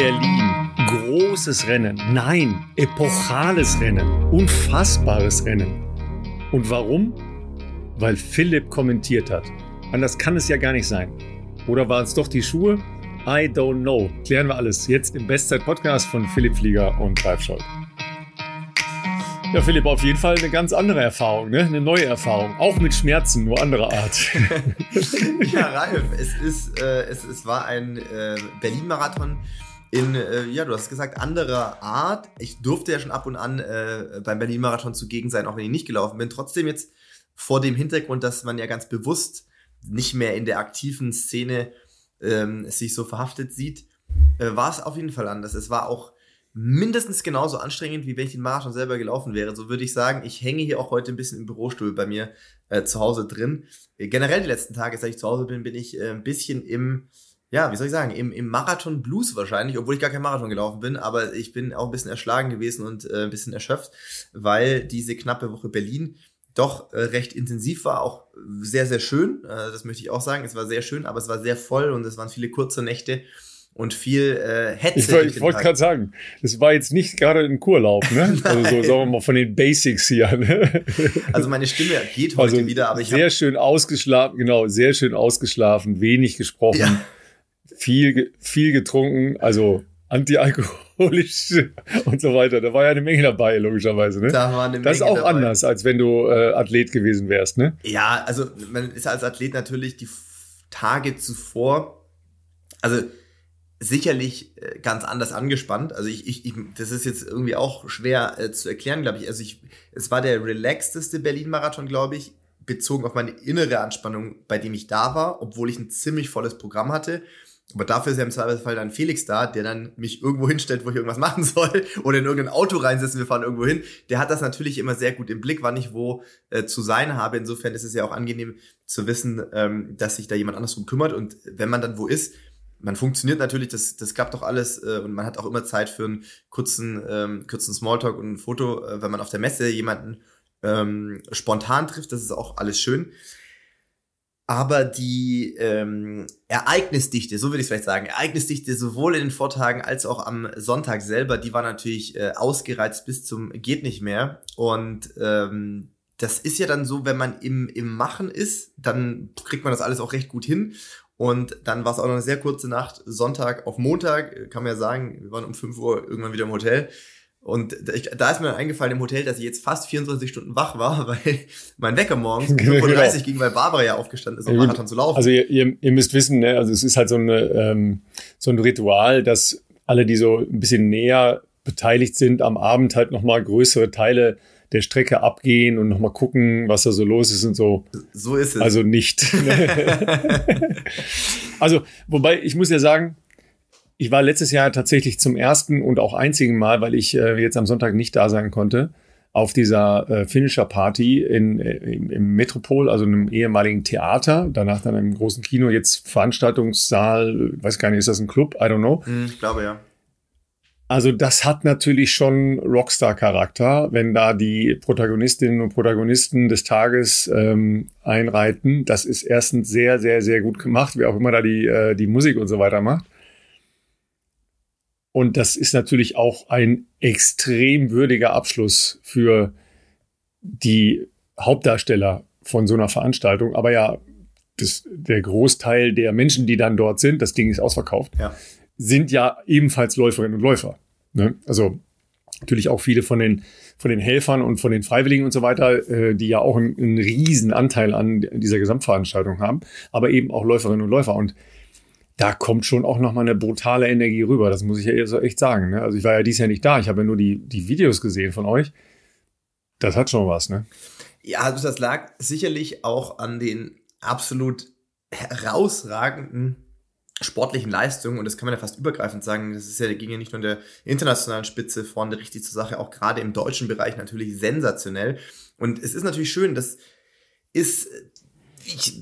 Berlin. Großes Rennen. Nein, epochales Rennen. Unfassbares Rennen. Und warum? Weil Philipp kommentiert hat. Anders kann es ja gar nicht sein. Oder waren es doch die Schuhe? I don't know. Klären wir alles jetzt im Bestzeit-Podcast von Philipp Flieger und Ralf Scholz. Ja, Philipp, auf jeden Fall eine ganz andere Erfahrung, ne? eine neue Erfahrung. Auch mit Schmerzen, nur anderer Art. ja, Ralf, es, ist, äh, es, es war ein äh, Berlin-Marathon in, äh, ja, du hast gesagt, anderer Art. Ich durfte ja schon ab und an äh, beim Berlin-Marathon zugegen sein, auch wenn ich nicht gelaufen bin. Trotzdem jetzt vor dem Hintergrund, dass man ja ganz bewusst nicht mehr in der aktiven Szene ähm, sich so verhaftet sieht, äh, war es auf jeden Fall anders. Es war auch mindestens genauso anstrengend, wie wenn ich den Marathon selber gelaufen wäre. So würde ich sagen, ich hänge hier auch heute ein bisschen im Bürostuhl bei mir äh, zu Hause drin. Äh, generell die letzten Tage, seit ich zu Hause bin, bin ich äh, ein bisschen im, ja, wie soll ich sagen, im, im Marathon Blues wahrscheinlich, obwohl ich gar kein Marathon gelaufen bin, aber ich bin auch ein bisschen erschlagen gewesen und äh, ein bisschen erschöpft, weil diese knappe Woche Berlin doch äh, recht intensiv war, auch sehr, sehr schön. Äh, das möchte ich auch sagen. Es war sehr schön, aber es war sehr voll und es waren viele kurze Nächte und viel äh, Hetze. Ich, ich wollte gerade sagen, es war jetzt nicht gerade ein Kurlaub, ne? also so sagen wir mal von den Basics hier. Ne? Also meine Stimme geht heute also wieder, aber ich sehr schön ausgeschlafen, genau, sehr schön ausgeschlafen, wenig gesprochen, ja. Viel viel getrunken, also antialkoholisch und so weiter. Da war ja eine Menge dabei, logischerweise. Ne? Da war eine Menge das ist auch dabei. anders, als wenn du äh, Athlet gewesen wärst, ne? Ja, also man ist als Athlet natürlich die Tage zuvor, also sicherlich äh, ganz anders angespannt. Also ich, ich, ich das ist jetzt irgendwie auch schwer äh, zu erklären, glaube ich. Also ich, es war der relaxteste Berlin-Marathon, glaube ich, bezogen auf meine innere Anspannung, bei dem ich da war, obwohl ich ein ziemlich volles Programm hatte. Aber dafür ist ja im Zweifelsfall dann Felix da, der dann mich irgendwo hinstellt, wo ich irgendwas machen soll oder in irgendein Auto reinsetzen, wir fahren irgendwo hin. Der hat das natürlich immer sehr gut im Blick, wann ich wo äh, zu sein habe. Insofern ist es ja auch angenehm zu wissen, ähm, dass sich da jemand anders drum kümmert. Und wenn man dann wo ist, man funktioniert natürlich, das, das klappt doch alles äh, und man hat auch immer Zeit für einen kurzen, ähm, kurzen Smalltalk und ein Foto, äh, wenn man auf der Messe jemanden ähm, spontan trifft, das ist auch alles schön. Aber die ähm, Ereignisdichte, so würde ich es vielleicht sagen, Ereignisdichte sowohl in den Vortagen als auch am Sonntag selber, die war natürlich äh, ausgereizt bis zum geht nicht mehr. Und ähm, das ist ja dann so, wenn man im, im Machen ist, dann kriegt man das alles auch recht gut hin. Und dann war es auch noch eine sehr kurze Nacht, Sonntag auf Montag, kann man ja sagen, wir waren um 5 Uhr irgendwann wieder im Hotel. Und da ist mir dann eingefallen im Hotel, dass ich jetzt fast 24 Stunden wach war, weil mein Wecker morgens um 35 genau. ging, weil Barbara ja aufgestanden ist, um ja, Marathon zu laufen. Also ihr, ihr, ihr müsst wissen, ne, also es ist halt so, eine, ähm, so ein Ritual, dass alle, die so ein bisschen näher beteiligt sind, am Abend halt nochmal größere Teile der Strecke abgehen und nochmal gucken, was da so los ist und so. So ist es. Also nicht. also, wobei, ich muss ja sagen, ich war letztes Jahr tatsächlich zum ersten und auch einzigen Mal, weil ich äh, jetzt am Sonntag nicht da sein konnte, auf dieser äh, Finisher Party in, äh, im, im Metropol, also einem ehemaligen Theater, danach dann im großen Kino, jetzt Veranstaltungssaal, weiß gar nicht, ist das ein Club? I don't know. Hm, ich glaube ja. Also das hat natürlich schon Rockstar-Charakter, wenn da die Protagonistinnen und Protagonisten des Tages ähm, einreiten. Das ist erstens sehr, sehr, sehr gut gemacht, wie auch immer da die, äh, die Musik und so weiter macht. Und das ist natürlich auch ein extrem würdiger Abschluss für die Hauptdarsteller von so einer Veranstaltung. Aber ja, das, der Großteil der Menschen, die dann dort sind, das Ding ist ausverkauft. Ja sind ja ebenfalls Läuferinnen und Läufer. Ne? Also natürlich auch viele von den, von den Helfern und von den Freiwilligen und so weiter, äh, die ja auch einen, einen riesen Anteil an dieser Gesamtveranstaltung haben, aber eben auch Läuferinnen und Läufer. Und da kommt schon auch nochmal eine brutale Energie rüber. Das muss ich ja so echt sagen. Ne? Also ich war ja dieses Jahr nicht da. Ich habe ja nur die, die Videos gesehen von euch. Das hat schon was, ne? Ja, also das lag sicherlich auch an den absolut herausragenden sportlichen Leistungen, und das kann man ja fast übergreifend sagen, das ist ja, ging ja nicht nur in der internationalen Spitze vorne richtig zur Sache, auch gerade im deutschen Bereich natürlich sensationell. Und es ist natürlich schön, das ist, ich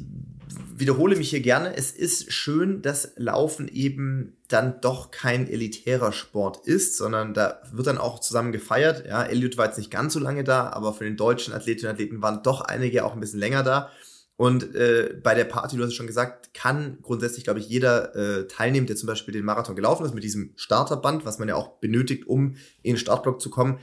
wiederhole mich hier gerne, es ist schön, dass Laufen eben dann doch kein elitärer Sport ist, sondern da wird dann auch zusammen gefeiert. Ja, Elliot war jetzt nicht ganz so lange da, aber für den deutschen Athletinnen und Athleten waren doch einige auch ein bisschen länger da. Und äh, bei der Party, du hast es schon gesagt, kann grundsätzlich, glaube ich, jeder äh, teilnehmen, der zum Beispiel den Marathon gelaufen ist, mit diesem Starterband, was man ja auch benötigt, um in den Startblock zu kommen.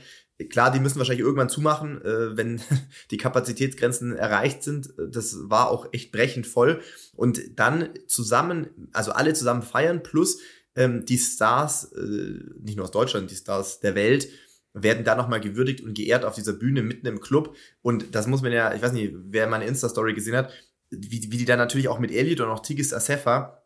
Klar, die müssen wahrscheinlich irgendwann zumachen, äh, wenn die Kapazitätsgrenzen erreicht sind. Das war auch echt brechend voll. Und dann zusammen, also alle zusammen feiern, plus ähm, die Stars, äh, nicht nur aus Deutschland, die Stars der Welt, werden da nochmal gewürdigt und geehrt auf dieser Bühne mitten im Club. Und das muss man ja, ich weiß nicht, wer meine Insta-Story gesehen hat, wie, wie die da natürlich auch mit Elliot und auch Tigis Asefa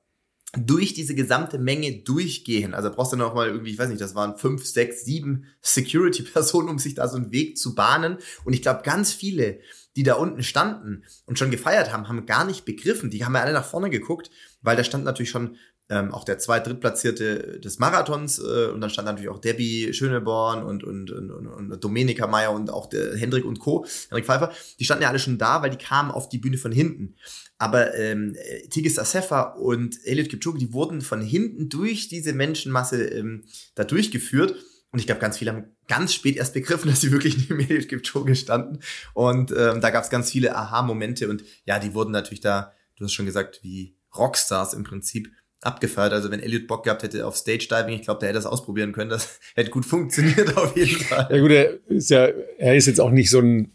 durch diese gesamte Menge durchgehen. Also brauchst du noch mal irgendwie, ich weiß nicht, das waren fünf, sechs, sieben Security-Personen, um sich da so einen Weg zu bahnen. Und ich glaube, ganz viele, die da unten standen und schon gefeiert haben, haben gar nicht begriffen. Die haben ja alle nach vorne geguckt, weil da stand natürlich schon ähm, auch der zwei Drittplatzierte des Marathons äh, und dann stand natürlich auch Debbie Schöneborn und, und, und, und, und Domenica Meyer und auch der Hendrik und Co., Hendrik Pfeiffer, die standen ja alle schon da, weil die kamen auf die Bühne von hinten. Aber ähm, Tigis Asefa und Elliot Kipchoge, die wurden von hinten durch diese Menschenmasse ähm, da durchgeführt. Und ich glaube, ganz viele haben ganz spät erst begriffen, dass sie wirklich neben Elliot Kipchoge standen. Und ähm, da gab es ganz viele Aha-Momente. Und ja, die wurden natürlich da, du hast schon gesagt, wie Rockstars im Prinzip abgefeiert. Also wenn Elliot Bock gehabt hätte auf Stage Diving, ich glaube, der hätte das ausprobieren können. Das hätte gut funktioniert auf jeden Fall. Ja gut, er ist ja, er ist jetzt auch nicht so ein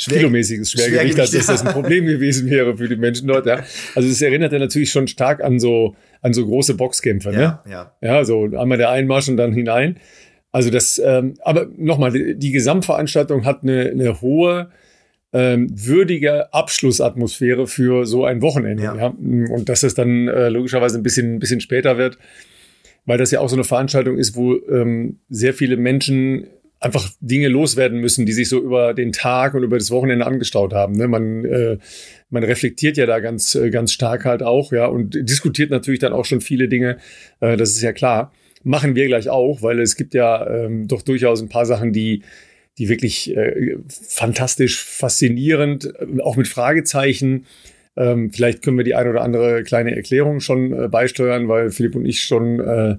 Schwer, kilomäßiges Schwergewicht, Schwergewicht dass das ein Problem gewesen wäre für die Menschen dort. Ja. Also es erinnert ja natürlich schon stark an so an so große Boxkämpfe. Ne? Ja, ja. ja, so einmal der Einmarsch und dann hinein. Also das, ähm, aber nochmal, die, die Gesamtveranstaltung hat eine, eine hohe ähm, würdige Abschlussatmosphäre für so ein Wochenende. Ja. ja. Und dass es dann äh, logischerweise ein bisschen, ein bisschen später wird, weil das ja auch so eine Veranstaltung ist, wo ähm, sehr viele Menschen einfach Dinge loswerden müssen, die sich so über den Tag und über das Wochenende angestaut haben. Ne? Man, äh, man reflektiert ja da ganz, äh, ganz stark halt auch, ja, und diskutiert natürlich dann auch schon viele Dinge. Äh, das ist ja klar. Machen wir gleich auch, weil es gibt ja ähm, doch durchaus ein paar Sachen, die die wirklich äh, fantastisch, faszinierend, äh, auch mit Fragezeichen. Ähm, vielleicht können wir die eine oder andere kleine Erklärung schon äh, beisteuern, weil Philipp und ich schon äh,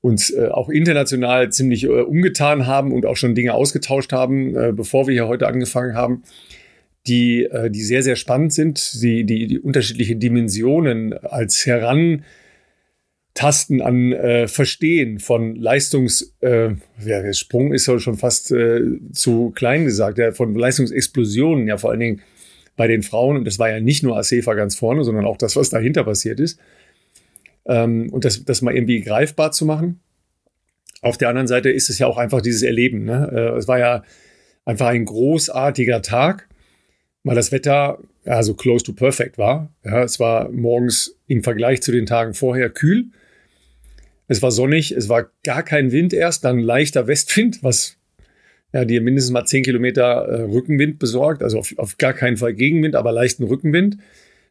uns äh, auch international ziemlich äh, umgetan haben und auch schon Dinge ausgetauscht haben, äh, bevor wir hier heute angefangen haben, die, äh, die sehr, sehr spannend sind, die, die, die unterschiedliche Dimensionen als heran Tasten an äh, Verstehen von Leistungs, äh, ja, der Sprung ist schon fast zu klein gesagt, ja, von Leistungsexplosionen, ja vor allen Dingen bei den Frauen. Und das war ja nicht nur Asefa ganz vorne, sondern auch das, was dahinter passiert ist. Ähm, und das, das mal irgendwie greifbar zu machen. Auf der anderen Seite ist es ja auch einfach dieses Erleben. Ne? Äh, es war ja einfach ein großartiger Tag, weil das Wetter ja so close to perfect war. Ja, es war morgens im Vergleich zu den Tagen vorher kühl. Es war sonnig, es war gar kein Wind erst, dann leichter Westwind, was ja, dir mindestens mal 10 Kilometer äh, Rückenwind besorgt, also auf, auf gar keinen Fall Gegenwind, aber leichten Rückenwind.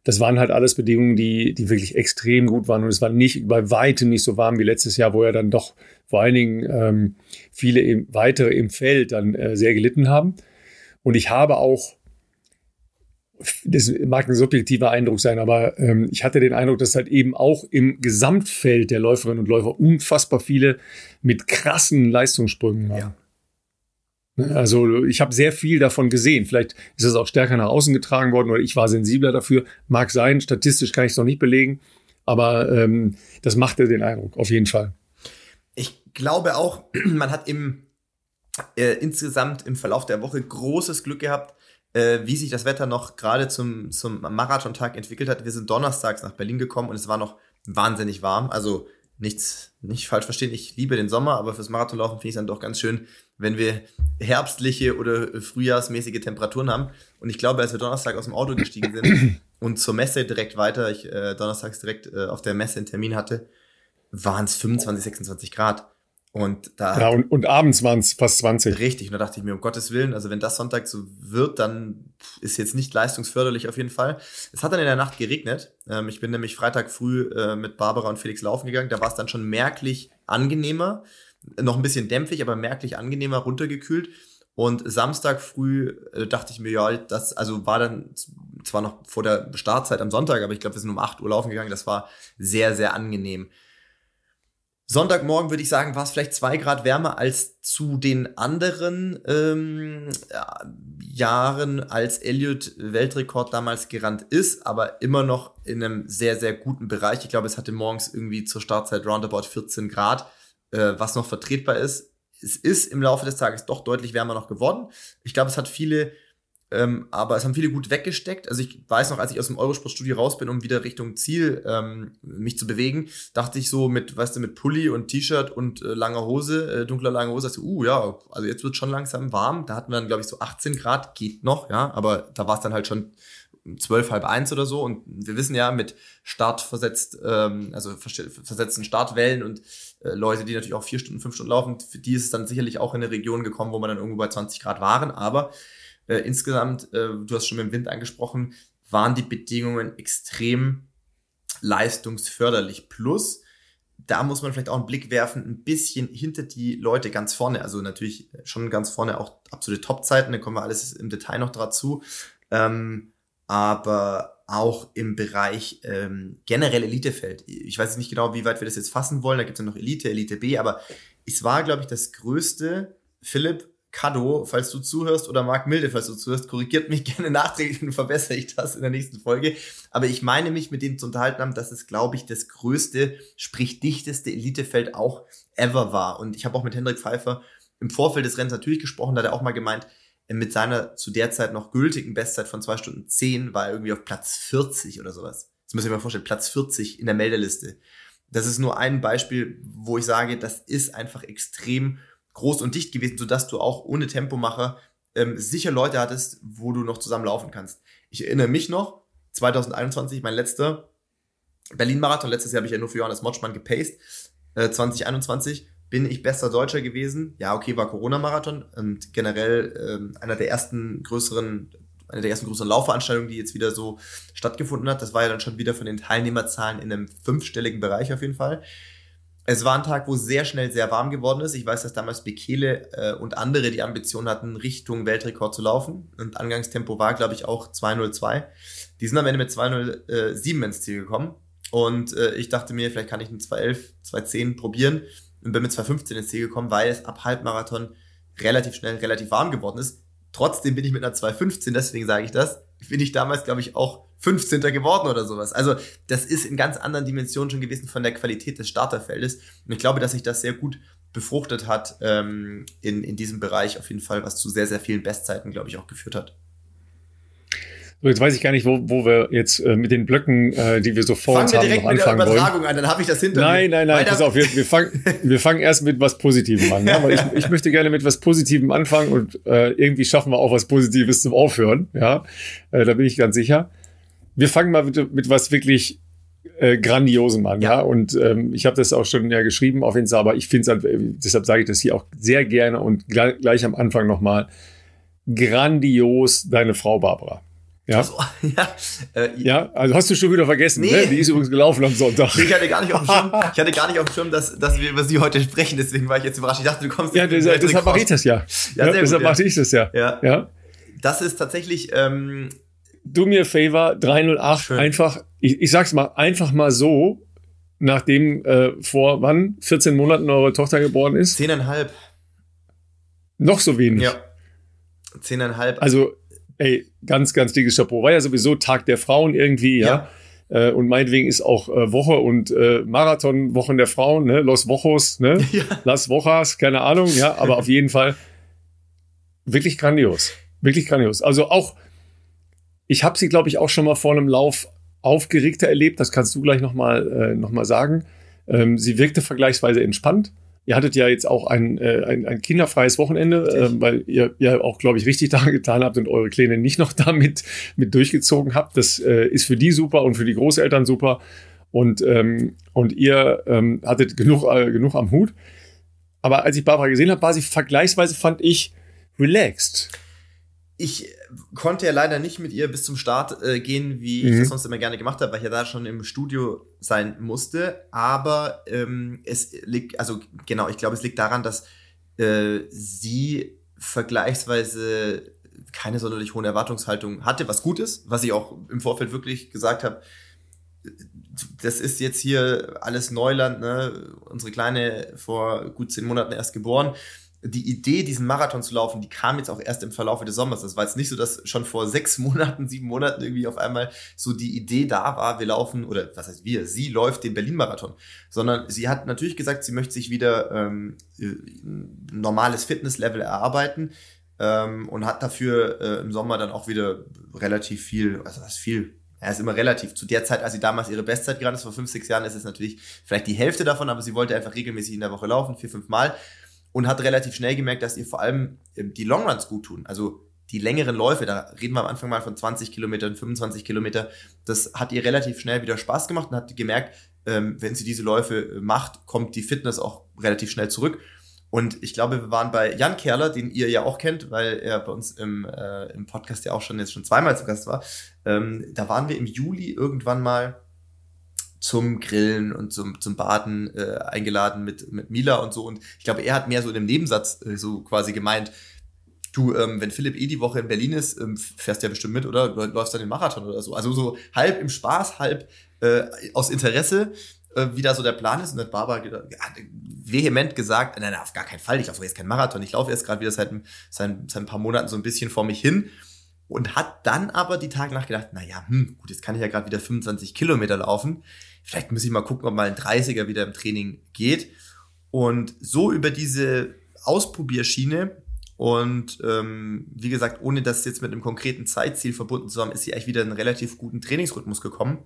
Das waren halt alles Bedingungen, die, die wirklich extrem gut waren. Und es war nicht bei weitem nicht so warm wie letztes Jahr, wo ja dann doch vor allen Dingen ähm, viele im, weitere im Feld dann äh, sehr gelitten haben. Und ich habe auch das mag ein subjektiver Eindruck sein, aber ähm, ich hatte den Eindruck, dass halt eben auch im Gesamtfeld der Läuferinnen und Läufer unfassbar viele mit krassen Leistungssprüngen waren. Ja. Ne, also ich habe sehr viel davon gesehen. Vielleicht ist das auch stärker nach außen getragen worden oder ich war sensibler dafür. Mag sein, statistisch kann ich es noch nicht belegen, aber ähm, das machte den Eindruck, auf jeden Fall. Ich glaube auch, man hat im, äh, insgesamt im Verlauf der Woche großes Glück gehabt, äh, wie sich das Wetter noch gerade zum, zum Marathontag entwickelt hat. Wir sind donnerstags nach Berlin gekommen und es war noch wahnsinnig warm. Also nichts, nicht falsch verstehen, ich liebe den Sommer, aber fürs Marathonlaufen finde ich es dann doch ganz schön, wenn wir herbstliche oder frühjahrsmäßige Temperaturen haben. Und ich glaube, als wir Donnerstag aus dem Auto gestiegen sind und zur Messe direkt weiter, ich äh, donnerstags direkt äh, auf der Messe einen Termin hatte, waren es 25, 26 Grad. Und da ja, und, und abends waren es fast 20. Richtig, und da dachte ich mir, um Gottes Willen, also wenn das Sonntag so wird, dann ist jetzt nicht leistungsförderlich auf jeden Fall. Es hat dann in der Nacht geregnet. Ähm, ich bin nämlich Freitag früh äh, mit Barbara und Felix laufen gegangen. Da war es dann schon merklich angenehmer, noch ein bisschen dämpfig, aber merklich angenehmer runtergekühlt. Und Samstag früh äh, dachte ich mir, ja, das also war dann zwar noch vor der Startzeit am Sonntag, aber ich glaube, wir sind um 8 Uhr laufen gegangen. Das war sehr, sehr angenehm. Sonntagmorgen würde ich sagen, war es vielleicht zwei Grad wärmer als zu den anderen ähm, Jahren, als Elliot Weltrekord damals gerannt ist, aber immer noch in einem sehr, sehr guten Bereich. Ich glaube, es hatte morgens irgendwie zur Startzeit roundabout 14 Grad, äh, was noch vertretbar ist. Es ist im Laufe des Tages doch deutlich wärmer noch geworden. Ich glaube, es hat viele ähm, aber es haben viele gut weggesteckt. Also ich weiß noch, als ich aus dem Eurosport-Studio raus bin, um wieder Richtung Ziel ähm, mich zu bewegen, dachte ich so mit, weißt du, mit Pulli und T-Shirt und äh, langer Hose, äh, dunkler langer Hose, dachte, uh ja, also jetzt wird schon langsam warm. Da hatten wir dann, glaube ich, so 18 Grad, geht noch, ja, aber da war es dann halt schon zwölf, halb eins oder so. Und wir wissen ja, mit Start versetzt, ähm, also versetzten Startwellen und äh, Leute, die natürlich auch vier Stunden, fünf Stunden laufen, für die ist es dann sicherlich auch in eine Region gekommen, wo man dann irgendwo bei 20 Grad waren. Aber äh, insgesamt, äh, du hast schon mit dem Wind angesprochen, waren die Bedingungen extrem leistungsförderlich. Plus, da muss man vielleicht auch einen Blick werfen, ein bisschen hinter die Leute ganz vorne. Also natürlich schon ganz vorne auch absolute Topzeiten, da kommen wir alles im Detail noch dazu. Ähm, aber auch im Bereich ähm, generell Elitefeld. Ich weiß nicht genau, wie weit wir das jetzt fassen wollen. Da gibt es ja noch Elite, Elite B, aber es war, glaube ich, das größte, Philipp, Kado, falls du zuhörst, oder Marc Milde, falls du zuhörst, korrigiert mich gerne nachträglich und verbessere ich das in der nächsten Folge. Aber ich meine mich mit denen zu unterhalten haben, dass es, glaube ich, das größte, sprich dichteste Elitefeld auch ever war. Und ich habe auch mit Hendrik Pfeiffer im Vorfeld des Rennens natürlich gesprochen, da hat er auch mal gemeint, mit seiner zu der Zeit noch gültigen Bestzeit von zwei Stunden zehn war er irgendwie auf Platz 40 oder sowas. Das muss ich mir vorstellen, Platz 40 in der Meldeliste. Das ist nur ein Beispiel, wo ich sage, das ist einfach extrem groß und dicht gewesen, sodass du auch ohne Tempomacher ähm, sicher Leute hattest, wo du noch zusammen laufen kannst. Ich erinnere mich noch, 2021, mein letzter Berlin-Marathon, letztes Jahr habe ich ja nur für Johannes Motschmann gepaced, äh, 2021 bin ich bester Deutscher gewesen. Ja, okay, war Corona-Marathon und generell ähm, einer der ersten größeren, eine der ersten größeren Laufveranstaltungen, die jetzt wieder so stattgefunden hat. Das war ja dann schon wieder von den Teilnehmerzahlen in einem fünfstelligen Bereich auf jeden Fall. Es war ein Tag, wo sehr schnell sehr warm geworden ist. Ich weiß, dass damals Bekele äh, und andere die Ambition hatten, Richtung Weltrekord zu laufen. Und Angangstempo war, glaube ich, auch 2.02. Die sind am Ende mit 2.07 ins Ziel gekommen. Und äh, ich dachte mir, vielleicht kann ich einen 2.11, 2.10 probieren und bin mit 2.15 ins Ziel gekommen, weil es ab Halbmarathon relativ schnell relativ warm geworden ist. Trotzdem bin ich mit einer 2.15, deswegen sage ich das, bin ich damals, glaube ich, auch 15. geworden oder sowas. Also das ist in ganz anderen Dimensionen schon gewesen von der Qualität des Starterfeldes. Und ich glaube, dass sich das sehr gut befruchtet hat ähm, in, in diesem Bereich auf jeden Fall, was zu sehr, sehr vielen Bestzeiten, glaube ich, auch geführt hat. So, jetzt weiß ich gar nicht, wo, wo wir jetzt äh, mit den Blöcken, äh, die wir so vor uns haben, noch anfangen wollen. Übertragung an, dann habe ich das hinter Nein, nein, nein, pass auf, wir, wir, fangen, wir fangen erst mit was Positivem an. Ja? Weil ich, ich möchte gerne mit was Positivem anfangen und äh, irgendwie schaffen wir auch was Positives zum Aufhören. Ja, äh, Da bin ich ganz sicher. Wir fangen mal mit, mit was wirklich äh, Grandiosem an, ja. ja? Und ähm, ich habe das auch schon ja geschrieben auf Insta, aber ich finde es, deshalb sage ich das hier auch sehr gerne und gleich, gleich am Anfang nochmal. Grandios, deine Frau Barbara. Ja. Also, ja, äh, ja, also hast du schon wieder vergessen, nee. ne? Die ist übrigens gelaufen am Sonntag. Ich hatte gar nicht auf dem Schirm, ich hatte gar nicht auf dem Schirm, dass, dass wir über sie heute sprechen, deswegen war ich jetzt überrascht. Ich dachte, du kommst Ja, das, deshalb mache ich das ja. ja, ja deshalb mache ich das ja. ja. Ja. Das ist tatsächlich. Ähm, du mir Favor 308 Schön. einfach, ich, ich sag's mal, einfach mal so, nachdem äh, vor wann? 14 Monaten eure Tochter geboren ist? Zehneinhalb. Noch so wenig. Ja. Zehneinhalb. Also ey, ganz, ganz dickes Chapeau. War ja sowieso Tag der Frauen irgendwie, ja. ja. Äh, und meinetwegen ist auch äh, Woche und äh, Marathon Wochen der Frauen, ne? Los Wochos, ne? Ja. Las Wochas, keine Ahnung, ja, aber auf jeden Fall wirklich grandios. Wirklich grandios. Also auch, ich habe sie, glaube ich, auch schon mal vor einem Lauf aufgeregter erlebt. Das kannst du gleich nochmal äh, noch mal sagen. Ähm, sie wirkte vergleichsweise entspannt. Ihr hattet ja jetzt auch ein, äh, ein, ein kinderfreies Wochenende, äh, weil ihr ja auch, glaube ich, richtig daran getan habt und eure Kleine nicht noch damit mit durchgezogen habt. Das äh, ist für die super und für die Großeltern super. Und, ähm, und ihr ähm, hattet genug, äh, genug am Hut. Aber als ich Barbara gesehen habe, war sie vergleichsweise, fand ich, relaxed ich konnte ja leider nicht mit ihr bis zum Start äh, gehen, wie mhm. ich das sonst immer gerne gemacht habe, weil ich ja da schon im Studio sein musste. Aber ähm, es liegt, also genau, ich glaube, es liegt daran, dass äh, sie vergleichsweise keine sonderlich hohe Erwartungshaltung hatte, was gut ist, was ich auch im Vorfeld wirklich gesagt habe. das ist jetzt hier alles Neuland, ne? Unsere Kleine vor gut zehn Monaten erst geboren die Idee, diesen Marathon zu laufen, die kam jetzt auch erst im Verlauf des Sommers. Das war jetzt nicht so, dass schon vor sechs Monaten, sieben Monaten irgendwie auf einmal so die Idee da war, wir laufen, oder was heißt wir, sie läuft den Berlin-Marathon, sondern sie hat natürlich gesagt, sie möchte sich wieder ähm, ein normales Fitnesslevel erarbeiten ähm, und hat dafür äh, im Sommer dann auch wieder relativ viel, also was viel, er ja, ist immer relativ. Zu der Zeit, als sie damals ihre Bestzeit gerannt ist, vor fünf, sechs Jahren, ist es natürlich vielleicht die Hälfte davon, aber sie wollte einfach regelmäßig in der Woche laufen, vier, fünf Mal und hat relativ schnell gemerkt, dass ihr vor allem ähm, die Longruns gut tun. Also die längeren Läufe, da reden wir am Anfang mal von 20 Kilometern, 25 Kilometer, das hat ihr relativ schnell wieder Spaß gemacht und hat gemerkt, ähm, wenn sie diese Läufe macht, kommt die Fitness auch relativ schnell zurück. Und ich glaube, wir waren bei Jan Kerler, den ihr ja auch kennt, weil er bei uns im, äh, im Podcast ja auch schon jetzt schon zweimal zu Gast war. Ähm, da waren wir im Juli irgendwann mal zum Grillen und zum, zum Baden äh, eingeladen mit, mit Mila und so. Und ich glaube, er hat mehr so in einem Nebensatz äh, so quasi gemeint, du, ähm, wenn Philipp eh die Woche in Berlin ist, ähm, fährst du ja bestimmt mit, oder? Du läufst dann den Marathon oder so. Also so halb im Spaß, halb äh, aus Interesse, äh, wie da so der Plan ist. Und hat Barbara ja, vehement gesagt, nein, nein, auf gar keinen Fall, ich laufe jetzt keinen Marathon. Ich laufe erst gerade wieder seit, seit, seit ein paar Monaten so ein bisschen vor mich hin und hat dann aber die Tage nachgedacht, na ja, hm, gut, jetzt kann ich ja gerade wieder 25 Kilometer laufen. Vielleicht muss ich mal gucken, ob mal ein 30er wieder im Training geht. Und so über diese Ausprobierschiene und ähm, wie gesagt, ohne das jetzt mit einem konkreten Zeitziel verbunden zu haben, ist sie eigentlich wieder in einen relativ guten Trainingsrhythmus gekommen.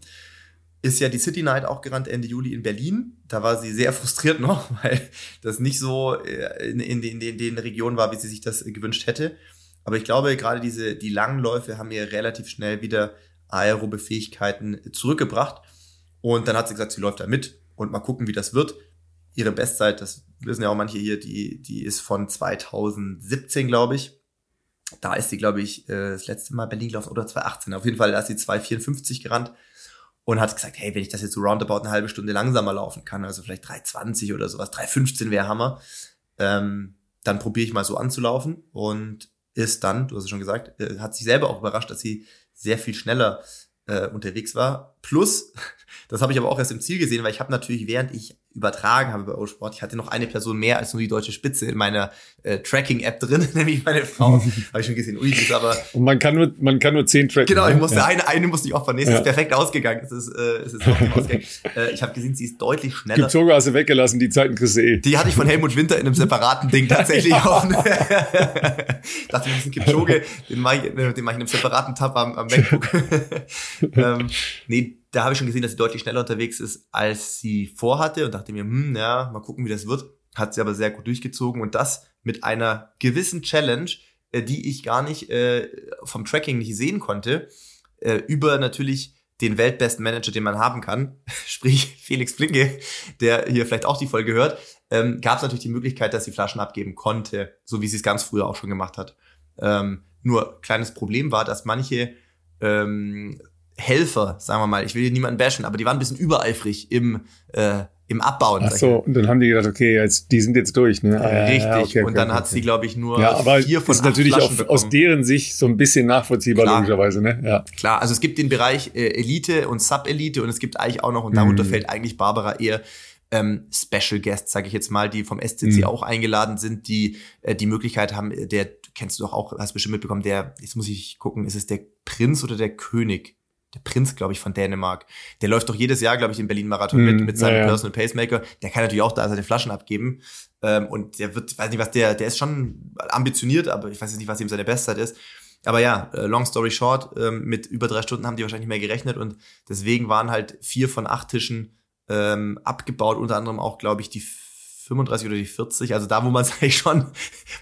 Ist ja die City Night auch gerannt Ende Juli in Berlin. Da war sie sehr frustriert noch, weil das nicht so äh, in, in, in, in den Regionen war, wie sie sich das gewünscht hätte. Aber ich glaube, gerade diese, die langen Läufe haben ihr relativ schnell wieder aerobe Fähigkeiten zurückgebracht. Und dann hat sie gesagt, sie läuft da mit und mal gucken, wie das wird. Ihre Bestzeit, das wissen ja auch manche hier, die, die ist von 2017, glaube ich. Da ist sie, glaube ich, äh, das letzte Mal Berlin gelaufen oder 2018. Auf jeden Fall ist sie 2,54 gerannt und hat gesagt, hey, wenn ich das jetzt so roundabout eine halbe Stunde langsamer laufen kann, also vielleicht 3,20 oder sowas, 3,15 wäre Hammer, ähm, dann probiere ich mal so anzulaufen und ist dann, du hast es schon gesagt, äh, hat sich selber auch überrascht, dass sie sehr viel schneller äh, unterwegs war. Plus, das habe ich aber auch erst im Ziel gesehen, weil ich habe natürlich, während ich übertragen habe bei O-Sport, ich hatte noch eine Person mehr als nur die deutsche Spitze in meiner äh, Tracking-App drin, nämlich meine Frau. habe ich schon gesehen, ui, das ist aber... Und man kann nur, man kann nur zehn tracken. Genau, ich ne? musste ja. eine, eine musste ich opfern. Nee, es ja. ist perfekt ausgegangen. Es ist, äh, es ist ausgegangen. äh, ich habe gesehen, sie ist deutlich schneller. Kipchoge hast du weggelassen, die Zeiten kriegst du eh. Die hatte ich von Helmut Winter in einem separaten Ding tatsächlich auf. dachte, ich ein Kipchoge, den mache ich, den mach ich in einem separaten Tab am, am MacBook. ähm, nee, da habe ich schon gesehen, dass sie deutlich schneller unterwegs ist, als sie vorhatte und dachte mir, hm, ja, mal gucken, wie das wird. Hat sie aber sehr gut durchgezogen und das mit einer gewissen Challenge, äh, die ich gar nicht äh, vom Tracking nicht sehen konnte, äh, über natürlich den weltbesten Manager, den man haben kann, sprich Felix Flinke, der hier vielleicht auch die Folge hört, ähm, gab es natürlich die Möglichkeit, dass sie Flaschen abgeben konnte, so wie sie es ganz früher auch schon gemacht hat. Ähm, nur kleines Problem war, dass manche ähm, Helfer, sagen wir mal, ich will hier niemanden bashen, aber die waren ein bisschen übereifrig im, äh, im Abbauen. Ach so, und dann haben die gedacht, okay, jetzt, die sind jetzt durch, ne? Ah, Richtig, ja, okay, und dann okay, hat sie, glaube ich, nur ja, aber vier von ist natürlich auch aus deren Sicht so ein bisschen nachvollziehbar, Klar. logischerweise, ne? Ja. Klar, also es gibt den Bereich äh, Elite und Sub-Elite und es gibt eigentlich auch noch, und darunter mhm. fällt eigentlich Barbara eher ähm, Special Guests, sage ich jetzt mal, die vom SCC mhm. auch eingeladen sind, die äh, die Möglichkeit haben, der kennst du doch auch, hast bestimmt mitbekommen, der, jetzt muss ich gucken, ist es der Prinz oder der König? Der Prinz, glaube ich, von Dänemark. Der läuft doch jedes Jahr, glaube ich, den Berlin-Marathon mm, mit, mit seinem ja, ja. Personal Pacemaker. Der kann natürlich auch da seine Flaschen abgeben. Ähm, und der wird, weiß nicht, was der, der ist schon ambitioniert, aber ich weiß jetzt nicht, was ihm seine Bestzeit ist. Aber ja, äh, long story short, ähm, mit über drei Stunden haben die wahrscheinlich nicht mehr gerechnet und deswegen waren halt vier von acht Tischen ähm, abgebaut, unter anderem auch, glaube ich, die 35 oder die 40, also da, wo man es eigentlich schon,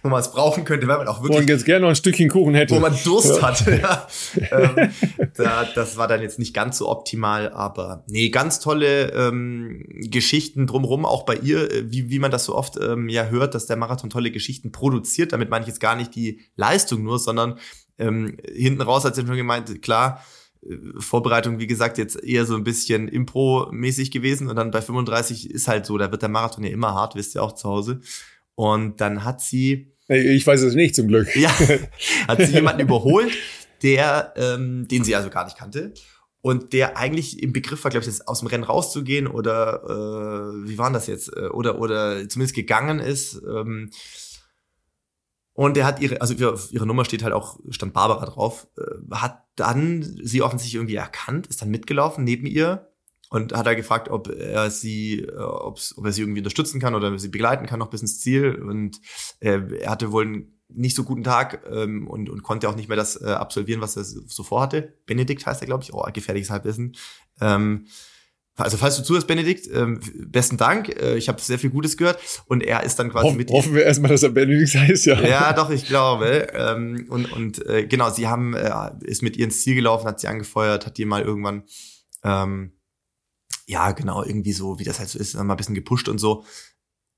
wo man es brauchen könnte, weil man auch wirklich. Wo man jetzt gerne noch ein Stückchen Kuchen hätte. Wo man Durst ja. hatte, ja. ähm, da, das war dann jetzt nicht ganz so optimal, aber nee, ganz tolle ähm, Geschichten drumherum, auch bei ihr, äh, wie, wie man das so oft ähm, ja hört, dass der Marathon tolle Geschichten produziert. Damit meine ich jetzt gar nicht die Leistung nur, sondern ähm, hinten raus hat sie schon gemeint, klar, Vorbereitung, wie gesagt, jetzt eher so ein bisschen Impro-mäßig gewesen. Und dann bei 35 ist halt so, da wird der Marathon ja immer hart, wisst ihr auch zu Hause. Und dann hat sie. Ich weiß es nicht, zum Glück. Ja, hat sie jemanden überholt, der, ähm, den sie also gar nicht kannte. und der eigentlich im Begriff war, glaube ich, aus dem Rennen rauszugehen oder äh, wie war das jetzt? Äh, oder, oder zumindest gegangen ist. Ähm, und er hat ihre, also ihre Nummer steht halt auch, stand Barbara drauf, äh, hat dann sie offensichtlich irgendwie erkannt, ist dann mitgelaufen neben ihr und hat er gefragt, ob er sie, äh, ob er sie irgendwie unterstützen kann oder sie begleiten kann noch bis ins Ziel. Und äh, er hatte wohl einen nicht so guten Tag ähm, und, und konnte auch nicht mehr das äh, absolvieren, was er so vorhatte. Benedikt heißt er, glaube ich. Oh, gefährliches Halbwissen. Ähm, also falls du zuhörst, Benedikt, ähm, besten Dank. Äh, ich habe sehr viel Gutes gehört und er ist dann quasi Hoff, mit. Hoffen wir erstmal, dass er Benedikt heißt, ja. Ja, doch, ich glaube. Ähm, und und äh, genau, sie haben äh, ist mit ihr ins Ziel gelaufen, hat sie angefeuert, hat die mal irgendwann ähm, ja genau irgendwie so, wie das halt so ist, dann mal ein bisschen gepusht und so.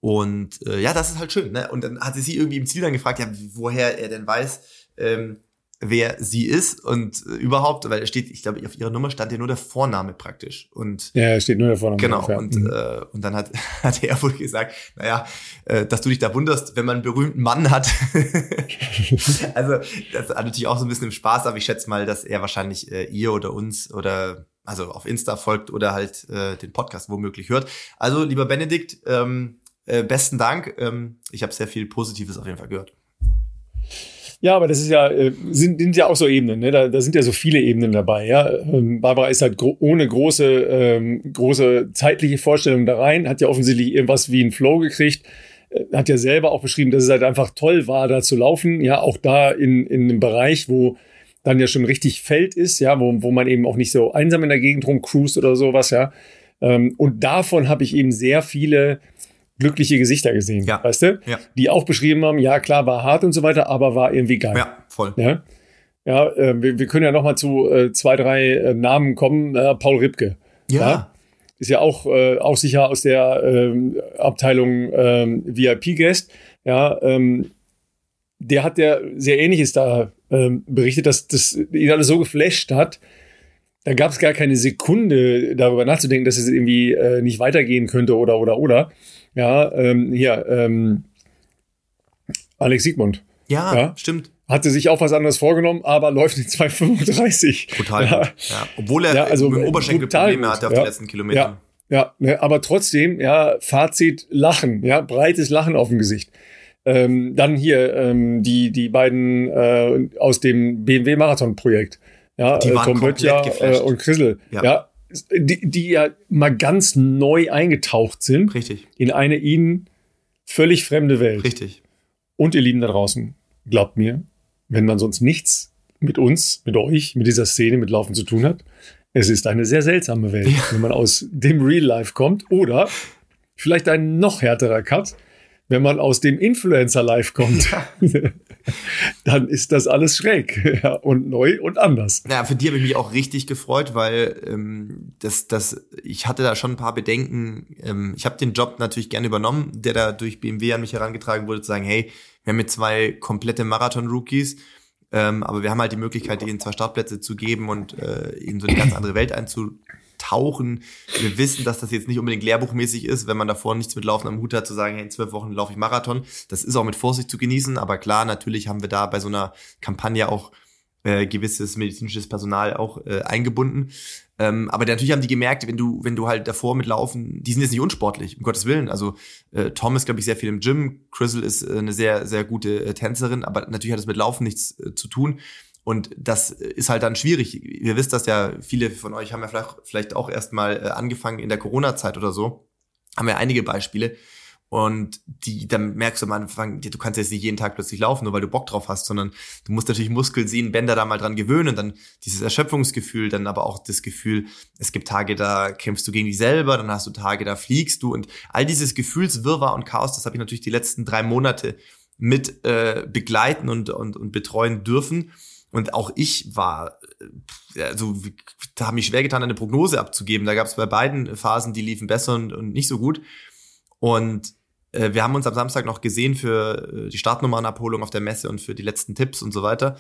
Und äh, ja, das ist halt schön. Ne? Und dann hatte sie irgendwie im Ziel dann gefragt, ja, woher er denn weiß, ähm, wer sie ist und äh, überhaupt, weil er steht, ich glaube, auf ihrer Nummer stand ja nur der Vorname praktisch. Und ja, steht nur der Vorname. Genau. Und, mhm. äh, und dann hat, hat er wohl gesagt, naja, äh, dass du dich da wunderst, wenn man einen berühmten Mann hat. also das hat natürlich auch so ein bisschen im Spaß, aber ich schätze mal, dass er wahrscheinlich äh, ihr oder uns oder also auf Insta folgt oder halt äh, den Podcast womöglich hört. Also, lieber Benedikt, ähm, äh, besten Dank. Ähm, ich habe sehr viel Positives auf jeden Fall gehört. Ja, aber das ist ja, äh, sind, sind ja auch so Ebenen, ne? da, da sind ja so viele Ebenen dabei, ja. Ähm, Barbara ist halt gro ohne große, ähm, große zeitliche Vorstellung da rein, hat ja offensichtlich irgendwas wie einen Flow gekriegt, äh, hat ja selber auch beschrieben, dass es halt einfach toll war, da zu laufen, ja, auch da in, in einem Bereich, wo dann ja schon richtig Feld ist, ja, wo, wo man eben auch nicht so einsam in der Gegend rumcruist oder sowas, ja. Ähm, und davon habe ich eben sehr viele glückliche Gesichter gesehen, ja. weißt du? Ja. Die auch beschrieben haben, ja klar, war hart und so weiter, aber war irgendwie geil. Ja, voll. Ja, ja äh, wir, wir, können ja noch mal zu äh, zwei, drei äh, Namen kommen. Paul Ripke. Ja. ja. Ist ja auch, äh, auch sicher aus der ähm, Abteilung ähm, VIP-Guest. Ja, ähm, der hat ja sehr Ähnliches da ähm, berichtet, dass das ihn alles so geflasht hat, da gab es gar keine Sekunde darüber nachzudenken, dass es irgendwie äh, nicht weitergehen könnte oder oder oder. Ja, ähm, hier, ähm, Alex Siegmund. Ja, ja, stimmt. Hatte sich auch was anderes vorgenommen, aber läuft in 2,35. Total. Ja. ja. Obwohl er ja, also mit Oberschenkel Probleme hatte auf ja. den letzten Kilometern. Ja, ja ne, aber trotzdem, ja, Fazit, Lachen, ja, breites Lachen auf dem Gesicht. Ähm, dann hier ähm, die, die beiden äh, aus dem BMW-Marathon-Projekt. Ja, die waren Tom Böttcher äh, und Chrisel. Ja. ja die, die ja mal ganz neu eingetaucht sind. Richtig. In eine ihnen völlig fremde Welt. Richtig. Und ihr Lieben da draußen, glaubt mir, wenn man sonst nichts mit uns, mit euch, mit dieser Szene, mit Laufen zu tun hat, es ist eine sehr seltsame Welt, ja. wenn man aus dem Real Life kommt. Oder vielleicht ein noch härterer Cut, wenn man aus dem Influencer-Life kommt, dann ist das alles schräg ja, und neu und anders. Ja, für die habe ich mich auch richtig gefreut, weil ähm, das, das, ich hatte da schon ein paar Bedenken. Ähm, ich habe den Job natürlich gerne übernommen, der da durch BMW an mich herangetragen wurde, zu sagen, hey, wir haben mit zwei komplette Marathon-Rookies, ähm, aber wir haben halt die Möglichkeit, ihnen zwei Startplätze zu geben und äh, ihnen so eine ganz andere Welt einzu tauchen. Wir wissen, dass das jetzt nicht unbedingt lehrbuchmäßig ist, wenn man davor nichts mit Laufen am Hut hat, zu sagen, hey, in zwölf Wochen laufe ich Marathon. Das ist auch mit Vorsicht zu genießen, aber klar, natürlich haben wir da bei so einer Kampagne auch äh, gewisses medizinisches Personal auch äh, eingebunden. Ähm, aber natürlich haben die gemerkt, wenn du, wenn du halt davor mit Laufen, die sind jetzt nicht unsportlich, um Gottes Willen. Also äh, Tom ist, glaube ich, sehr viel im Gym, Crystal ist äh, eine sehr, sehr gute äh, Tänzerin, aber natürlich hat es mit Laufen nichts äh, zu tun. Und das ist halt dann schwierig. Ihr wisst das ja, viele von euch haben ja vielleicht, auch erst mal äh, angefangen in der Corona-Zeit oder so. Haben ja einige Beispiele. Und die, dann merkst du am Anfang, du kannst jetzt nicht jeden Tag plötzlich laufen, nur weil du Bock drauf hast, sondern du musst natürlich Muskel sehen, Bänder da mal dran gewöhnen, dann dieses Erschöpfungsgefühl, dann aber auch das Gefühl, es gibt Tage, da kämpfst du gegen dich selber, dann hast du Tage, da fliegst du und all dieses Gefühlswirrwarr und Chaos, das habe ich natürlich die letzten drei Monate mit äh, begleiten und, und, und betreuen dürfen. Und auch ich war, äh, also da habe ich schwer getan, eine Prognose abzugeben. Da gab es bei beiden Phasen, die liefen besser und, und nicht so gut. Und äh, wir haben uns am Samstag noch gesehen für äh, die Startnummernabholung auf der Messe und für die letzten Tipps und so weiter.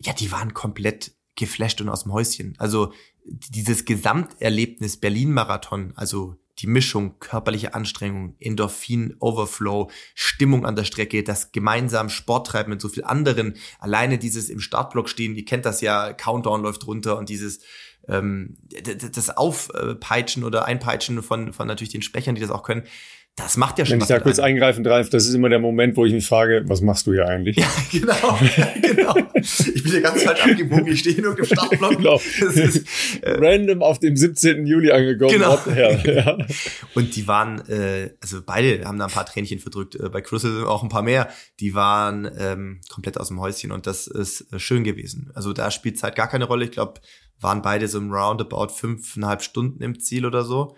Ja, die waren komplett geflasht und aus dem Häuschen. Also dieses Gesamterlebnis Berlin-Marathon, also die Mischung, körperliche Anstrengung, Endorphin, Overflow, Stimmung an der Strecke, das gemeinsam Sport treiben mit so viel anderen, alleine dieses im Startblock stehen, ihr kennt das ja, Countdown läuft runter und dieses ähm, das Aufpeitschen oder Einpeitschen von, von natürlich den Sprechern, die das auch können, das macht ja schon Wenn ich da kurz einem. eingreifen darf, das ist immer der Moment, wo ich mich frage, was machst du hier eigentlich? Ja, genau, genau. Ich bin hier ganz falsch abgebogen, ich stehe nur dem Startblock. Genau. Ist, äh, Random auf dem 17. Juli angekommen. Genau. Ja, ja. Und die waren, äh, also beide haben da ein paar Tränchen verdrückt, äh, bei Crystal auch ein paar mehr. Die waren ähm, komplett aus dem Häuschen und das ist äh, schön gewesen. Also da spielt Zeit gar keine Rolle. Ich glaube, waren beide so im Roundabout fünfeinhalb Stunden im Ziel oder so.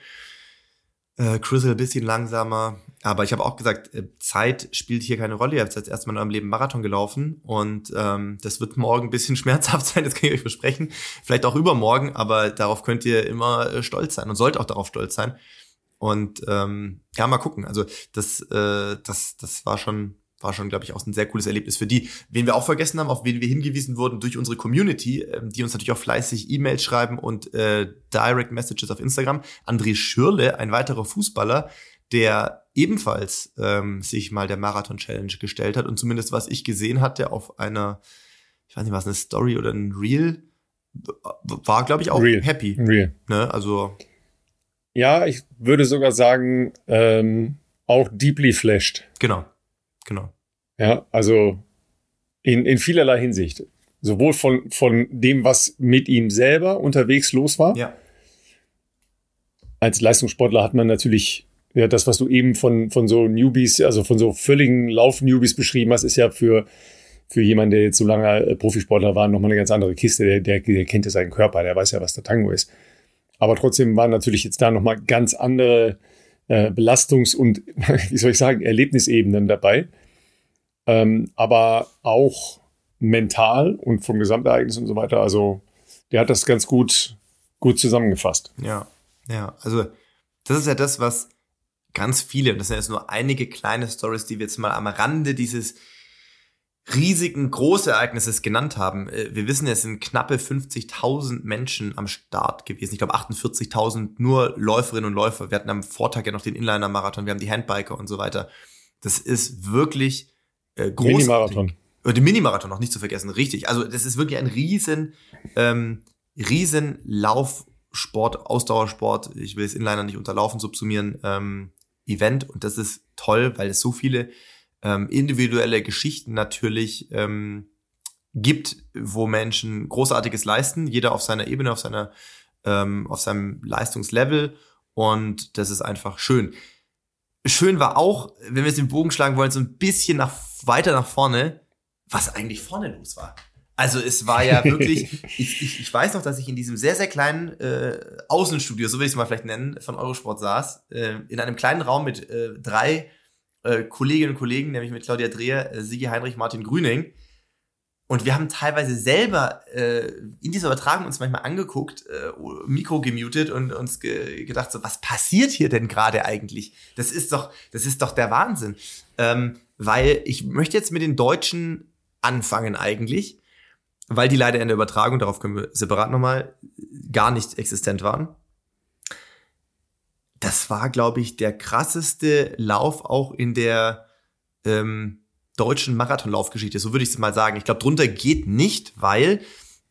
Äh, Crystal ein bisschen langsamer. Aber ich habe auch gesagt, äh, Zeit spielt hier keine Rolle. Ihr habt jetzt erstmal in eurem Leben Marathon gelaufen und ähm, das wird morgen ein bisschen schmerzhaft sein, das kann ich euch versprechen. Vielleicht auch übermorgen, aber darauf könnt ihr immer äh, stolz sein und sollt auch darauf stolz sein. Und ähm, ja, mal gucken. Also das, äh, das, das war schon, war schon, glaube ich, auch ein sehr cooles Erlebnis für die, wen wir auch vergessen haben, auf wen wir hingewiesen wurden durch unsere Community, ähm, die uns natürlich auch fleißig E-Mails schreiben und äh, Direct Messages auf Instagram. André Schürle, ein weiterer Fußballer, der ebenfalls ähm, sich mal der Marathon Challenge gestellt hat und zumindest was ich gesehen hatte auf einer, ich weiß nicht was, eine Story oder ein Reel, war glaube ich auch Reel. happy. Real. Ne? Also Ja, ich würde sogar sagen, ähm, auch deeply flashed. genau, genau. Ja, also in, in vielerlei Hinsicht. Sowohl von, von dem, was mit ihm selber unterwegs los war. Ja, Als Leistungssportler hat man natürlich, ja, das, was du eben von, von so Newbies, also von so völligen Lauf-Newbies beschrieben hast, ist ja für, für jemanden, der jetzt so lange äh, Profisportler war, nochmal eine ganz andere Kiste. Der, der, der kennt ja seinen Körper, der weiß ja, was der Tango ist. Aber trotzdem waren natürlich jetzt da nochmal ganz andere äh, Belastungs- und, wie soll ich sagen, Erlebnisebenen dabei. Ähm, aber auch mental und vom Gesamtereignis und so weiter. Also der hat das ganz gut, gut zusammengefasst. ja, ja. Also das ist ja das, was ganz viele, und das sind jetzt nur einige kleine Stories, die wir jetzt mal am Rande dieses riesigen Großereignisses genannt haben. Äh, Wir wissen, es sind knappe 50.000 Menschen am Start gewesen. Ich glaube 48.000 nur Läuferinnen und Läufer. Wir hatten am Vortag ja noch den Inliner-Marathon, wir haben die Handbiker und so weiter. Das ist wirklich äh, großartig. Mini-Marathon. Und den Mini-Marathon noch nicht zu vergessen, richtig. Also das ist wirklich ein riesen, ähm, riesen Laufsport, Ausdauersport, ich will es Inliner nicht unterlaufen, subsumieren, ähm, Event. Und das ist toll, weil es so viele ähm, individuelle Geschichten natürlich ähm, gibt, wo Menschen Großartiges leisten, jeder auf seiner Ebene, auf seiner, ähm, auf seinem Leistungslevel. Und das ist einfach schön. Schön war auch, wenn wir jetzt den Bogen schlagen wollen, so ein bisschen nach, weiter nach vorne, was eigentlich vorne los war. Also es war ja wirklich, ich, ich, ich weiß noch, dass ich in diesem sehr, sehr kleinen äh, Außenstudio, so will ich es mal vielleicht nennen, von Eurosport saß, äh, in einem kleinen Raum mit äh, drei äh, Kolleginnen und Kollegen, nämlich mit Claudia Dreher, äh, Sigi Heinrich, Martin Grüning. Und wir haben teilweise selber äh, in dieser Übertragung uns manchmal angeguckt, äh, Mikro gemutet und uns ge gedacht, so, was passiert hier denn gerade eigentlich? Das ist doch, das ist doch der Wahnsinn. Ähm, weil ich möchte jetzt mit den Deutschen anfangen eigentlich, weil die leider in der Übertragung, darauf können wir separat nochmal, gar nicht existent waren. Das war, glaube ich, der krasseste Lauf auch in der ähm, deutschen Marathonlaufgeschichte. So würde ich es mal sagen. Ich glaube, drunter geht nicht, weil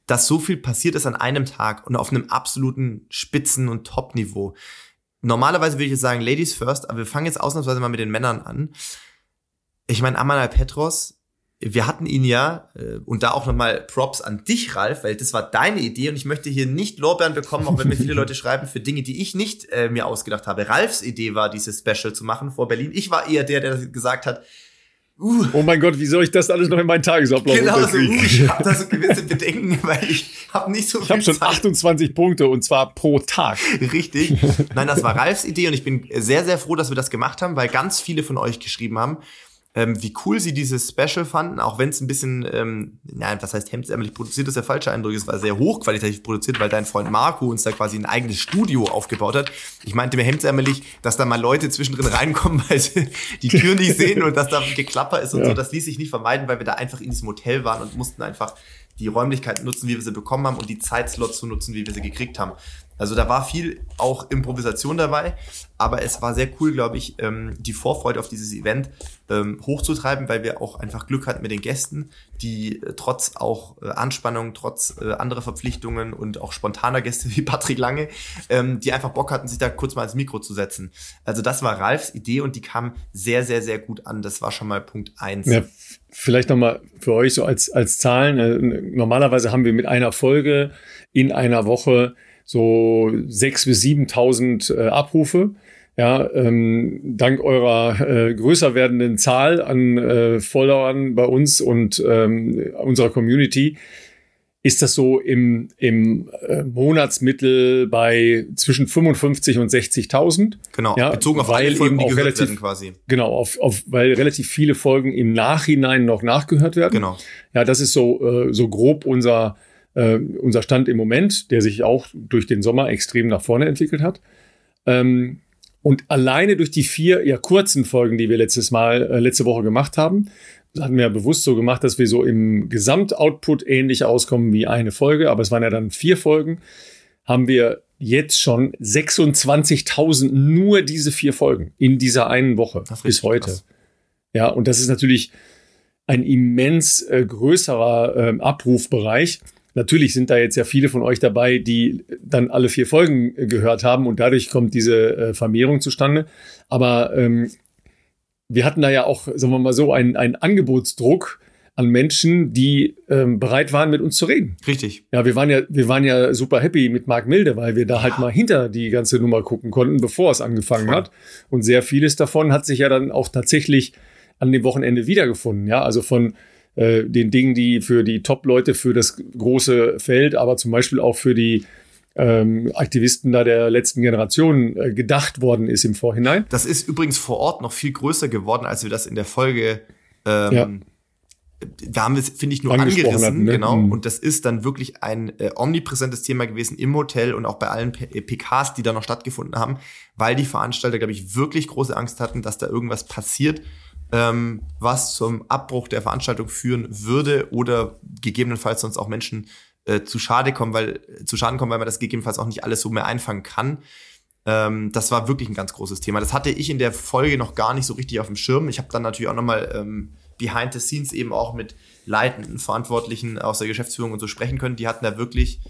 das so viel passiert ist an einem Tag und auf einem absoluten Spitzen- und Top-Niveau. Normalerweise würde ich jetzt sagen, Ladies first, aber wir fangen jetzt ausnahmsweise mal mit den Männern an. Ich meine, Amanal Petros, wir hatten ihn ja, äh, und da auch nochmal Props an dich, Ralf, weil das war deine Idee und ich möchte hier nicht Lorbeeren bekommen, auch wenn mir viele Leute schreiben, für Dinge, die ich nicht äh, mir ausgedacht habe. Ralfs Idee war, dieses Special zu machen vor Berlin. Ich war eher der, der gesagt hat, uh, Oh mein Gott, wie soll ich das alles noch in meinen Tagesablauf genau so, uh, ich habe da so gewisse Bedenken, weil ich habe nicht so Ich viel habe schon Zeit. 28 Punkte und zwar pro Tag. Richtig. Nein, das war Ralfs Idee und ich bin sehr, sehr froh, dass wir das gemacht haben, weil ganz viele von euch geschrieben haben, ähm, wie cool sie dieses Special fanden, auch wenn es ein bisschen, ähm, nein, was heißt hemdsärmelig produziert, ist der falsche Eindruck, es war sehr hochqualitativ produziert, weil dein Freund Marco uns da quasi ein eigenes Studio aufgebaut hat. Ich meinte mir hemdsärmelig, dass da mal Leute zwischendrin reinkommen, weil sie die Tür nicht sehen und dass da Geklapper ist und Ja. so. Das ließ sich nicht vermeiden, weil wir da einfach in diesem Hotel waren und mussten einfach die Räumlichkeiten nutzen, wie wir sie bekommen haben und die Zeitslots zu nutzen, wie wir sie gekriegt haben. Also da war viel auch Improvisation dabei, aber es war sehr cool, glaube ich, ähm, die Vorfreude auf dieses Event ähm, hochzutreiben, weil wir auch einfach Glück hatten mit den Gästen, die äh, trotz auch äh, Anspannung, trotz äh, anderer Verpflichtungen und auch spontaner Gäste wie Patrick Lange, ähm, die einfach Bock hatten, sich da kurz mal ins Mikro zu setzen. Also das war Ralfs Idee und die kam sehr, sehr, sehr gut an. Das war schon mal Punkt eins. Ja, vielleicht nochmal für euch so als, als Zahlen. Äh, normalerweise haben wir mit einer Folge in einer Woche so sechs bis 7.000 äh, Abrufe. Ja, ähm, dank eurer äh, größer werdenden Zahl an äh, Followern bei uns und ähm, unserer Community ist das so im, im äh, Monatsmittel bei zwischen 55 und 60.000. Genau, ja, bezogen auf weil alle Folgen, die gehört relativ, werden quasi. Genau, auf, auf, weil relativ viele Folgen im Nachhinein noch nachgehört werden. Genau. Ja, das ist so, äh, so grob unser, äh, unser Stand im Moment, der sich auch durch den Sommer extrem nach vorne entwickelt hat. Ähm, und alleine durch die vier ja kurzen Folgen, die wir letztes Mal, äh, letzte Woche gemacht haben, hatten wir ja bewusst so gemacht, dass wir so im Gesamtoutput ähnlich auskommen wie eine Folge, aber es waren ja dann vier Folgen, haben wir jetzt schon 26.000 nur diese vier Folgen in dieser einen Woche bis heute. Krass. Ja, und das ist natürlich ein immens äh, größerer äh, Abrufbereich. Natürlich sind da jetzt ja viele von euch dabei, die dann alle vier Folgen äh, gehört haben und dadurch kommt diese äh, Vermehrung zustande. Aber ähm, wir hatten da ja auch, sagen wir mal so, einen, einen Angebotsdruck an Menschen, die ähm, bereit waren, mit uns zu reden. Richtig. Ja, wir waren ja, wir waren ja super happy mit Marc Milde, weil wir da halt mal hinter die ganze Nummer gucken konnten, bevor es angefangen Voll. hat. Und sehr vieles davon hat sich ja dann auch tatsächlich an dem Wochenende wiedergefunden. Ja, also von äh, den Dingen, die für die Top-Leute für das große Feld, aber zum Beispiel auch für die ähm, Aktivisten da der letzten Generation äh, gedacht worden ist im Vorhinein. Das ist übrigens vor Ort noch viel größer geworden, als wir das in der Folge ähm, ja. Da haben wir es, finde ich, nur angerissen, hatten, ne? genau. Mhm. Und das ist dann wirklich ein äh, omnipräsentes Thema gewesen im Hotel und auch bei allen P PKs, die da noch stattgefunden haben, weil die Veranstalter, glaube ich, wirklich große Angst hatten, dass da irgendwas passiert ähm, was zum Abbruch der Veranstaltung führen würde oder gegebenenfalls sonst auch Menschen äh, zu Schade kommen, weil zu Schaden kommen, weil man das gegebenenfalls auch nicht alles so mehr einfangen kann. Ähm, das war wirklich ein ganz großes Thema. Das hatte ich in der Folge noch gar nicht so richtig auf dem Schirm. Ich habe dann natürlich auch nochmal ähm, behind the scenes eben auch mit leitenden Verantwortlichen aus der Geschäftsführung und so sprechen können. Die hatten da wirklich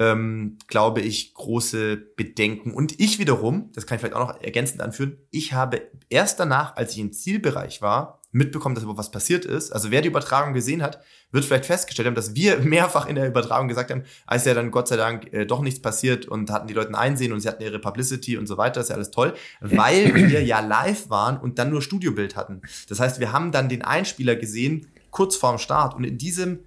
ähm, glaube ich, große Bedenken. Und ich wiederum, das kann ich vielleicht auch noch ergänzend anführen, ich habe erst danach, als ich im Zielbereich war, mitbekommen, dass überhaupt was passiert ist. Also wer die Übertragung gesehen hat, wird vielleicht festgestellt haben, dass wir mehrfach in der Übertragung gesagt haben, als ja dann Gott sei Dank äh, doch nichts passiert und hatten die Leute einsehen und sie hatten ihre Publicity und so weiter, ist ja alles toll, weil wir ja live waren und dann nur Studiobild hatten. Das heißt, wir haben dann den Einspieler gesehen, kurz vorm Start und in diesem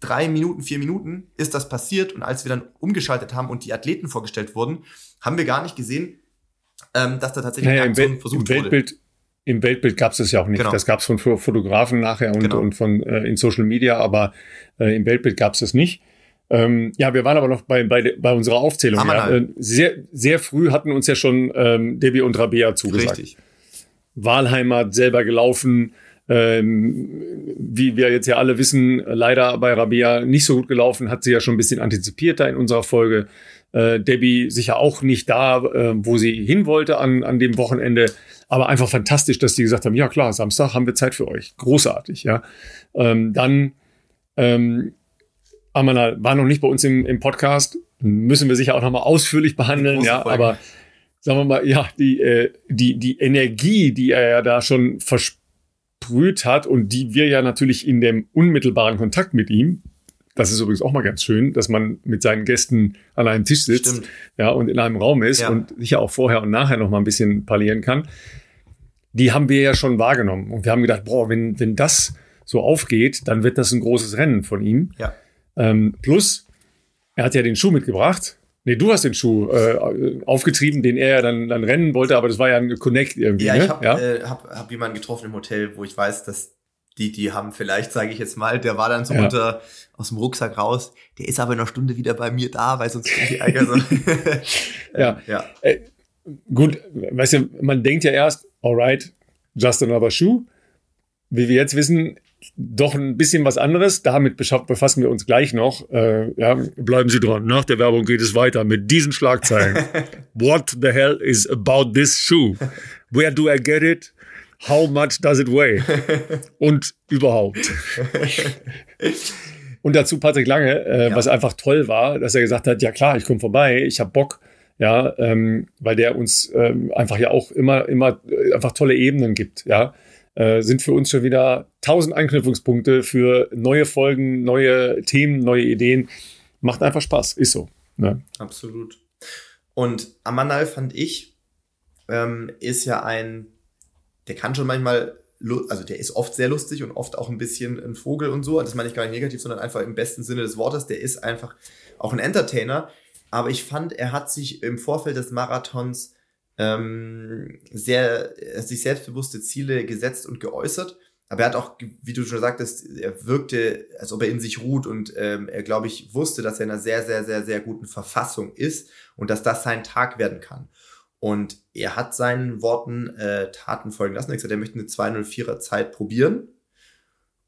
drei Minuten, vier Minuten ist das passiert und als wir dann umgeschaltet haben und die Athleten vorgestellt wurden, haben wir gar nicht gesehen, ähm, dass da tatsächlich naja, eine Aktion im versucht im Weltbild, wurde. Im Weltbild gab es das ja auch nicht. Genau. Das gab es von Fotografen nachher und, genau. und von äh, in Social Media, aber äh, im Weltbild gab es das nicht. Ähm, ja, wir waren aber noch bei, bei, bei unserer Aufzählung. Ja. Äh, sehr, sehr früh hatten uns ja schon ähm, Debbie und Rabea zugesagt. Richtig. Wahlheimat selber gelaufen, ähm, wie wir jetzt ja alle wissen, leider bei Rabea nicht so gut gelaufen, hat sie ja schon ein bisschen antizipiert da in unserer Folge. Äh, Debbie sicher auch nicht da, äh, wo sie hin wollte an, an dem Wochenende. Aber einfach fantastisch, dass die gesagt haben, ja klar, Samstag haben wir Zeit für euch. Großartig, ja. Ähm, dann, ähm, Amana war noch nicht bei uns im, im Podcast, müssen wir sicher auch nochmal ausführlich behandeln, ja, Folge. aber sagen wir mal, ja, die, äh, die, die Energie, die er ja da schon verspricht, versprüht hat und die wir ja natürlich in dem unmittelbaren Kontakt mit ihm, das ist übrigens auch mal ganz schön, dass man mit seinen Gästen an einem Tisch sitzt Stimmt. ja, und in einem Raum ist ja. und sicher auch vorher und nachher noch mal ein bisschen parlieren kann. Die haben wir ja schon wahrgenommen. Und wir haben gedacht, boah, wenn, wenn das so aufgeht, dann wird das ein großes Rennen von ihm. Ja. Ähm, plus, er hat ja den Schuh mitgebracht. Nee, du hast den Schuh äh, aufgetrieben, den er ja dann, dann rennen wollte, aber das war ja ein Connect irgendwie. Ja, ich ne? habe ja? äh, hab, hab jemanden getroffen im Hotel, wo ich weiß, dass die, die haben vielleicht, sage ich jetzt mal, der war dann so ja. unter aus dem Rucksack raus. Der ist aber in einer Stunde wieder bei mir da, weil sonst kriege ich Ärger. So. ja, ja. Äh, gut, weißt du, man denkt ja erst, alright, just another shoe. Wie wir jetzt wissen, doch ein bisschen was anderes. Damit befassen wir uns gleich noch. Äh, ja, bleiben Sie dran. Nach der Werbung geht es weiter mit diesen Schlagzeilen. What the hell is about this shoe? Where do I get it? How much does it weigh? Und überhaupt. Und dazu Patrick Lange, äh, ja. was einfach toll war, dass er gesagt hat, ja klar, ich komme vorbei, ich habe Bock, ja, ähm, weil der uns ähm, einfach ja auch immer, immer äh, einfach tolle Ebenen gibt, ja, äh, sind für uns schon wieder tausend Anknüpfungspunkte für neue Folgen, neue Themen, neue Ideen. Macht einfach Spaß, ist so. Ne? Absolut. Und Amanal fand ich, ähm, ist ja ein, der kann schon manchmal also der ist oft sehr lustig und oft auch ein bisschen ein Vogel und so. Das meine ich gar nicht negativ, sondern einfach im besten Sinne des Wortes. Der ist einfach auch ein Entertainer. Aber ich fand, er hat sich im Vorfeld des Marathons ähm, sehr, sich selbstbewusste Ziele gesetzt und geäußert. Aber er hat auch, wie du schon sagtest, er wirkte, als ob er in sich ruht und ähm, er, glaube ich, wusste, dass er in einer sehr, sehr, sehr, sehr guten Verfassung ist und dass das sein Tag werden kann. Und er hat seinen Worten äh, Taten folgen lassen. Er hat gesagt, er möchte eine 204er Zeit probieren.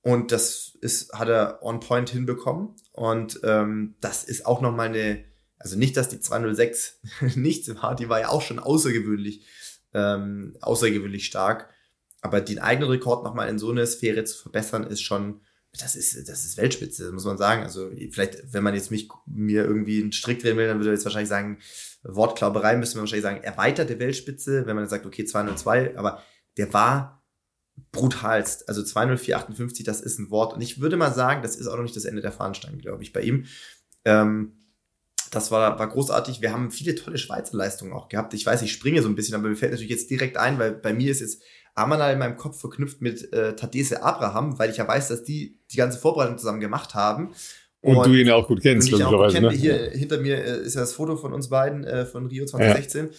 Und das ist, hat er on point hinbekommen. Und ähm, das ist auch nochmal eine, also nicht, dass die 206 nichts war, die war ja auch schon außergewöhnlich, ähm, außergewöhnlich stark. Aber den eigenen Rekord nochmal in so eine Sphäre zu verbessern, ist schon, das ist, das ist Weltspitze, muss man sagen. Also vielleicht, wenn man jetzt mich, mir irgendwie einen Strick drehen will, dann würde er jetzt wahrscheinlich sagen, Wortklauberei müsste man wahrscheinlich sagen, erweiterte Weltspitze, wenn man sagt, okay, 202, aber der war brutalst. Also 20458, das ist ein Wort. Und ich würde mal sagen, das ist auch noch nicht das Ende der Fahnenstange, glaube ich, bei ihm. Ähm, das war, war großartig. Wir haben viele tolle Schweizer Leistungen auch gehabt. Ich weiß, ich springe so ein bisschen, aber mir fällt natürlich jetzt direkt ein, weil bei mir ist jetzt Amanal in meinem Kopf verknüpft mit äh, Tadese Abraham, weil ich ja weiß, dass die die ganze Vorbereitung zusammen gemacht haben. Und, und, du ihn ja auch gut kennst, logischerweise. Ne? Hier hinter mir äh, ist ja das Foto von uns beiden äh, von Rio 2016.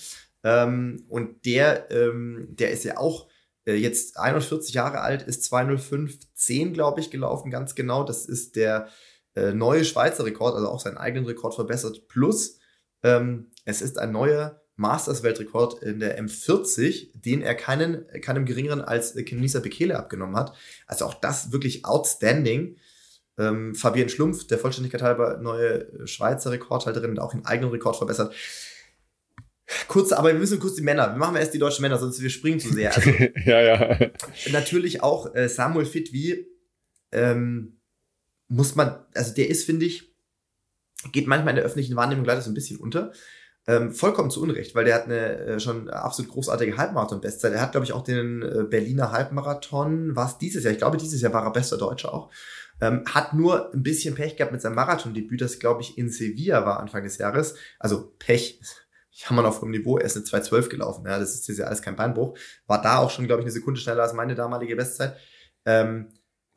Ja. Ähm, und der, ähm, der ist ja auch äh, jetzt 41 Jahre alt, ist 20510, glaube ich, gelaufen, ganz genau. Das ist der äh, neue Schweizer Rekord, also auch seinen eigenen Rekord verbessert. Plus, ähm, es ist ein neuer Masters-Weltrekord in der M40, den er keinen, keinem geringeren als Kenisa Bekele abgenommen hat. Also auch das wirklich outstanding. Ähm, Fabian Schlumpf, der Vollständigkeit halber neue Schweizer Rekordhalterin, auch den eigenen Rekord verbessert. Kurz, aber wir müssen kurz die Männer. Wir machen erst die deutschen Männer, sonst wir springen zu sehr. Also, ja, ja. Natürlich auch äh, Samuel Fitwi ähm, muss man, also der ist, finde ich, geht manchmal in der öffentlichen Wahrnehmung leider so ein bisschen unter. Ähm, vollkommen zu Unrecht, weil der hat eine äh, schon absolut großartige Halbmarathon-Bestzeit. Er hat, glaube ich, auch den äh, Berliner Halbmarathon, was dieses Jahr, ich glaube, dieses Jahr war er bester Deutscher auch. Ähm, hat nur ein bisschen Pech gehabt mit seinem Marathondebüt, das glaube ich in Sevilla war Anfang des Jahres. Also Pech, kann man auf hohem Niveau, er ist eine 2.12 gelaufen. Ja, das ist ja alles kein Beinbruch. War da auch schon, glaube ich, eine Sekunde schneller als meine damalige Bestzeit. Ähm,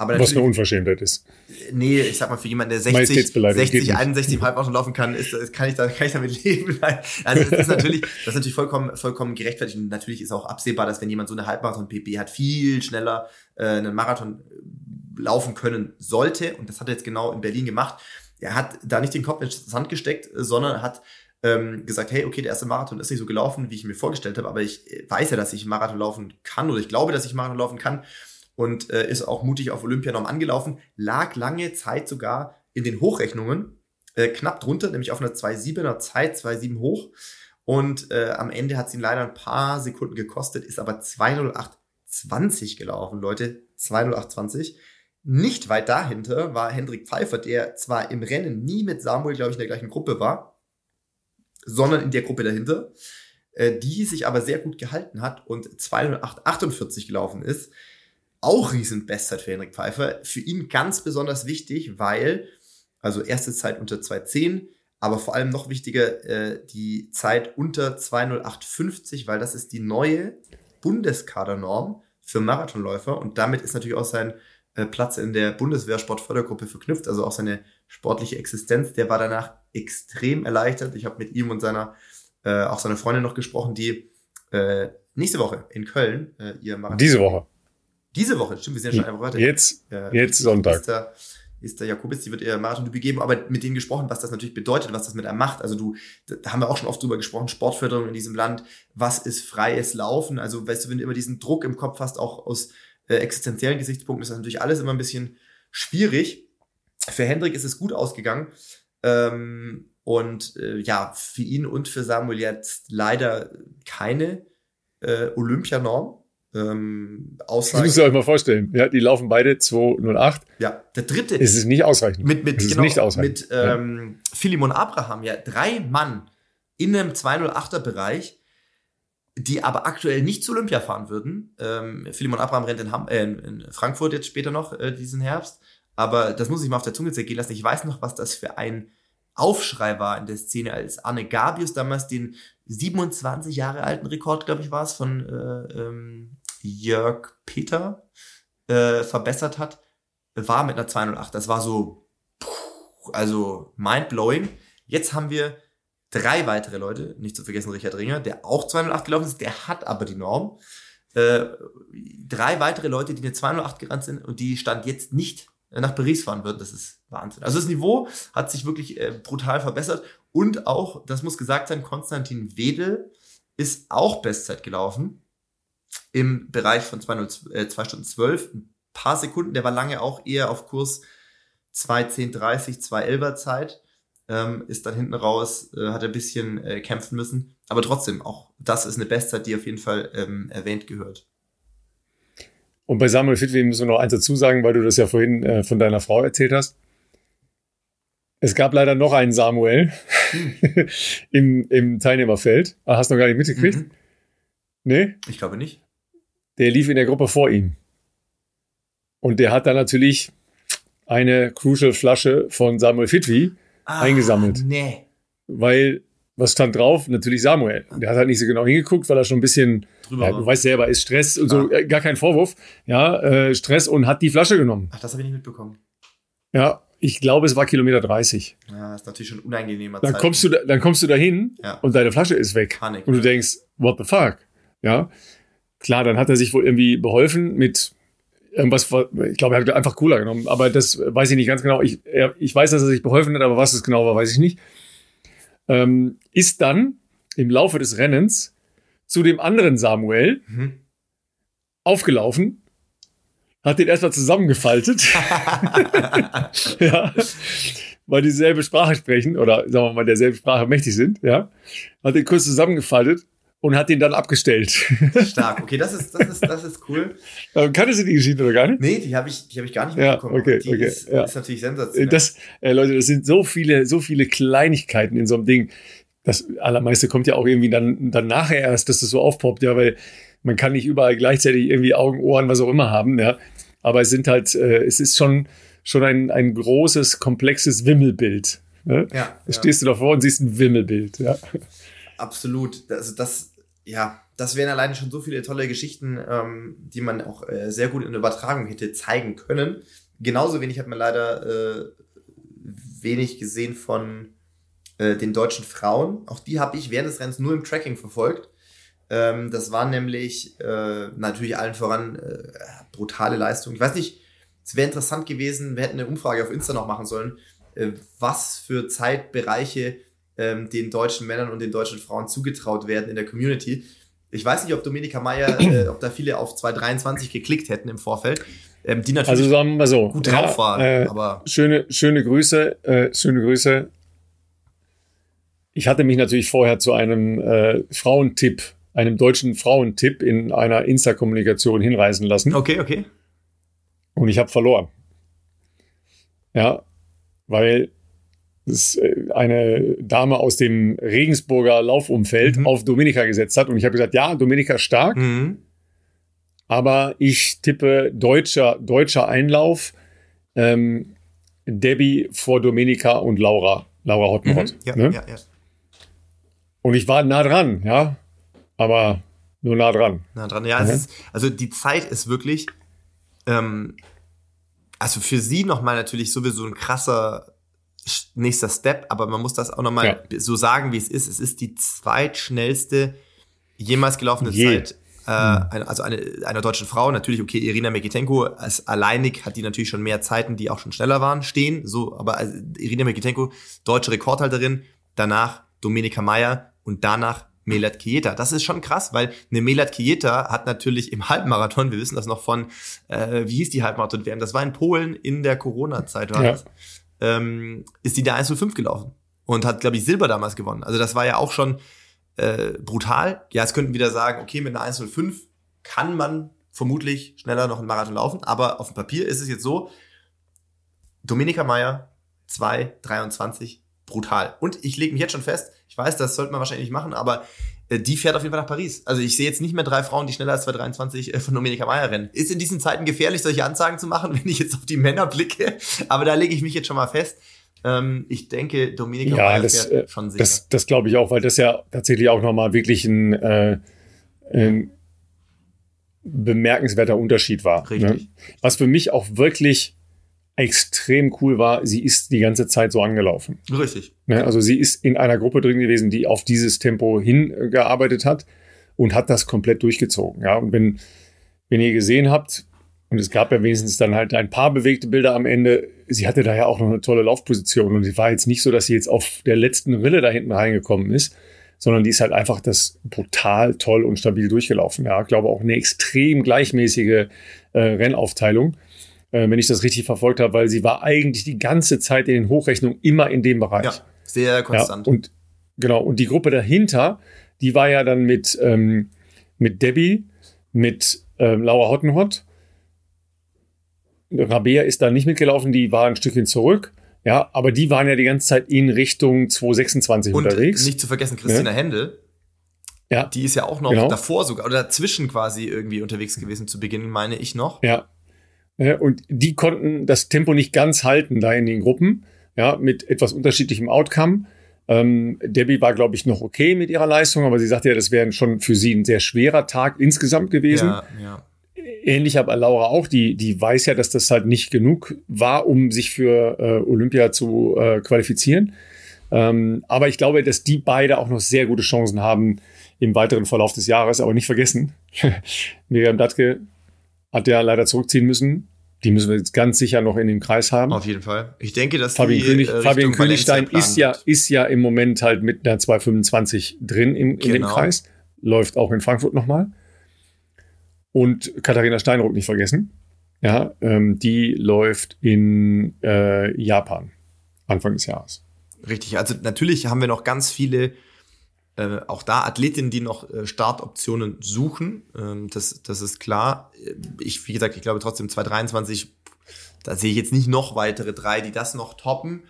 aber Was eine Unverschämtheit ist. Nee, ich sag mal, für jemanden, der 60, 60 61 Halbmarathon laufen kann, ist, kann, ich da, kann ich damit leben. Also das ist natürlich, das ist natürlich vollkommen, vollkommen gerechtfertigt. Und natürlich ist auch absehbar, dass wenn jemand so eine Halbmarathon-PP hat, viel schneller äh, einen Marathon laufen können sollte. Und das hat er jetzt genau in Berlin gemacht. Er hat da nicht den Kopf in den Sand gesteckt, sondern hat ähm, gesagt, hey, okay, der erste Marathon ist nicht so gelaufen, wie ich mir vorgestellt habe, aber ich weiß ja, dass ich Marathon laufen kann oder ich glaube, dass ich Marathon laufen kann und äh, ist auch mutig auf Olympianorm angelaufen, lag lange Zeit sogar in den Hochrechnungen äh, knapp drunter, nämlich auf einer 2,7er Zeit, 2,7 hoch. Und äh, am Ende hat es ihn leider ein paar Sekunden gekostet, ist aber 2,0820 gelaufen, Leute. 2,0820. Nicht weit dahinter war Hendrik Pfeiffer, der zwar im Rennen nie mit Samuel, glaube ich, in der gleichen Gruppe war, sondern in der Gruppe dahinter, äh, die sich aber sehr gut gehalten hat und 2,48 gelaufen ist. Auch Riesenbestzeit für Hendrik Pfeiffer. Für ihn ganz besonders wichtig, weil, also erste Zeit unter 2,10, aber vor allem noch wichtiger, äh, die Zeit unter 2,0850, weil das ist die neue Bundeskadernorm für Marathonläufer und damit ist natürlich auch sein äh, Platz in der Bundeswehr-Sportfördergruppe verknüpft, also auch seine sportliche Existenz. Der war danach extrem erleichtert. Ich habe mit ihm und seiner, äh, auch seiner Freundin noch gesprochen, die äh, nächste Woche in Köln äh, ihr Marathon. Diese Woche. Diese Woche, stimmt, wir sind ja schon eine Woche weiter. Jetzt, äh, jetzt Sonntag. Ist der, ist der Jakobitz, die wird ihr Marathon-Debüt geben, aber mit denen gesprochen, was das natürlich bedeutet, was das mit einem macht. Also du, da haben wir auch schon oft drüber gesprochen, Sportförderung in diesem Land, was ist freies Laufen? Also weißt du, wenn du immer diesen Druck im Kopf hast, auch aus äh, existenziellen Gesichtspunkten ist das natürlich alles immer ein bisschen schwierig. Für Hendrik ist es gut ausgegangen. Ähm, und äh, ja, für ihn und für Samuel jetzt leider keine äh, Olympianorm. Ähm, das müsst ihr euch mal vorstellen. Ja, die laufen beide 208. Ja, der dritte. Es ist nicht ausreichend. Mit, mit, es genau, nicht ausreichend. mit ähm, ja. Philemon Abraham, ja, drei Mann in einem 208er Bereich, die aber aktuell nicht zu Olympia fahren würden. Ähm, Philemon Abraham rennt in, Ham äh, in Frankfurt jetzt später noch äh, diesen Herbst. Aber das muss ich mal auf der Zunge zergehen lassen. Ich weiß noch, was das für ein Aufschrei war in der Szene, als Arne Gabius damals den 27 Jahre alten Rekord, glaube ich, war es, von äh, ähm, Jörg Peter äh, verbessert hat, war mit einer 208. Das war so, also mind-blowing. Jetzt haben wir drei weitere Leute, nicht zu vergessen Richard Ringer, der auch 208 gelaufen ist, der hat aber die Norm. Äh, drei weitere Leute, die eine 208 gerannt sind und die stand jetzt nicht nach Paris fahren würden. Das ist Wahnsinn. Also das Niveau hat sich wirklich äh, brutal verbessert. Und auch, das muss gesagt sein, Konstantin Wedel ist auch Bestzeit gelaufen im Bereich von 2, äh, 2 Stunden 12. Ein paar Sekunden, der war lange auch eher auf Kurs 2.10.30, 2.11er Zeit. Ähm, ist dann hinten raus, äh, hat ein bisschen äh, kämpfen müssen. Aber trotzdem, auch das ist eine Bestzeit, die auf jeden Fall ähm, erwähnt gehört. Und bei Samuel Fitwe müssen wir noch eins dazu sagen, weil du das ja vorhin äh, von deiner Frau erzählt hast. Es gab leider noch einen Samuel hm. im, im Teilnehmerfeld. Ah, hast du noch gar nicht mitgekriegt? Mhm. Nee? Ich glaube nicht. Der lief in der Gruppe vor ihm. Und der hat dann natürlich eine Crucial Flasche von Samuel Fitwi ah, eingesammelt. Nee. Weil was stand drauf? Natürlich Samuel. Der hat halt nicht so genau hingeguckt, weil er schon ein bisschen, ja, du weißt selber, ist Stress und so, äh, gar kein Vorwurf. Ja, äh, Stress und hat die Flasche genommen. Ach, das habe ich nicht mitbekommen. Ja, ich glaube, es war Kilometer 30. Ja, ist natürlich schon unangenehmer dann kommst du da, Dann kommst du dahin ja. und deine Flasche ist weg. Panik. Und du denkst, what the fuck? Ja, klar, dann hat er sich wohl irgendwie beholfen mit irgendwas, ich glaube, er hat einfach cooler genommen, aber das weiß ich nicht ganz genau. Ich, er, ich weiß, dass er sich beholfen hat, aber was es genau war, weiß ich nicht. Ähm, ist dann im Laufe des Rennens zu dem anderen Samuel mhm. aufgelaufen, hat den erstmal zusammengefaltet, ja, weil die dieselbe Sprache sprechen oder sagen wir mal derselbe Sprache mächtig sind, ja, hat den kurz zusammengefaltet und hat ihn dann abgestellt. Stark, okay, das ist, das ist, das ist cool. Aber kanntest du die Geschichte oder gar nicht? Nee, die habe ich, die hab ich gar nicht mitbekommen. Ja, okay, die okay, ist, ja. ist natürlich sensationell. Das, äh, Leute, das sind so viele, so viele Kleinigkeiten in so einem Ding. Das allermeiste kommt ja auch irgendwie dann, dann nachher erst, dass das so aufpoppt, ja, weil man kann nicht überall gleichzeitig irgendwie Augen, Ohren, was auch immer haben, ja. Aber es sind halt, äh, es ist schon, schon ein, ein großes, komplexes Wimmelbild. Ne? Ja, da stehst du davor und siehst ein Wimmelbild, ja. Absolut. Also das, ja, das wären alleine schon so viele tolle Geschichten, ähm, die man auch äh, sehr gut in Übertragung hätte zeigen können. Genauso wenig hat man leider äh, wenig gesehen von äh, den deutschen Frauen. Auch die habe ich während des Rennens nur im Tracking verfolgt. Ähm, das war nämlich äh, natürlich allen voran äh, brutale Leistung. Ich weiß nicht, es wäre interessant gewesen, wir hätten eine Umfrage auf Insta noch machen sollen, äh, was für Zeitbereiche ähm, den deutschen Männern und den deutschen Frauen zugetraut werden in der Community. Ich weiß nicht, ob Dominika Meyer, äh, ob da viele auf 223 geklickt hätten im Vorfeld. Ähm, die natürlich also sagen wir so, gut drauf waren. Äh, aber schöne, schöne Grüße, äh, schöne Grüße. Ich hatte mich natürlich vorher zu einem äh, Frauentipp, einem deutschen Frauentipp in einer Insta-Kommunikation hinreißen lassen. Okay, okay. Und ich habe verloren. Ja, weil dass äh, eine Dame aus dem Regensburger Laufumfeld mhm. auf Dominika gesetzt hat. Und ich habe gesagt, ja, Dominika stark, mhm. aber ich tippe deutscher, deutscher Einlauf. Ähm, Debbie vor Dominika und Laura, Laura Hottenrott. Mhm. Ja, ne? ja, ja. Und ich war nah dran, ja, aber nur nah dran. Nah dran, ja. Mhm. Ist, also die Zeit ist wirklich, ähm, also für sie nochmal natürlich sowieso ein krasser nächster Step, aber man muss das auch nochmal ja. so sagen, wie es ist. Es ist die zweitschnellste jemals gelaufene Je. Zeit. Äh, mhm. also eine, einer deutschen Frau, natürlich, okay, Irina Mekitenko als alleinig hat die natürlich schon mehr Zeiten, die auch schon schneller waren, stehen. So, aber also Irina Mekitenko, deutsche Rekordhalterin, danach Dominika Meyer und danach Melat Kieta. Das ist schon krass, weil eine Melat Kieta hat natürlich im Halbmarathon, wir wissen das noch von, äh, wie hieß die Halbmarathon-WM? Das war in Polen in der Corona-Zeit, war ja. das. Ähm, ist die der 105 gelaufen und hat, glaube ich, Silber damals gewonnen. Also das war ja auch schon äh, brutal. Ja, es könnten wieder sagen, okay, mit einer 105 kann man vermutlich schneller noch einen Marathon laufen, aber auf dem Papier ist es jetzt so, Dominika Meyer, 2,23, brutal. Und ich lege mich jetzt schon fest, ich weiß, das sollte man wahrscheinlich nicht machen, aber die fährt auf jeden Fall nach Paris. Also ich sehe jetzt nicht mehr drei Frauen, die schneller als 2,23 äh, von Dominika Meyer rennen. Ist in diesen Zeiten gefährlich, solche Ansagen zu machen, wenn ich jetzt auf die Männer blicke. Aber da lege ich mich jetzt schon mal fest. Ähm, ich denke, Dominika ja, Meyer das, fährt äh, schon sicher. Das, das glaube ich auch, weil das ja tatsächlich auch nochmal wirklich ein, äh, ein bemerkenswerter Unterschied war. Ne? Richtig. Ne? Was für mich auch wirklich extrem cool war, sie ist die ganze Zeit so angelaufen. Richtig. Ne? Also sie ist in einer Gruppe drin gewesen, die auf dieses Tempo hingearbeitet hat und hat das komplett durchgezogen. Ja, und wenn, wenn ihr gesehen habt, und es gab ja wenigstens dann halt ein paar bewegte Bilder am Ende, sie hatte da ja auch noch eine tolle Laufposition und sie war jetzt nicht so, dass sie jetzt auf der letzten Rille da hinten reingekommen ist, sondern die ist halt einfach das brutal toll und stabil durchgelaufen. Ja, ich glaube auch eine extrem gleichmäßige äh, Rennaufteilung äh, wenn ich das richtig verfolgt habe, weil sie war eigentlich die ganze Zeit in den Hochrechnungen immer in dem Bereich. Ja, sehr konstant. Ja, und genau, und die Gruppe dahinter, die war ja dann mit, ähm, mit Debbie, mit ähm, Laura Hottenhott. Rabea ist da nicht mitgelaufen, die war ein Stückchen zurück. Ja, aber die waren ja die ganze Zeit in Richtung 226 und unterwegs. Nicht zu vergessen, Christina ja. Händel. Ja. Die ist ja auch noch genau. davor sogar oder dazwischen quasi irgendwie unterwegs gewesen zu Beginn, meine ich noch. Ja. Und die konnten das Tempo nicht ganz halten da in den Gruppen, ja, mit etwas unterschiedlichem Outcome. Ähm, Debbie war, glaube ich, noch okay mit ihrer Leistung, aber sie sagte ja, das wäre schon für sie ein sehr schwerer Tag insgesamt gewesen. Ja, ja. Ähnlich aber Laura auch, die, die weiß ja, dass das halt nicht genug war, um sich für äh, Olympia zu äh, qualifizieren. Ähm, aber ich glaube, dass die beide auch noch sehr gute Chancen haben im weiteren Verlauf des Jahres. Aber nicht vergessen, Miriam Dattke hat der leider zurückziehen müssen. Die müssen wir jetzt ganz sicher noch in dem Kreis haben. Auf jeden Fall. Ich denke, dass Fabian, die, König, äh, Fabian Königstein ist ja, ist ja im Moment halt mit einer 225 drin im, genau. in dem genau. Kreis. Läuft auch in Frankfurt nochmal. Und Katharina Steinruck nicht vergessen. Ja, ähm, die läuft in äh, Japan Anfang des Jahres. Richtig. Also natürlich haben wir noch ganz viele äh, auch da Athletinnen, die noch äh, Startoptionen suchen. Ähm, das, das ist klar. Äh, ich, wie gesagt, ich glaube trotzdem 2023, da sehe ich jetzt nicht noch weitere drei, die das noch toppen.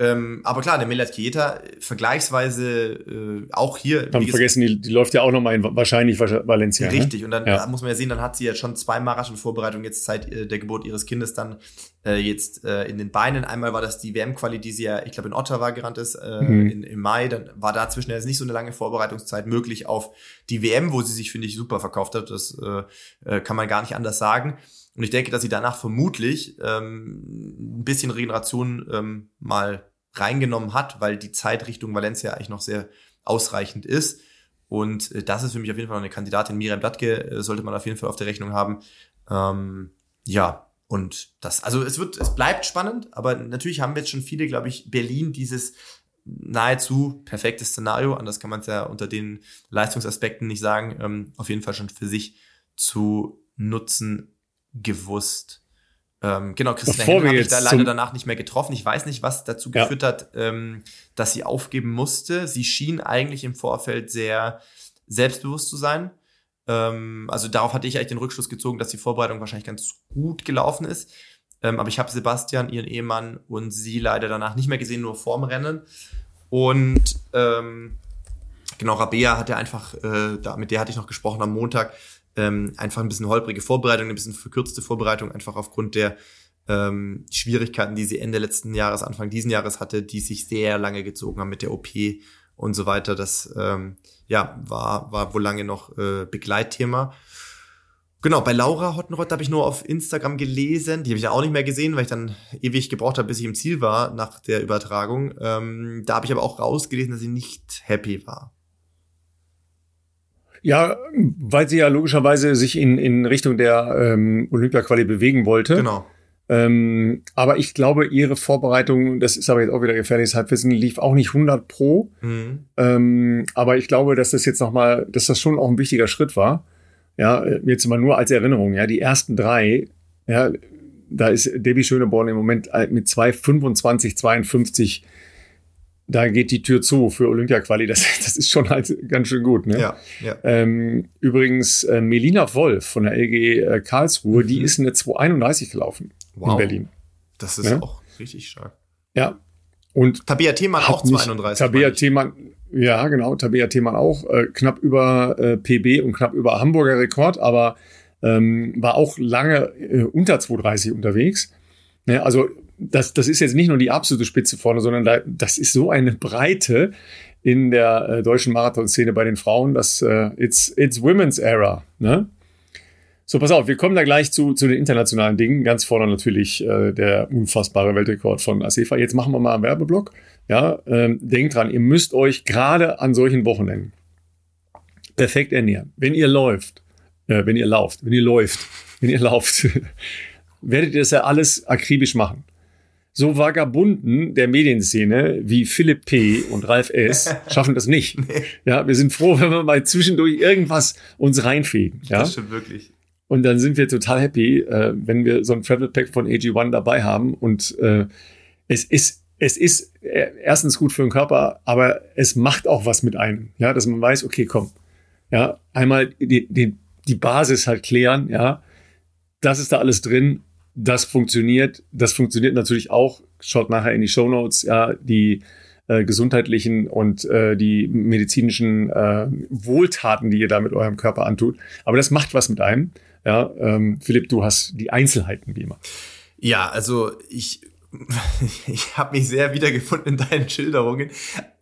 Ähm, aber klar, der Melat Kieta vergleichsweise äh, auch hier. Haben vergessen, die, die läuft ja auch nochmal in wahrscheinlich Valencia. Ne? Richtig, ne? und dann ja. muss man ja sehen, dann hat sie ja schon zwei Marathon-Vorbereitungen jetzt seit äh, der Geburt ihres Kindes dann äh, jetzt äh, in den Beinen. Einmal war das die WM-Quali, die sie ja, ich glaube, in Ottawa gerannt ist, äh, mhm. in, im Mai. Dann war dazwischen jetzt nicht so eine lange Vorbereitungszeit möglich auf die WM, wo sie sich, finde ich, super verkauft hat. Das äh, äh kann man gar nicht anders sagen. Und ich denke, dass sie danach vermutlich ähm, ein bisschen Regeneration ähm, mal reingenommen hat, weil die Zeit Richtung Valencia eigentlich noch sehr ausreichend ist. Und äh, das ist für mich auf jeden Fall noch eine Kandidatin. Miriam Dattke äh, sollte man auf jeden Fall auf der Rechnung haben. Ähm, ja, und das, also es wird, es bleibt spannend, aber natürlich haben jetzt schon viele, glaube ich, Berlin dieses nahezu perfekte Szenario, anders kann man es ja unter den Leistungsaspekten nicht sagen, ähm, auf jeden Fall schon für sich zu nutzen gewusst. Ähm, genau, Christian Bevor habe ich da leider danach nicht mehr getroffen. Ich weiß nicht, was dazu ja. geführt hat, ähm, dass sie aufgeben musste. Sie schien eigentlich im Vorfeld sehr selbstbewusst zu sein. Ähm, also darauf hatte ich eigentlich den Rückschluss gezogen, dass die Vorbereitung wahrscheinlich ganz gut gelaufen ist. Ähm, aber ich habe Sebastian, ihren Ehemann und sie leider danach nicht mehr gesehen, nur vorm Rennen. Und ähm, genau, Rabea hat ja einfach, äh, da, mit der hatte ich noch gesprochen am Montag, ähm, einfach ein bisschen holprige Vorbereitung, ein bisschen verkürzte Vorbereitung, einfach aufgrund der ähm, Schwierigkeiten, die sie Ende letzten Jahres, Anfang diesen Jahres hatte, die sich sehr lange gezogen haben mit der OP und so weiter. Das ähm, ja war war wohl lange noch äh, Begleitthema. Genau, bei Laura Hottenrott habe ich nur auf Instagram gelesen. Die habe ich ja auch nicht mehr gesehen, weil ich dann ewig gebraucht habe, bis ich im Ziel war nach der Übertragung. Ähm, da habe ich aber auch rausgelesen, dass sie nicht happy war. Ja, weil sie ja logischerweise sich in, in Richtung der ähm, Olympia-Quali bewegen wollte. Genau. Ähm, aber ich glaube, ihre Vorbereitung, das ist aber jetzt auch wieder gefährliches Halbwissen, lief auch nicht 100 pro. Mhm. Ähm, aber ich glaube, dass das jetzt nochmal, dass das schon auch ein wichtiger Schritt war. Ja, jetzt mal nur als Erinnerung, ja, die ersten drei, ja, da ist Debbie Schöneborn im Moment mit 2,25, 52 da geht die Tür zu für Olympia-Quali. Das, das ist schon halt ganz schön gut. Ne? Ja, ja. Ähm, übrigens, äh, Melina Wolf von der LG äh, Karlsruhe, mhm. die ist eine 231 gelaufen wow. in Berlin. Das ist ja? auch richtig stark. Ja. Und Tabea Themann auch 231. Tabea Themann, ja, genau. Tabea Themann auch äh, knapp über äh, PB und knapp über Hamburger Rekord, aber ähm, war auch lange äh, unter 230 unterwegs. Ne? Also das, das ist jetzt nicht nur die absolute Spitze vorne, sondern da, das ist so eine Breite in der äh, deutschen Marathonszene bei den Frauen, dass äh, it's, it's women's era. Ne? So, pass auf, wir kommen da gleich zu, zu den internationalen Dingen. Ganz vorne natürlich äh, der unfassbare Weltrekord von Asefa. Jetzt machen wir mal einen Werbeblock. Ja, ähm, denkt dran, ihr müsst euch gerade an solchen Wochenenden perfekt ernähren. Wenn ihr läuft, äh, wenn ihr lauft, wenn ihr läuft, wenn ihr lauft, werdet ihr das ja alles akribisch machen so Vagabunden der Medienszene wie Philipp P. und Ralf S. schaffen das nicht. Nee. Ja, wir sind froh, wenn wir mal zwischendurch irgendwas uns reinfegen. Ja? Das stimmt wirklich. Und dann sind wir total happy, äh, wenn wir so ein Travel Pack von AG1 dabei haben. Und äh, es ist es ist äh, erstens gut für den Körper, aber es macht auch was mit einem. Ja, dass man weiß, okay, komm. Ja, einmal die, die, die Basis halt klären, ja. Das ist da alles drin das funktioniert. Das funktioniert natürlich auch. Schaut nachher in die Show Notes, ja, die äh, gesundheitlichen und äh, die medizinischen äh, Wohltaten, die ihr da mit eurem Körper antut. Aber das macht was mit einem. Ja, ähm, Philipp, du hast die Einzelheiten wie immer. Ja, also ich, ich habe mich sehr wiedergefunden in deinen Schilderungen.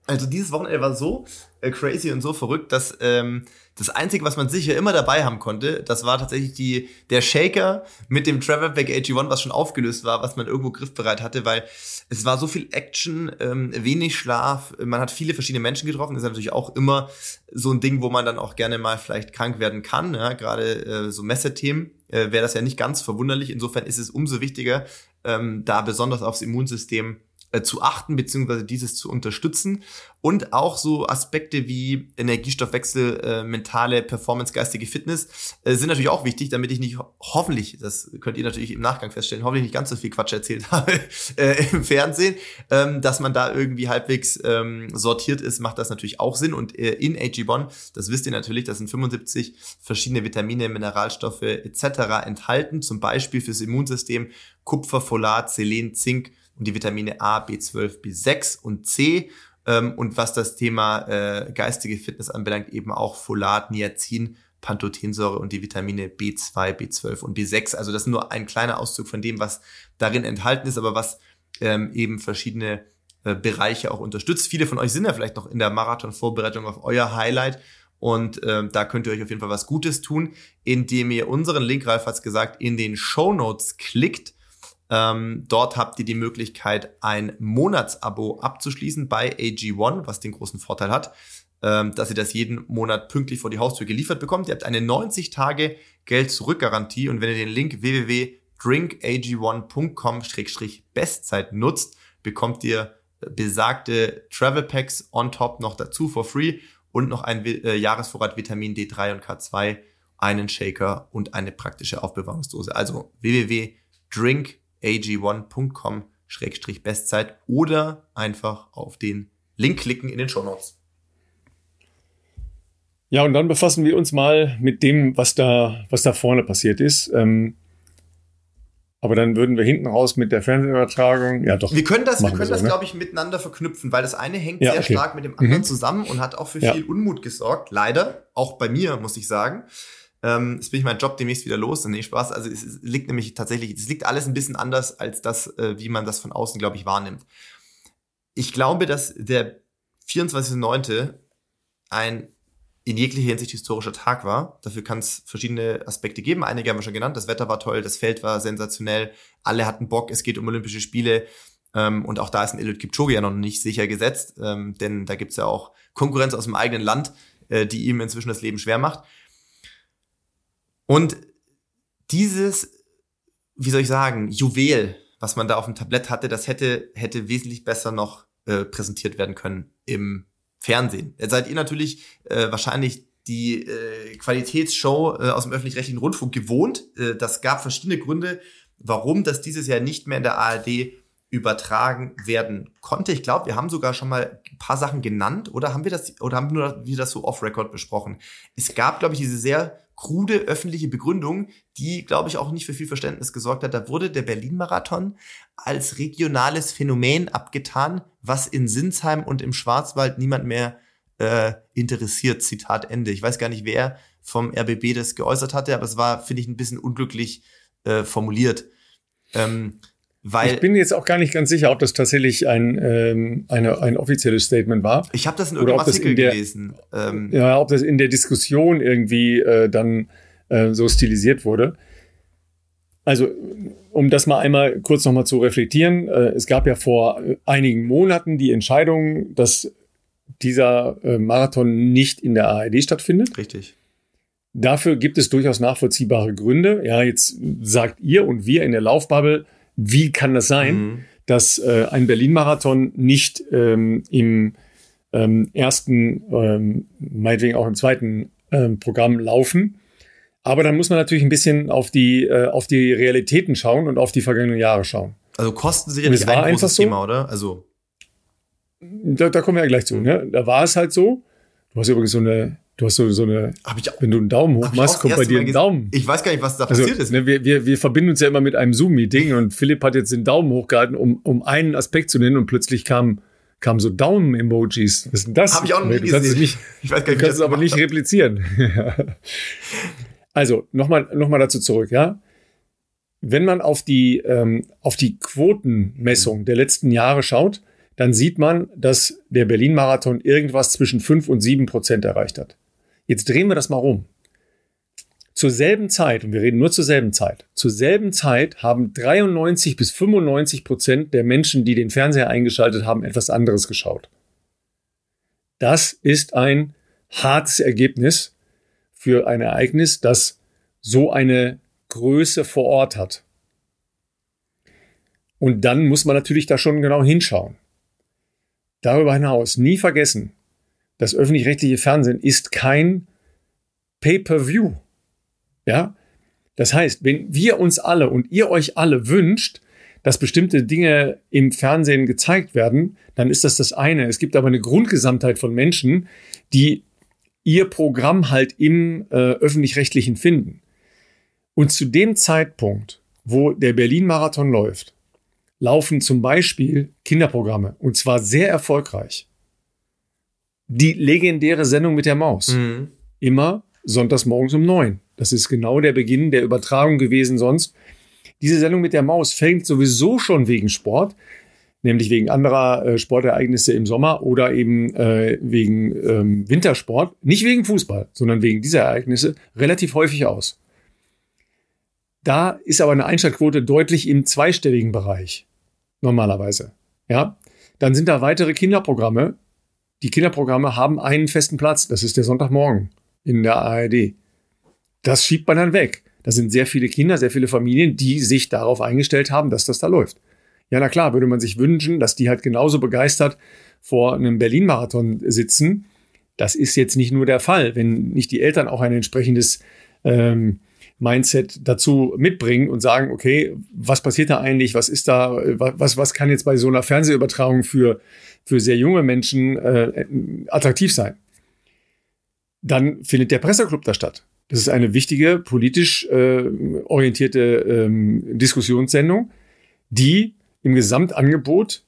Also dieses Wochenende war so äh, crazy und so verrückt, dass ähm, das Einzige, was man sicher immer dabei haben konnte, das war tatsächlich die, der Shaker mit dem Travelback AG1, was schon aufgelöst war, was man irgendwo griffbereit hatte, weil es war so viel Action, ähm, wenig Schlaf, man hat viele verschiedene Menschen getroffen, das ist natürlich auch immer so ein Ding, wo man dann auch gerne mal vielleicht krank werden kann, ja, gerade äh, so Messethemen äh, wäre das ja nicht ganz verwunderlich, insofern ist es umso wichtiger, ähm, da besonders aufs Immunsystem äh, zu achten, beziehungsweise dieses zu unterstützen. Und auch so Aspekte wie Energiestoffwechsel, äh, mentale Performance, geistige Fitness äh, sind natürlich auch wichtig, damit ich nicht hoffentlich, das könnt ihr natürlich im Nachgang feststellen, hoffentlich nicht ganz so viel Quatsch erzählt habe äh, im Fernsehen, ähm, dass man da irgendwie halbwegs ähm, sortiert ist, macht das natürlich auch Sinn. Und äh, in AG1, das wisst ihr natürlich, das sind 75 verschiedene Vitamine, Mineralstoffe etc. enthalten, zum Beispiel fürs Immunsystem Kupfer, Folat, Selen, Zink, und die Vitamine A, B12, B6 und C. Ähm, und was das Thema äh, geistige Fitness anbelangt, eben auch Folat, Niacin, Pantothensäure und die Vitamine B2, B12 und B6. Also das ist nur ein kleiner Auszug von dem, was darin enthalten ist, aber was ähm, eben verschiedene äh, Bereiche auch unterstützt. Viele von euch sind ja vielleicht noch in der Marathon-Vorbereitung auf euer Highlight. Und ähm, da könnt ihr euch auf jeden Fall was Gutes tun, indem ihr unseren Link, Ralf hat gesagt, in den Show Notes klickt ähm, dort habt ihr die Möglichkeit, ein Monatsabo abzuschließen bei AG1, was den großen Vorteil hat, ähm, dass ihr das jeden Monat pünktlich vor die Haustür geliefert bekommt. Ihr habt eine 90 Tage Geld-Zurück-Garantie und wenn ihr den Link www.drinkag1.com-bestzeit nutzt, bekommt ihr besagte Travel Packs on top noch dazu for free und noch ein äh, Jahresvorrat Vitamin D3 und K2, einen Shaker und eine praktische Aufbewahrungsdose. Also www.drink ag1.com-bestzeit oder einfach auf den Link klicken in den Show Notes. Ja, und dann befassen wir uns mal mit dem, was da, was da vorne passiert ist. Ähm, aber dann würden wir hinten raus mit der Fernsehübertragung. Ja, doch. Wir können das, wir können das, ne? glaube ich, miteinander verknüpfen, weil das eine hängt ja, sehr okay. stark mit dem anderen mhm. zusammen und hat auch für ja. viel Unmut gesorgt. Leider, auch bei mir, muss ich sagen. Ähm, jetzt bin ich meinen Job demnächst wieder los. Nee, Spaß. Also es, liegt nämlich tatsächlich, es liegt alles ein bisschen anders als das, äh, wie man das von außen, glaube ich, wahrnimmt. Ich glaube, dass der 24.9. ein in jeglicher Hinsicht historischer Tag war. Dafür kann es verschiedene Aspekte geben. Einige haben wir schon genannt. Das Wetter war toll, das Feld war sensationell, alle hatten Bock, es geht um Olympische Spiele. Ähm, und auch da ist ein Eliud Kipchoge ja noch nicht sicher gesetzt, ähm, denn da gibt's ja auch Konkurrenz aus dem eigenen Land, äh, die ihm inzwischen das Leben schwer macht. Und dieses wie soll ich sagen, Juwel, was man da auf dem Tablett hatte, das hätte, hätte wesentlich besser noch äh, präsentiert werden können im Fernsehen. Jetzt seid ihr natürlich äh, wahrscheinlich die äh, Qualitätsshow äh, aus dem öffentlich-rechtlichen Rundfunk gewohnt. Äh, das gab verschiedene Gründe, warum das dieses Jahr nicht mehr in der ARD übertragen werden konnte. Ich glaube, wir haben sogar schon mal ein paar Sachen genannt oder haben wir das oder haben wir das so off-Record besprochen. Es gab, glaube ich, diese sehr krude öffentliche Begründung, die, glaube ich, auch nicht für viel Verständnis gesorgt hat. Da wurde der Berlin-Marathon als regionales Phänomen abgetan, was in Sinsheim und im Schwarzwald niemand mehr äh, interessiert. Zitat Ende. Ich weiß gar nicht, wer vom RBB das geäußert hatte, aber es war, finde ich, ein bisschen unglücklich äh, formuliert. Ähm, weil ich bin jetzt auch gar nicht ganz sicher, ob das tatsächlich ein, ähm, eine, ein offizielles Statement war. Ich habe das in irgendeinem Artikel der, gelesen. Ähm, ja, ob das in der Diskussion irgendwie äh, dann äh, so stilisiert wurde. Also, um das mal einmal kurz nochmal zu reflektieren. Äh, es gab ja vor einigen Monaten die Entscheidung, dass dieser äh, Marathon nicht in der ARD stattfindet. Richtig. Dafür gibt es durchaus nachvollziehbare Gründe. Ja, jetzt sagt ihr und wir in der Laufbubble, wie kann das sein, mhm. dass äh, ein Berlin-Marathon nicht ähm, im ähm, ersten, ähm, meinetwegen auch im zweiten ähm, Programm laufen? Aber dann muss man natürlich ein bisschen auf die, äh, auf die Realitäten schauen und auf die vergangenen Jahre schauen. Also Kosten sind ja nicht ein großes so, Thema, oder? Also da, da kommen wir ja gleich zu. Ne? Da war es halt so. Du hast übrigens so eine Du hast so, so eine, auch, wenn du einen Daumen hoch machst, kommt bei dir ein Daumen. Ich weiß gar nicht, was da also, passiert ist. Ne, wir, wir, wir verbinden uns ja immer mit einem Zoom-Meeting und Philipp hat jetzt den Daumen hochgehalten, um, um einen Aspekt zu nennen und plötzlich kam, kam so Daumen-Emojis. Was ist denn das? Habe ich auch noch nie gesehen. Nicht, ich weiß gar nicht, du kannst es aber nicht replizieren. also, nochmal noch mal dazu zurück, ja. Wenn man auf die, ähm, auf die Quotenmessung der letzten Jahre schaut, dann sieht man, dass der Berlin-Marathon irgendwas zwischen 5 und 7 Prozent erreicht hat. Jetzt drehen wir das mal rum. Zur selben Zeit, und wir reden nur zur selben Zeit, zur selben Zeit haben 93 bis 95 Prozent der Menschen, die den Fernseher eingeschaltet haben, etwas anderes geschaut. Das ist ein hartes Ergebnis für ein Ereignis, das so eine Größe vor Ort hat. Und dann muss man natürlich da schon genau hinschauen. Darüber hinaus nie vergessen, das öffentlich-rechtliche Fernsehen ist kein Pay-per-View. Ja? Das heißt, wenn wir uns alle und ihr euch alle wünscht, dass bestimmte Dinge im Fernsehen gezeigt werden, dann ist das das eine. Es gibt aber eine Grundgesamtheit von Menschen, die ihr Programm halt im äh, öffentlich-rechtlichen finden. Und zu dem Zeitpunkt, wo der Berlin-Marathon läuft, laufen zum Beispiel Kinderprogramme und zwar sehr erfolgreich die legendäre Sendung mit der Maus. Mhm. Immer sonntags morgens um neun. Das ist genau der Beginn der Übertragung gewesen sonst. Diese Sendung mit der Maus fängt sowieso schon wegen Sport, nämlich wegen anderer äh, Sportereignisse im Sommer oder eben äh, wegen ähm, Wintersport, nicht wegen Fußball, sondern wegen dieser Ereignisse relativ häufig aus. Da ist aber eine Einschaltquote deutlich im zweistelligen Bereich normalerweise. Ja, dann sind da weitere Kinderprogramme, die Kinderprogramme haben einen festen Platz. Das ist der Sonntagmorgen in der ARD. Das schiebt man dann weg. Da sind sehr viele Kinder, sehr viele Familien, die sich darauf eingestellt haben, dass das da läuft. Ja, na klar, würde man sich wünschen, dass die halt genauso begeistert vor einem Berlin-Marathon sitzen. Das ist jetzt nicht nur der Fall, wenn nicht die Eltern auch ein entsprechendes ähm, Mindset dazu mitbringen und sagen, okay, was passiert da eigentlich? Was ist da, was, was kann jetzt bei so einer Fernsehübertragung für für sehr junge Menschen äh, attraktiv sein. Dann findet der Presseclub da statt. Das ist eine wichtige, politisch äh, orientierte ähm, Diskussionssendung, die im Gesamtangebot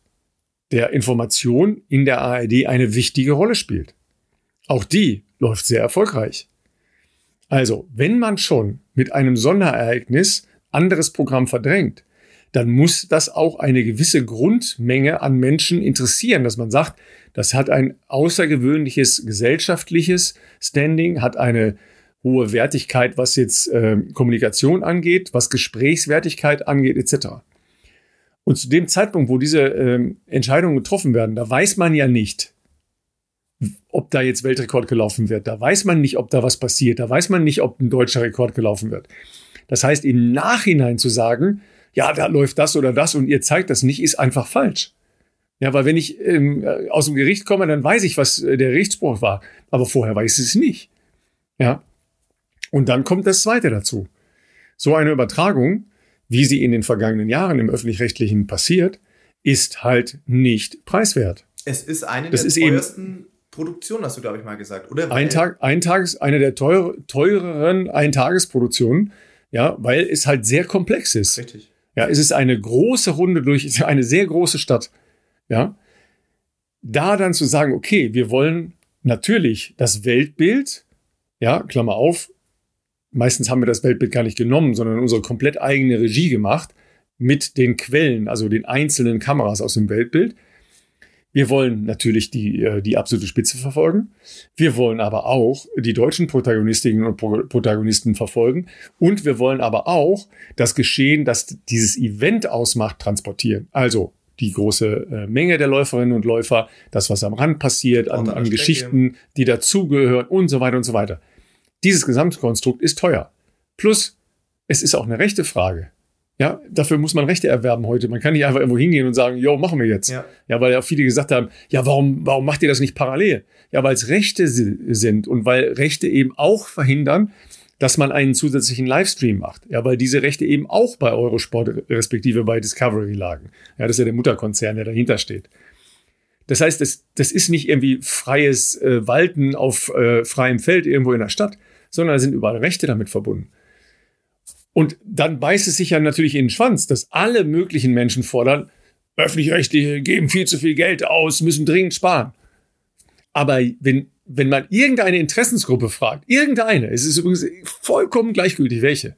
der Information in der ARD eine wichtige Rolle spielt. Auch die läuft sehr erfolgreich. Also, wenn man schon mit einem Sonderereignis anderes Programm verdrängt, dann muss das auch eine gewisse Grundmenge an Menschen interessieren, dass man sagt, das hat ein außergewöhnliches gesellschaftliches Standing, hat eine hohe Wertigkeit, was jetzt äh, Kommunikation angeht, was Gesprächswertigkeit angeht, etc. Und zu dem Zeitpunkt, wo diese äh, Entscheidungen getroffen werden, da weiß man ja nicht, ob da jetzt Weltrekord gelaufen wird. Da weiß man nicht, ob da was passiert. Da weiß man nicht, ob ein deutscher Rekord gelaufen wird. Das heißt, im Nachhinein zu sagen, ja, da läuft das oder das und ihr zeigt das nicht, ist einfach falsch. Ja, weil wenn ich ähm, aus dem Gericht komme, dann weiß ich, was äh, der Gerichtsspruch war. Aber vorher weiß ich es nicht. Ja. Und dann kommt das Zweite dazu. So eine Übertragung, wie sie in den vergangenen Jahren im öffentlich-rechtlichen passiert, ist halt nicht preiswert. Es ist eine das der ist teuersten Produktionen, hast du, glaube ich, mal gesagt, oder? Ein Tag, ein Tages, eine der teuer, teureren Eintagesproduktionen, ja, weil es halt sehr komplex ist. Richtig. Ja, es ist eine große Runde durch eine sehr große Stadt. Ja, da dann zu sagen, okay, wir wollen natürlich das Weltbild, ja, Klammer auf, meistens haben wir das Weltbild gar nicht genommen, sondern unsere komplett eigene Regie gemacht mit den Quellen, also den einzelnen Kameras aus dem Weltbild. Wir wollen natürlich die, äh, die absolute Spitze verfolgen. Wir wollen aber auch die deutschen Protagonistinnen und Pro Protagonisten verfolgen. Und wir wollen aber auch das Geschehen, das dieses Event ausmacht, transportieren. Also die große äh, Menge der Läuferinnen und Läufer, das, was am Rand passiert, an, an. Geschichten, die dazugehören und so weiter und so weiter. Dieses Gesamtkonstrukt ist teuer. Plus, es ist auch eine rechte Frage. Ja, dafür muss man Rechte erwerben heute. Man kann nicht einfach irgendwo hingehen und sagen, jo, machen wir jetzt. Ja. Ja, weil ja viele gesagt haben, ja, warum, warum macht ihr das nicht parallel? Ja, weil es Rechte si- sind und weil Rechte eben auch verhindern, dass man einen zusätzlichen Livestream macht. Ja, weil diese Rechte eben auch bei Eurosport respektive bei Discovery lagen. Ja, das ist ja der Mutterkonzern, der dahinter steht. Das heißt, das, das ist nicht irgendwie freies äh, Walten auf äh, freiem Feld irgendwo in der Stadt, sondern da sind überall Rechte damit verbunden. Und dann beißt es sich ja natürlich in den Schwanz, dass alle möglichen Menschen fordern, öffentlich-rechtliche geben viel zu viel Geld aus, müssen dringend sparen. Aber wenn, wenn man irgendeine Interessensgruppe fragt, irgendeine, es ist übrigens vollkommen gleichgültig welche,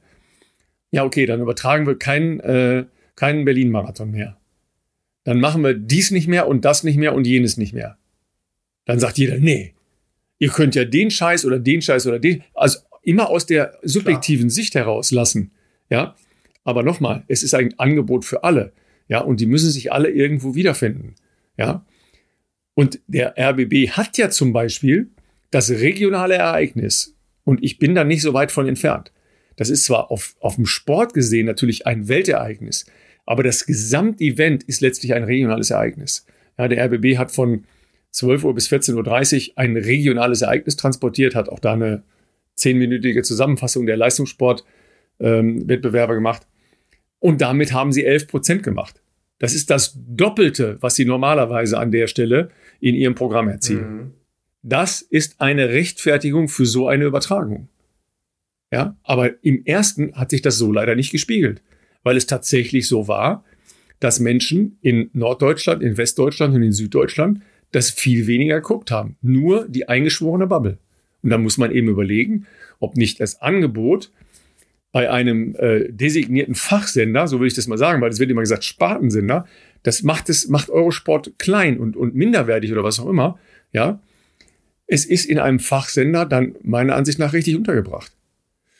ja, okay, dann übertragen wir keinen, äh, keinen Berlin-Marathon mehr. Dann machen wir dies nicht mehr und das nicht mehr und jenes nicht mehr. Dann sagt jeder, nee, ihr könnt ja den Scheiß oder den Scheiß oder den, also immer aus der subjektiven Sicht heraus lassen. Ja, aber nochmal, es ist ein Angebot für alle. Ja, und die müssen sich alle irgendwo wiederfinden. Ja, und der RBB hat ja zum Beispiel das regionale Ereignis. Und ich bin da nicht so weit von entfernt. Das ist zwar auf, auf dem Sport gesehen natürlich ein Weltereignis, aber das Gesamtevent ist letztlich ein regionales Ereignis. Ja, der RBB hat von 12 Uhr bis 14.30 Uhr ein regionales Ereignis transportiert, hat auch da eine zehnminütige Zusammenfassung der Leistungssport-Wettbewerbe gemacht. Und damit haben sie 11 Prozent gemacht. Das ist das Doppelte, was sie normalerweise an der Stelle in ihrem Programm erzielen. Mhm. Das ist eine Rechtfertigung für so eine Übertragung. Ja, aber im ersten hat sich das so leider nicht gespiegelt, weil es tatsächlich so war, dass Menschen in Norddeutschland, in Westdeutschland und in Süddeutschland das viel weniger geguckt haben. Nur die eingeschworene Bubble. Und da muss man eben überlegen, ob nicht das Angebot bei einem äh, designierten Fachsender, so will ich das mal sagen, weil es wird immer gesagt Spartensender, das macht es macht Eurosport klein und und minderwertig oder was auch immer, ja. Es ist in einem Fachsender dann meiner Ansicht nach richtig untergebracht.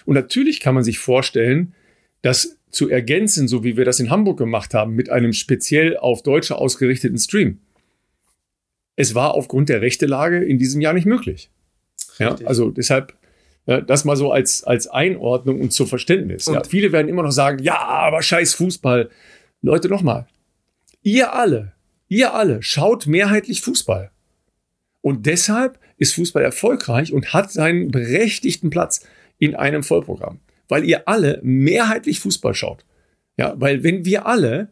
Und natürlich kann man sich vorstellen, das zu ergänzen, so wie wir das in Hamburg gemacht haben, mit einem speziell auf Deutsche ausgerichteten Stream. Es war aufgrund der Rechtelage in diesem Jahr nicht möglich. Ja, Richtig. also deshalb ja, das mal so als, als Einordnung und zur Verständnis. ja, Und- viele werden immer noch sagen, ja, aber scheiß Fußball. Leute, nochmal. Ihr alle, ihr alle schaut mehrheitlich Fußball. Und deshalb ist Fußball erfolgreich und hat seinen berechtigten Platz in einem Vollprogramm. Weil ihr alle mehrheitlich Fußball schaut. Ja, weil wenn wir alle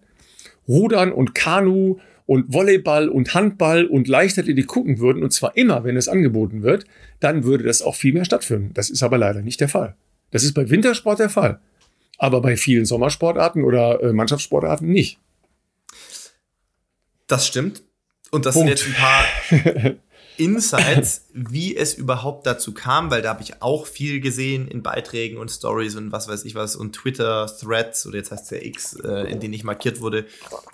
Rudern und Kanu und Volleyball und Handball und Leichtathletik gucken würden, und zwar immer, wenn es angeboten wird, dann würde das auch viel mehr stattfinden. Das ist aber leider nicht der Fall. Das ist bei Wintersport der Fall. Aber bei vielen Sommersportarten oder äh, Mannschaftssportarten nicht. Das stimmt. Und das Punkt. sind jetzt ein paar Insights, wie es überhaupt dazu kam, weil da habe ich auch viel gesehen in Beiträgen und Stories und was weiß ich was und Twitter-Threads oder jetzt heißt es ja X, äh, in denen ich markiert wurde,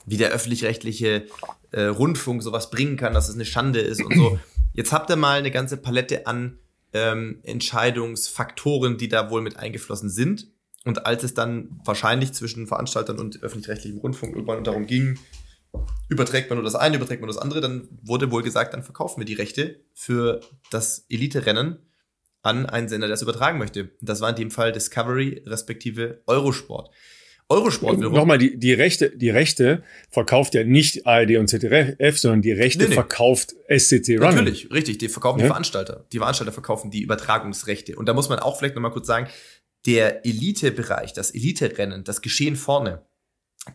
wie der öffentlich-rechtliche äh, Rundfunk sowas bringen kann, dass es eine Schande ist und so. Jetzt habt ihr mal eine ganze Palette an ähm, Entscheidungsfaktoren, die da wohl mit eingeflossen sind. Und als es dann wahrscheinlich zwischen Veranstaltern und öffentlich-rechtlichem Rundfunk irgendwann darum ging, überträgt man nur das eine, überträgt man nur das andere, dann wurde wohl gesagt, dann verkaufen wir die Rechte für das Elite-Rennen an einen Sender, der es übertragen möchte. Das war in dem Fall Discovery respektive Eurosport. Eurosport wiederum. Nochmal, die, die Rechte, die Rechte verkauft ja nicht ARD und ZDF, sondern die Rechte nee, nee. verkauft SCC Run. Natürlich, richtig. Die verkaufen ja? die Veranstalter. Die Veranstalter verkaufen die Übertragungsrechte. Und da muss man auch vielleicht nochmal kurz sagen, der Elitebereich, das Elite-Rennen, das Geschehen vorne,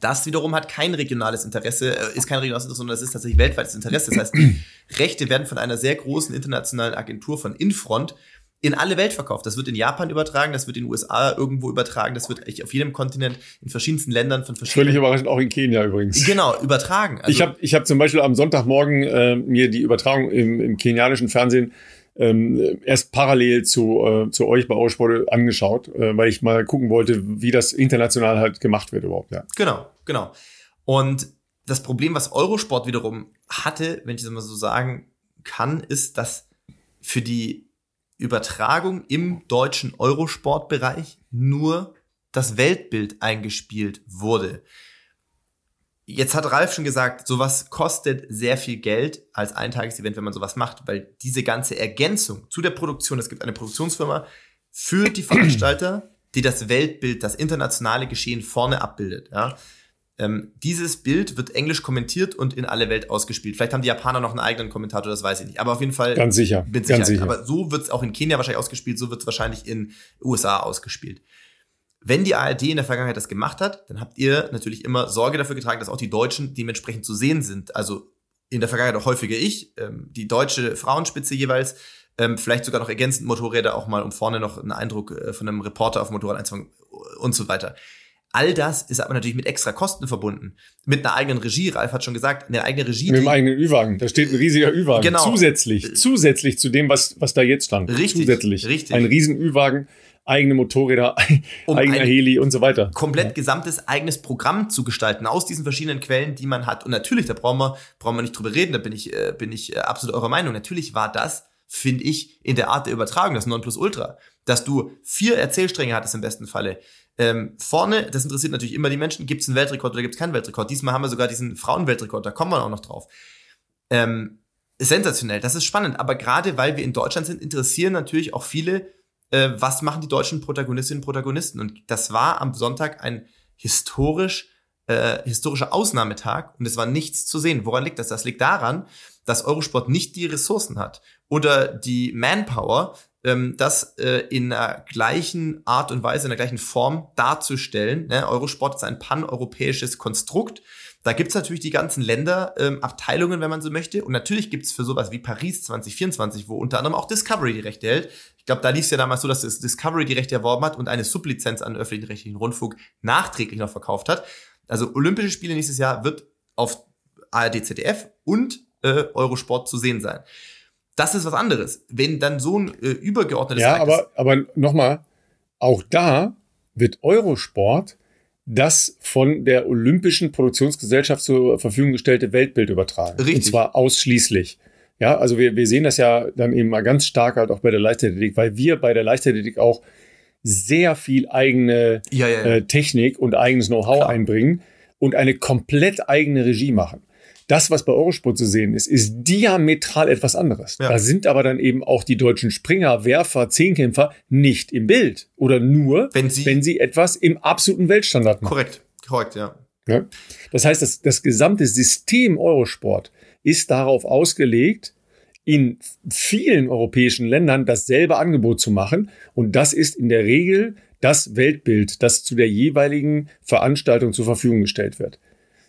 das wiederum hat kein regionales Interesse, äh, ist kein regionales Interesse, sondern das ist tatsächlich weltweites Interesse. Das heißt, die Rechte werden von einer sehr großen internationalen Agentur von Infront in alle Welt verkauft. Das wird in Japan übertragen, das wird in den USA irgendwo übertragen, das wird echt auf jedem Kontinent, in verschiedensten Ländern von verschiedenen. Völlig überraschend, auch in Kenia übrigens. Genau, übertragen. Also ich habe ich hab zum Beispiel am Sonntagmorgen äh, mir die Übertragung im, im kenianischen Fernsehen ähm, erst parallel zu, äh, zu euch bei Eurosport angeschaut, äh, weil ich mal gucken wollte, wie das international halt gemacht wird überhaupt. Ja. Genau, genau. Und das Problem, was Eurosport wiederum hatte, wenn ich das mal so sagen kann, ist, dass für die Übertragung im deutschen Eurosport-Bereich nur das Weltbild eingespielt wurde. Jetzt hat Ralf schon gesagt, sowas kostet sehr viel Geld als Eintagesevent, wenn man sowas macht, weil diese ganze Ergänzung zu der Produktion, es gibt eine Produktionsfirma für die Veranstalter, die das Weltbild, das internationale Geschehen vorne abbildet. Ja. Ähm, dieses Bild wird englisch kommentiert und in alle Welt ausgespielt. Vielleicht haben die Japaner noch einen eigenen Kommentator, das weiß ich nicht. Aber auf jeden Fall. Ganz sicher. Bin sicher. Ganz sicher. Aber so wird es auch in Kenia wahrscheinlich ausgespielt, so wird es wahrscheinlich in USA ausgespielt. Wenn die ARD in der Vergangenheit das gemacht hat, dann habt ihr natürlich immer Sorge dafür getragen, dass auch die Deutschen dementsprechend zu sehen sind. Also in der Vergangenheit auch häufiger ich, ähm, die deutsche Frauenspitze jeweils, ähm, vielleicht sogar noch ergänzend Motorräder auch mal, um vorne noch einen Eindruck äh, von einem Reporter auf Motorrad einzufangen und so weiter. All das ist aber natürlich mit extra Kosten verbunden. Mit einer eigenen Regie, Ralf hat schon gesagt, eine eigene Regie. Mit einem eigenen Ü-Wagen. Da steht ein riesiger Ü-Wagen. Genau. Zusätzlich, zusätzlich zu dem, was, was da jetzt stand. Richtig. Zusätzlich. Richtig. Ein riesen Ü-Wagen eigene Motorräder, um eigener Heli und so weiter. Komplett ja. gesamtes eigenes Programm zu gestalten aus diesen verschiedenen Quellen, die man hat. Und natürlich, da brauchen wir, brauchen wir nicht drüber reden, da bin ich, äh, bin ich äh, absolut eurer Meinung. Natürlich war das, finde ich, in der Art der Übertragung das Nonplusultra. Dass du vier Erzählstränge hattest im besten Falle. Ähm, vorne, das interessiert natürlich immer die Menschen, gibt es einen Weltrekord oder gibt es keinen Weltrekord. Diesmal haben wir sogar diesen Frauenweltrekord, da kommen wir auch noch drauf. Ähm, sensationell, das ist spannend. Aber gerade weil wir in Deutschland sind, interessieren natürlich auch viele äh, was machen die deutschen Protagonistinnen und Protagonisten. Und das war am Sonntag ein historisch, äh, historischer Ausnahmetag und es war nichts zu sehen. Woran liegt das? Das liegt daran, dass Eurosport nicht die Ressourcen hat oder die Manpower, ähm, das äh, in der gleichen Art und Weise, in der gleichen Form darzustellen. Ne? Eurosport ist ein paneuropäisches Konstrukt. Da gibt's natürlich die ganzen Länderabteilungen, ähm, wenn man so möchte. Und natürlich gibt's für sowas wie Paris 2024, wo unter anderem auch Discovery die Rechte hält, ich glaube, da lief es ja damals so, dass das Discovery die Rechte erworben hat und eine Sublizenz an den öffentlich-rechtlichen Rundfunk nachträglich noch verkauft hat. Also Olympische Spiele nächstes Jahr wird auf ARD, ZDF und äh, Eurosport zu sehen sein. Das ist was anderes. Wenn dann so ein äh, übergeordnetes Ja, aber, aber nochmal, auch da wird Eurosport das von der Olympischen Produktionsgesellschaft zur Verfügung gestellte Weltbild übertragen. Richtig. Und zwar ausschließlich. Ja, also wir, wir sehen das ja dann eben mal ganz stark halt auch bei der Leichtathletik, weil wir bei der Leichtathletik auch sehr viel eigene ja, ja, ja. Äh, Technik und eigenes Know-how einbringen und eine komplett eigene Regie machen. Das, was bei Eurosport zu sehen ist, ist diametral etwas anderes. Da sind aber dann eben auch die deutschen Springer, Werfer, Zehnkämpfer nicht im Bild oder nur, wenn sie, wenn sie etwas im absoluten Weltstandard machen. Korrekt, korrekt, ja. ja? Das heißt, das, das gesamte System Eurosport ist darauf ausgelegt, in vielen europäischen Ländern dasselbe Angebot zu machen. Und das ist in der Regel das Weltbild, das zu der jeweiligen Veranstaltung zur Verfügung gestellt wird.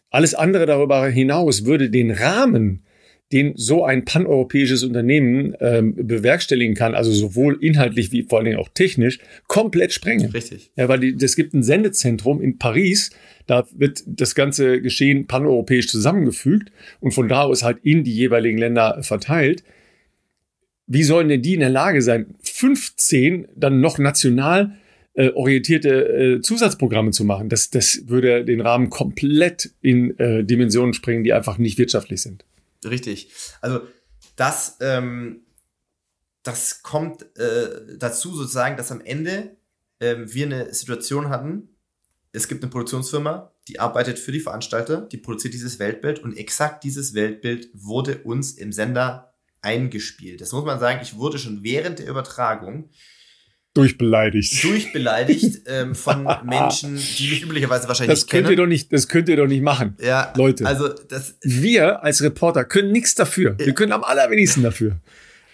Alles andere darüber hinaus würde den Rahmen, den so ein paneuropäisches Unternehmen ähm, bewerkstelligen kann, also sowohl inhaltlich wie vor allen Dingen auch technisch, komplett sprengen. Richtig. Ja, weil es gibt ein Sendezentrum in Paris, da wird das ganze Geschehen paneuropäisch zusammengefügt und von da aus halt in die jeweiligen Länder verteilt. Wie sollen denn die in der Lage sein, 15 dann noch national äh, orientierte äh, Zusatzprogramme zu machen? Das, das würde den Rahmen komplett in äh, Dimensionen springen, die einfach nicht wirtschaftlich sind. Richtig. Also das, ähm, das kommt äh, dazu sozusagen, dass am Ende äh, wir eine Situation hatten, es gibt eine Produktionsfirma, die arbeitet für die Veranstalter, die produziert dieses Weltbild und exakt dieses Weltbild wurde uns im Sender eingespielt. Das muss man sagen, ich wurde schon während der Übertragung durchbeleidigt. Durchbeleidigt ähm, von Menschen, die mich üblicherweise wahrscheinlich das könnt kennen. Ihr doch nicht, das könnt ihr doch nicht machen. Ja, Leute. Also das, wir als Reporter können nichts dafür. Wir können am allerwenigsten dafür.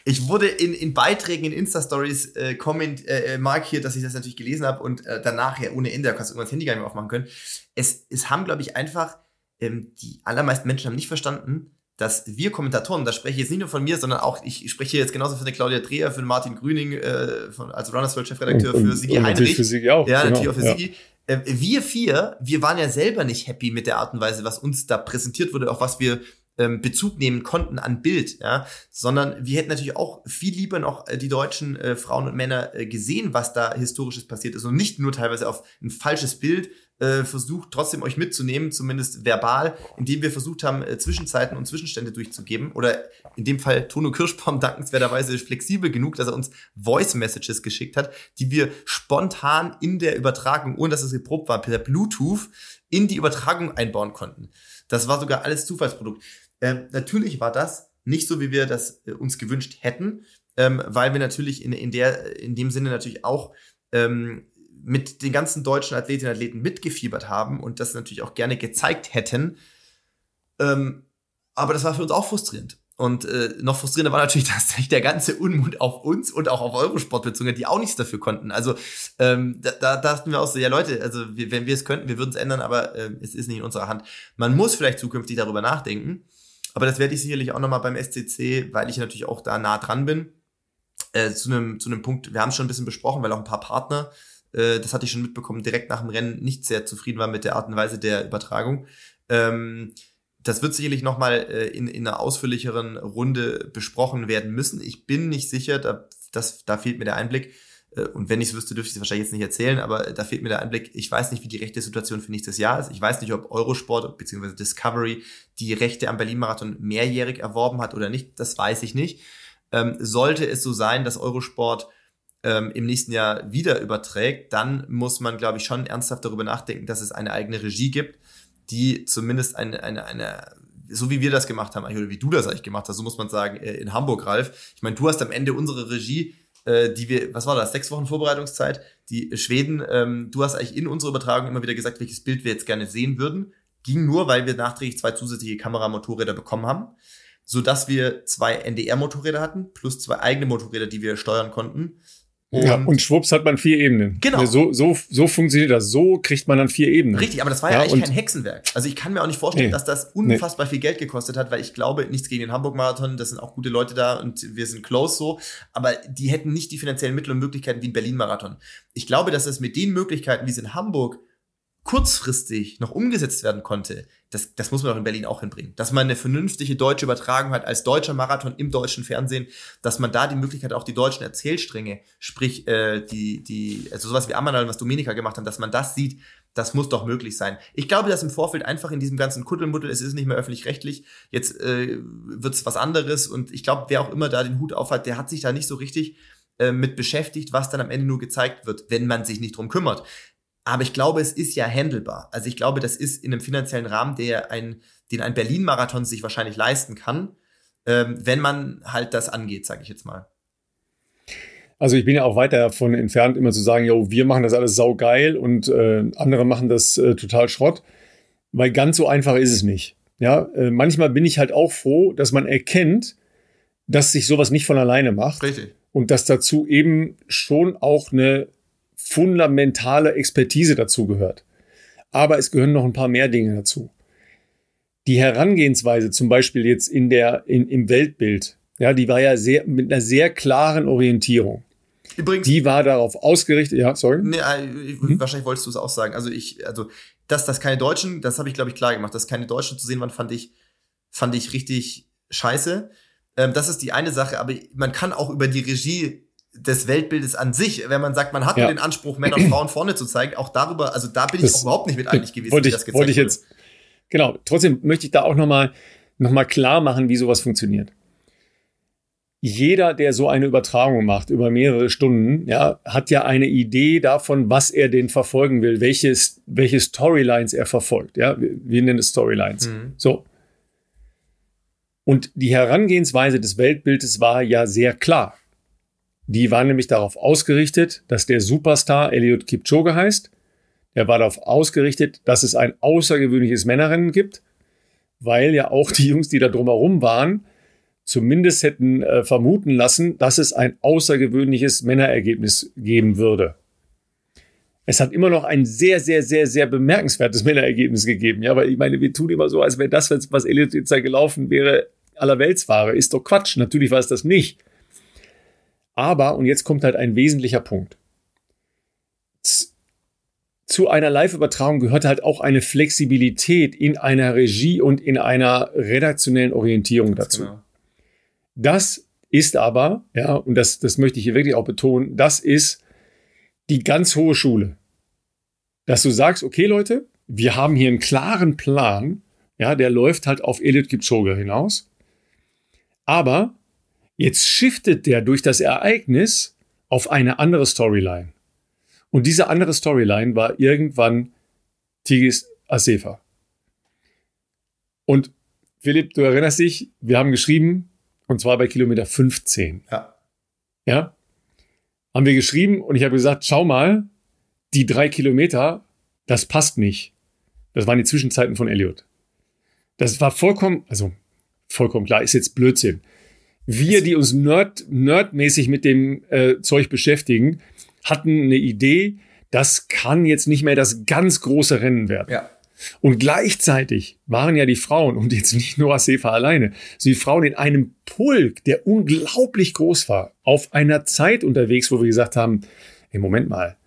Ich wurde in, in Beiträgen, in Insta-Stories äh, comment, äh, äh, markiert, dass ich das natürlich gelesen habe und äh, danach ja ohne Ende, da kannst du irgendwann das Handy gar nicht mehr aufmachen können. Es, es haben, glaube ich, einfach, ähm, die allermeisten Menschen haben nicht verstanden, dass wir Kommentatoren, da spreche ich jetzt nicht nur von mir, sondern auch, ich spreche jetzt genauso für den Claudia Dreher, für den Martin Grüning, äh, von, als Runners World Chefredakteur, für Sigi Heinrich. Für Sigi auch. Ja, genau, natürlich auch für ja. Sigi. Äh, wir vier, wir waren ja selber nicht happy mit der Art und Weise, was uns da präsentiert wurde, auch was wir ähm, Bezug nehmen konnten an Bild, ja, sondern wir hätten natürlich auch viel lieber noch äh, die deutschen äh, Frauen und Männer äh, gesehen, was da historisches passiert ist und nicht nur teilweise auf ein falsches Bild äh, versucht, trotzdem euch mitzunehmen, zumindest verbal, indem wir versucht haben, äh, Zwischenzeiten und Zwischenstände durchzugeben. Oder in dem Fall Tono Kirschbaum dankenswerterweise flexibel genug, dass er uns Voice Messages geschickt hat, die wir spontan in der Übertragung, ohne dass es geprobt war, per Bluetooth in die Übertragung einbauen konnten. Das war sogar alles Zufallsprodukt. Ähm, natürlich war das nicht so, wie wir das äh, uns gewünscht hätten, ähm, weil wir natürlich in, in, der, in dem Sinne natürlich auch ähm, mit den ganzen deutschen Athletinnen und Athleten mitgefiebert haben und das natürlich auch gerne gezeigt hätten. Ähm, aber das war für uns auch frustrierend. Und äh, noch frustrierender war natürlich, dass sich der ganze Unmut auf uns und auch auf Eurosport bezogen hat, die auch nichts dafür konnten. Also ähm, da, da dachten wir auch so, ja Leute, also wir, wenn wir es könnten, wir würden es ändern, aber äh, es ist nicht in unserer Hand. Man muss vielleicht zukünftig darüber nachdenken. Aber das werde ich sicherlich auch nochmal beim SCC, weil ich natürlich auch da nah dran bin, äh, zu einem zu einem Punkt, wir haben es schon ein bisschen besprochen, weil auch ein paar Partner, äh, das hatte ich schon mitbekommen, direkt nach dem Rennen nicht sehr zufrieden waren mit der Art und Weise der Übertragung. Ähm, das wird sicherlich nochmal äh, in, in einer ausführlicheren Runde besprochen werden müssen. Ich bin nicht sicher, da, das, da fehlt mir der Einblick. Äh, und wenn ich es wüsste, dürfte ich es wahrscheinlich jetzt nicht erzählen, aber da fehlt mir der Einblick. Ich weiß nicht, wie die rechte Situation für nächstes Jahr ist. Ich weiß nicht, ob Eurosport bzw. Discovery die Rechte am Berlin-Marathon mehrjährig erworben hat oder nicht. Das weiß ich nicht. Ähm, sollte es so sein, dass Eurosport ähm, im nächsten Jahr wieder überträgt, dann muss man, glaube ich, schon ernsthaft darüber nachdenken, dass es eine eigene Regie gibt, die zumindest eine, eine, eine so wie wir das gemacht haben, oder wie du das eigentlich gemacht hast, so muss man sagen, äh, in Hamburg, Ralf. Ich meine, du hast am Ende unsere Regie äh, die wir, was war das, sechs Wochen Vorbereitungszeit, die Schweden, ähm, du hast eigentlich in unserer Übertragung immer wieder gesagt, welches Bild wir jetzt gerne sehen würden. Ging nur, weil wir nachträglich zwei zusätzliche Kameramotorräder bekommen haben, so dass wir zwei NDR-Motorräder hatten, plus zwei eigene Motorräder, die wir steuern konnten. Und, ja, und schwupps hat man vier Ebenen. Genau. So, so, so funktioniert das. So kriegt man dann vier Ebenen. Richtig, aber das war ja, ja eigentlich kein Hexenwerk. Also ich kann mir auch nicht vorstellen, nee, dass das unfassbar nee. viel Geld gekostet hat, weil ich glaube, nichts gegen den Hamburg-Marathon, das sind auch gute Leute da und wir sind close so, aber die hätten nicht die finanziellen Mittel und Möglichkeiten wie ein Berlin-Marathon. Ich glaube, dass es mit den Möglichkeiten, wie es in Hamburg kurzfristig noch umgesetzt werden konnte, das, das muss man doch in Berlin auch hinbringen. Dass man eine vernünftige deutsche Übertragung hat als deutscher Marathon im deutschen Fernsehen, dass man da die Möglichkeit auch die deutschen Erzählstränge, sprich äh, die, die, also sowas wie Amanal, was Dominika gemacht hat, dass man das sieht, das muss doch möglich sein. Ich glaube, dass im Vorfeld einfach in diesem ganzen Kuddelmuddel, es ist nicht mehr öffentlich-rechtlich, jetzt äh, wird es was anderes und ich glaube, wer auch immer da den Hut aufhat, der hat sich da nicht so richtig äh, mit beschäftigt, was dann am Ende nur gezeigt wird, wenn man sich nicht drum kümmert. Aber ich glaube, es ist ja handelbar. Also ich glaube, das ist in einem finanziellen Rahmen, der ein, den ein Berlin-Marathon sich wahrscheinlich leisten kann, ähm, wenn man halt das angeht, sage ich jetzt mal. Also ich bin ja auch weit davon entfernt, immer zu sagen, jo, wir machen das alles saugeil und äh, andere machen das äh, total Schrott, weil ganz so einfach ist es nicht. Ja, äh, manchmal bin ich halt auch froh, dass man erkennt, dass sich sowas nicht von alleine macht. Richtig. Und dass dazu eben schon auch eine fundamentale Expertise dazu gehört. Aber es gehören noch ein paar mehr Dinge dazu. Die Herangehensweise zum Beispiel jetzt in der, in, im Weltbild, ja, die war ja sehr, mit einer sehr klaren Orientierung. Übrigens. Die war darauf ausgerichtet, ja, sorry. Nee, äh, mhm. wahrscheinlich wolltest du es auch sagen. Also ich, also, dass das keine Deutschen, das habe ich, glaube ich, klar gemacht, dass keine Deutschen zu sehen waren, fand ich, fand ich richtig scheiße. Ähm, das ist die eine Sache, aber man kann auch über die Regie des Weltbildes an sich, wenn man sagt, man hat ja. den Anspruch, Männer und Frauen vorne zu zeigen, auch darüber, also da bin das, ich auch überhaupt nicht mit einig gewesen, wollte ich, das wollte ich jetzt, genau, trotzdem möchte ich da auch nochmal noch mal klar machen, wie sowas funktioniert. Jeder, der so eine Übertragung macht über mehrere Stunden, ja, hat ja eine Idee davon, was er denn verfolgen will, welches, welche Storylines er verfolgt. Ja, wir, wir nennen es Storylines. Mhm. So. Und die Herangehensweise des Weltbildes war ja sehr klar. Die war nämlich darauf ausgerichtet, dass der Superstar Eliud Kipchoge heißt. Der war darauf ausgerichtet, dass es ein außergewöhnliches Männerrennen gibt, weil ja auch die Jungs, die da drumherum waren, zumindest hätten äh, vermuten lassen, dass es ein außergewöhnliches Männerergebnis geben würde. Es hat immer noch ein sehr, sehr, sehr, sehr bemerkenswertes Männerergebnis gegeben. Ja, weil ich meine, wir tun immer so, als wäre das, was Elliot jetzt da gelaufen wäre, allerweltsware. Ist doch Quatsch. Natürlich war es das nicht. Aber, und jetzt kommt halt ein wesentlicher Punkt. Zu einer Live-Übertragung gehört halt auch eine Flexibilität in einer Regie und in einer redaktionellen Orientierung dazu. Genau. Das ist aber, ja, und das, das möchte ich hier wirklich auch betonen, das ist die ganz hohe Schule. Dass du sagst, okay, Leute, wir haben hier einen klaren Plan, ja, der läuft halt auf Elliot Kipchoge hinaus. Aber jetzt shiftet der durch das Ereignis auf eine andere Storyline. Und diese andere Storyline war irgendwann Tigis Asefa. Und Philipp, du erinnerst dich, wir haben geschrieben, und zwar bei Kilometer 15. Ja. Ja? Haben wir geschrieben und ich habe gesagt, schau mal, die drei Kilometer, das passt nicht. Das waren die Zwischenzeiten von Elliot. Das war vollkommen, also vollkommen klar, ist jetzt Blödsinn. Wir, die uns nerd, nerdmäßig mit dem äh, Zeug beschäftigen, hatten eine Idee, das kann jetzt nicht mehr das ganz große Rennen werden. Ja. Und gleichzeitig waren ja die Frauen, und jetzt nicht nur Asefa alleine, so die Frauen in einem Pulk, der unglaublich groß war, auf einer Zeit unterwegs, wo wir gesagt haben, im Moment mal,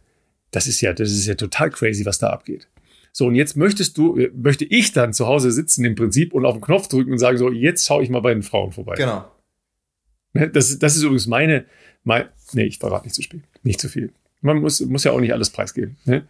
das ist ja, das ist ja total crazy, was da abgeht. So, und jetzt möchtest du, möchte ich dann zu Hause sitzen im Prinzip und auf den Knopf drücken und sagen, so, jetzt schaue ich mal bei den Frauen vorbei. Genau. Ne, das, das ist übrigens meine, mein, nee, ich verrate nicht zu spät, nicht zu viel. Man muss, muss ja auch nicht alles preisgeben. Ne?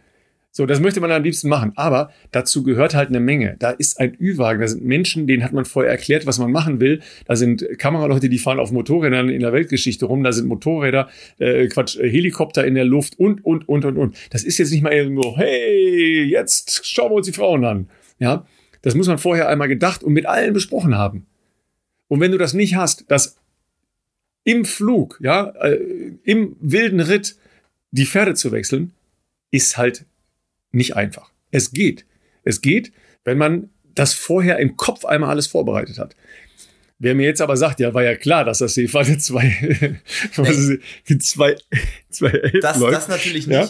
So, das möchte man am liebsten machen. Aber dazu gehört halt eine Menge. Da ist ein Ü-Wagen, da sind Menschen, denen hat man vorher erklärt, was man machen will. Da sind Kameraleute, die fahren auf Motorrädern in der Weltgeschichte rum. Da sind Motorräder, äh, Quatsch, äh, Helikopter in der Luft und, und, und, und, und. Das ist jetzt nicht mal irgendwo, hey, jetzt schauen wir uns die Frauen an. Ja, das muss man vorher einmal gedacht und mit allen besprochen haben. Und wenn du das nicht hast, dass im Flug, ja, äh, im wilden Ritt die Pferde zu wechseln, ist halt nicht einfach. Es geht. Es geht, wenn man das vorher im Kopf einmal alles vorbereitet hat. Wer mir jetzt aber sagt, ja, war ja klar, dass das Seefahrt zwei, nee. zwei, zwei elf das, läuft. Das natürlich nicht. Ja?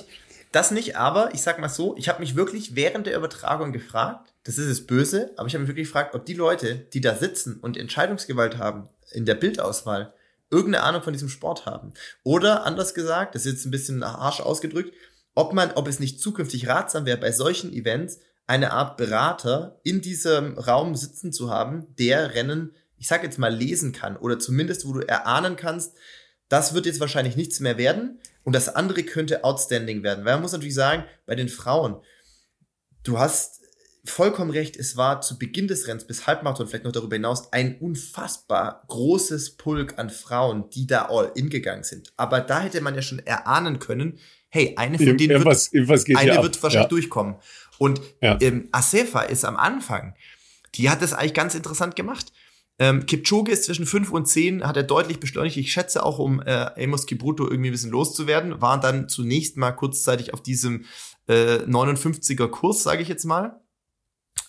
Das nicht, aber ich sag mal so, ich habe mich wirklich während der Übertragung gefragt, das ist es böse, aber ich habe mich wirklich gefragt, ob die Leute, die da sitzen und Entscheidungsgewalt haben in der Bildauswahl, irgendeine Ahnung von diesem Sport haben. Oder anders gesagt, das ist jetzt ein bisschen harsch ausgedrückt, ob man, ob es nicht zukünftig ratsam wäre, bei solchen Events eine Art Berater in diesem Raum sitzen zu haben, der Rennen, ich sag jetzt mal, lesen kann oder zumindest, wo du erahnen kannst, das wird jetzt wahrscheinlich nichts mehr werden und das andere könnte outstanding werden. Weil man muss natürlich sagen, bei den Frauen, du hast vollkommen recht, es war zu Beginn des Rennens bis Halbmarathon, vielleicht noch darüber hinaus, ein unfassbar großes Pulk an Frauen, die da all in gegangen sind. Aber da hätte man ja schon erahnen können, hey, eine von denen irgendwas, wird, irgendwas eine wird wahrscheinlich ja. durchkommen. Und ja. ähm, Asefa ist am Anfang, die hat das eigentlich ganz interessant gemacht. Ähm, Kipchoge ist zwischen 5 und 10, hat er deutlich beschleunigt. Ich schätze auch, um äh, Amos Kibruto irgendwie ein bisschen loszuwerden, waren dann zunächst mal kurzzeitig auf diesem äh, 59er Kurs, sage ich jetzt mal.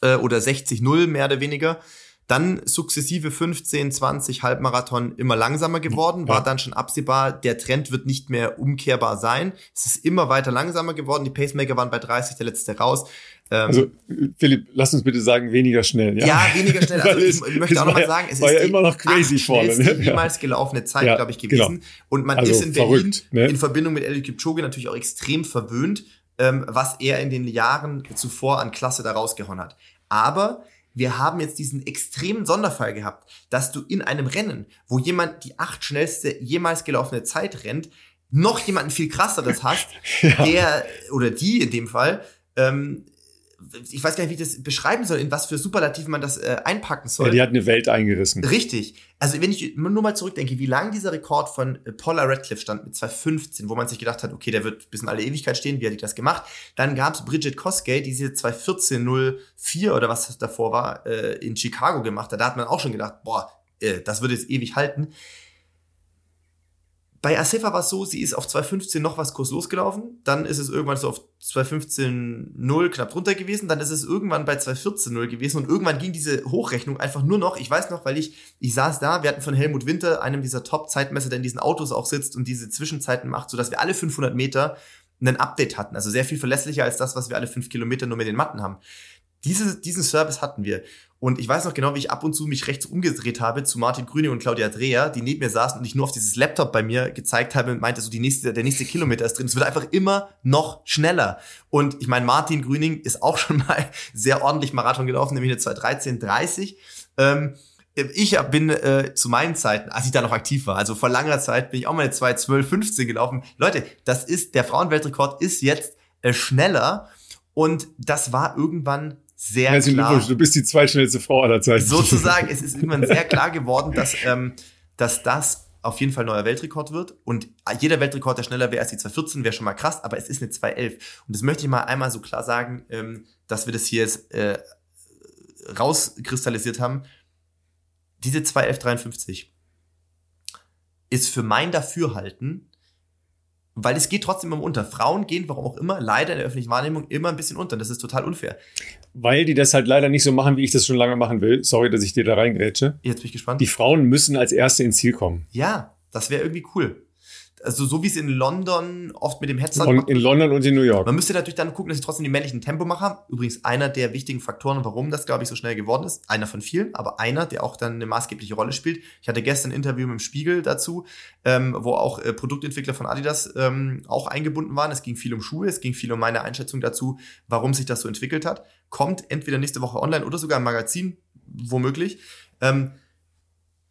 Äh, oder 60-0 mehr oder weniger. Dann sukzessive 15, 20 Halbmarathon immer langsamer geworden, war dann schon absehbar, der Trend wird nicht mehr umkehrbar sein. Es ist immer weiter langsamer geworden. Die Pacemaker waren bei 30, der letzte raus. Ähm, also, Philipp, lass uns bitte sagen, weniger schnell. Ja, ja weniger schnell. Also ich, ich möchte auch nochmal ja, sagen, es ist ja immer noch crazy vorne. Ne? Jemals gelaufene Zeit, ja, glaube ich, gewesen. Genau. Und man also ist in Berlin verrückt, ne? in Verbindung mit Eliud Kipchoge natürlich auch extrem verwöhnt, ähm, was er in den Jahren zuvor an Klasse da rausgehauen hat. Aber wir haben jetzt diesen extremen Sonderfall gehabt, dass du in einem Rennen, wo jemand die acht schnellste jemals gelaufene Zeit rennt, noch jemanden viel krasseres hast, ja. der oder die in dem Fall ähm, ich weiß gar nicht, wie ich das beschreiben soll, in was für Superlativen man das äh, einpacken soll. Ja, die hat eine Welt eingerissen. Richtig. Also wenn ich nur mal zurückdenke, wie lang dieser Rekord von äh, Paula Radcliffe stand mit 215, wo man sich gedacht hat, okay, der wird bis in alle Ewigkeit stehen, wie hat die das gemacht? Dann gab es Bridget Koskey, die diese 214.04 oder was das davor war, äh, in Chicago gemacht hat. Da hat man auch schon gedacht, boah, äh, das würde jetzt ewig halten. Bei Asefa war es so, sie ist auf 2.15 noch was Kurs losgelaufen, dann ist es irgendwann so auf 2.15.0 knapp drunter gewesen, dann ist es irgendwann bei 2.14.0 gewesen. Und irgendwann ging diese Hochrechnung einfach nur noch, ich weiß noch, weil ich, ich saß da, wir hatten von Helmut Winter, einem dieser Top-Zeitmesser, der in diesen Autos auch sitzt und diese Zwischenzeiten macht, sodass wir alle 500 Meter ein Update hatten, also sehr viel verlässlicher als das, was wir alle fünf Kilometer nur mit den Matten haben. Diese, diesen Service hatten wir. Und ich weiß noch genau, wie ich ab und zu mich rechts umgedreht habe zu Martin Grüning und Claudia Dreher, die neben mir saßen und ich nur auf dieses Laptop bei mir gezeigt habe und meinte, so die nächste, der nächste Kilometer ist drin. Es wird einfach immer noch schneller. Und ich meine, Martin Grüning ist auch schon mal sehr ordentlich Marathon gelaufen, nämlich eine 2.13.30. Ähm, ich bin äh, zu meinen Zeiten, als ich da noch aktiv war, also vor langer Zeit, bin ich auch mal eine 2.12.15 gelaufen. Leute, das ist, der Frauenweltrekord ist jetzt äh, schneller und das war irgendwann sehr Herzlichen klar. Du bist die zweitschnellste Frau aller Zeiten. Sozusagen, es ist irgendwann sehr klar geworden, dass, ähm, dass das auf jeden Fall neuer Weltrekord wird. Und jeder Weltrekord, der schneller wäre als die 214, wäre schon mal krass, aber es ist eine 211. Und das möchte ich mal einmal so klar sagen, ähm, dass wir das hier jetzt äh, rauskristallisiert haben. Diese 21153 ist für mein Dafürhalten weil es geht trotzdem immer unter. Frauen gehen, warum auch immer, leider in der öffentlichen Wahrnehmung immer ein bisschen unter. Und das ist total unfair. Weil die das halt leider nicht so machen, wie ich das schon lange machen will. Sorry, dass ich dir da reingrätsche. Jetzt bin ich gespannt. Die Frauen müssen als Erste ins Ziel kommen. Ja, das wäre irgendwie cool also so wie es in London oft mit dem Headset In London und in New York. Man müsste natürlich dann gucken, dass sie trotzdem die männlichen Tempomacher. Übrigens einer der wichtigen Faktoren, warum das, glaube ich, so schnell geworden ist. Einer von vielen, aber einer, der auch dann eine maßgebliche Rolle spielt. Ich hatte gestern ein Interview mit dem Spiegel dazu, ähm, wo auch äh, Produktentwickler von Adidas ähm, auch eingebunden waren. Es ging viel um Schuhe, es ging viel um meine Einschätzung dazu, warum sich das so entwickelt hat. Kommt entweder nächste Woche online oder sogar im Magazin, womöglich. Ähm,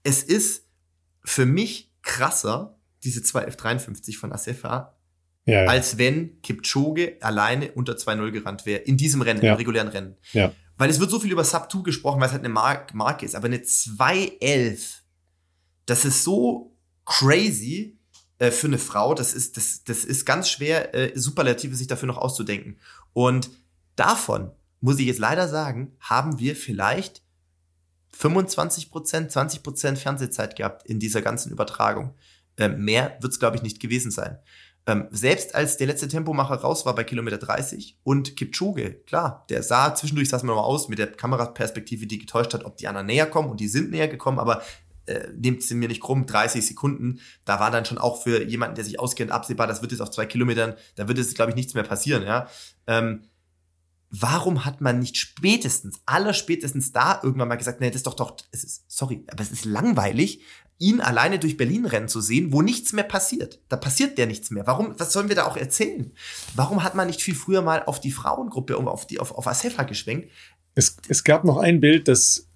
es ist für mich krasser, diese 2F53 von Asefa, ja, ja. als wenn Kipchoge alleine unter 2-0 gerannt wäre, in diesem Rennen, ja. im regulären Rennen. Ja. Weil es wird so viel über Sub 2 gesprochen, weil es halt eine Mark Marke ist, aber eine 211, das ist so crazy äh, für eine Frau, das ist, das, das ist ganz schwer, äh, Superlative sich dafür noch auszudenken. Und davon, muss ich jetzt leider sagen, haben wir vielleicht 25% 20% Fernsehzeit gehabt in dieser ganzen Übertragung. Ähm, mehr wird es, glaube ich, nicht gewesen sein. Ähm, selbst als der letzte Tempomacher raus war bei Kilometer 30 und Kipchoge, klar, der sah zwischendurch sah es mal aus mit der Kameraperspektive, die getäuscht hat, ob die anderen näher kommen und die sind näher gekommen, aber äh, nehmt sie mir nicht krumm, 30 Sekunden, da war dann schon auch für jemanden, der sich auskennt, absehbar, das wird jetzt auf zwei Kilometern, da wird jetzt, glaube ich, nichts mehr passieren, ja. Ähm, warum hat man nicht spätestens, allerspätestens da irgendwann mal gesagt, nee, das ist doch doch, es ist, sorry, aber es ist langweilig, ihn alleine durch Berlin rennen zu sehen, wo nichts mehr passiert. Da passiert der nichts mehr. Warum, was sollen wir da auch erzählen? Warum hat man nicht viel früher mal auf die Frauengruppe, auf die, auf, auf Asefa geschwenkt? Es, es gab noch ein Bild, das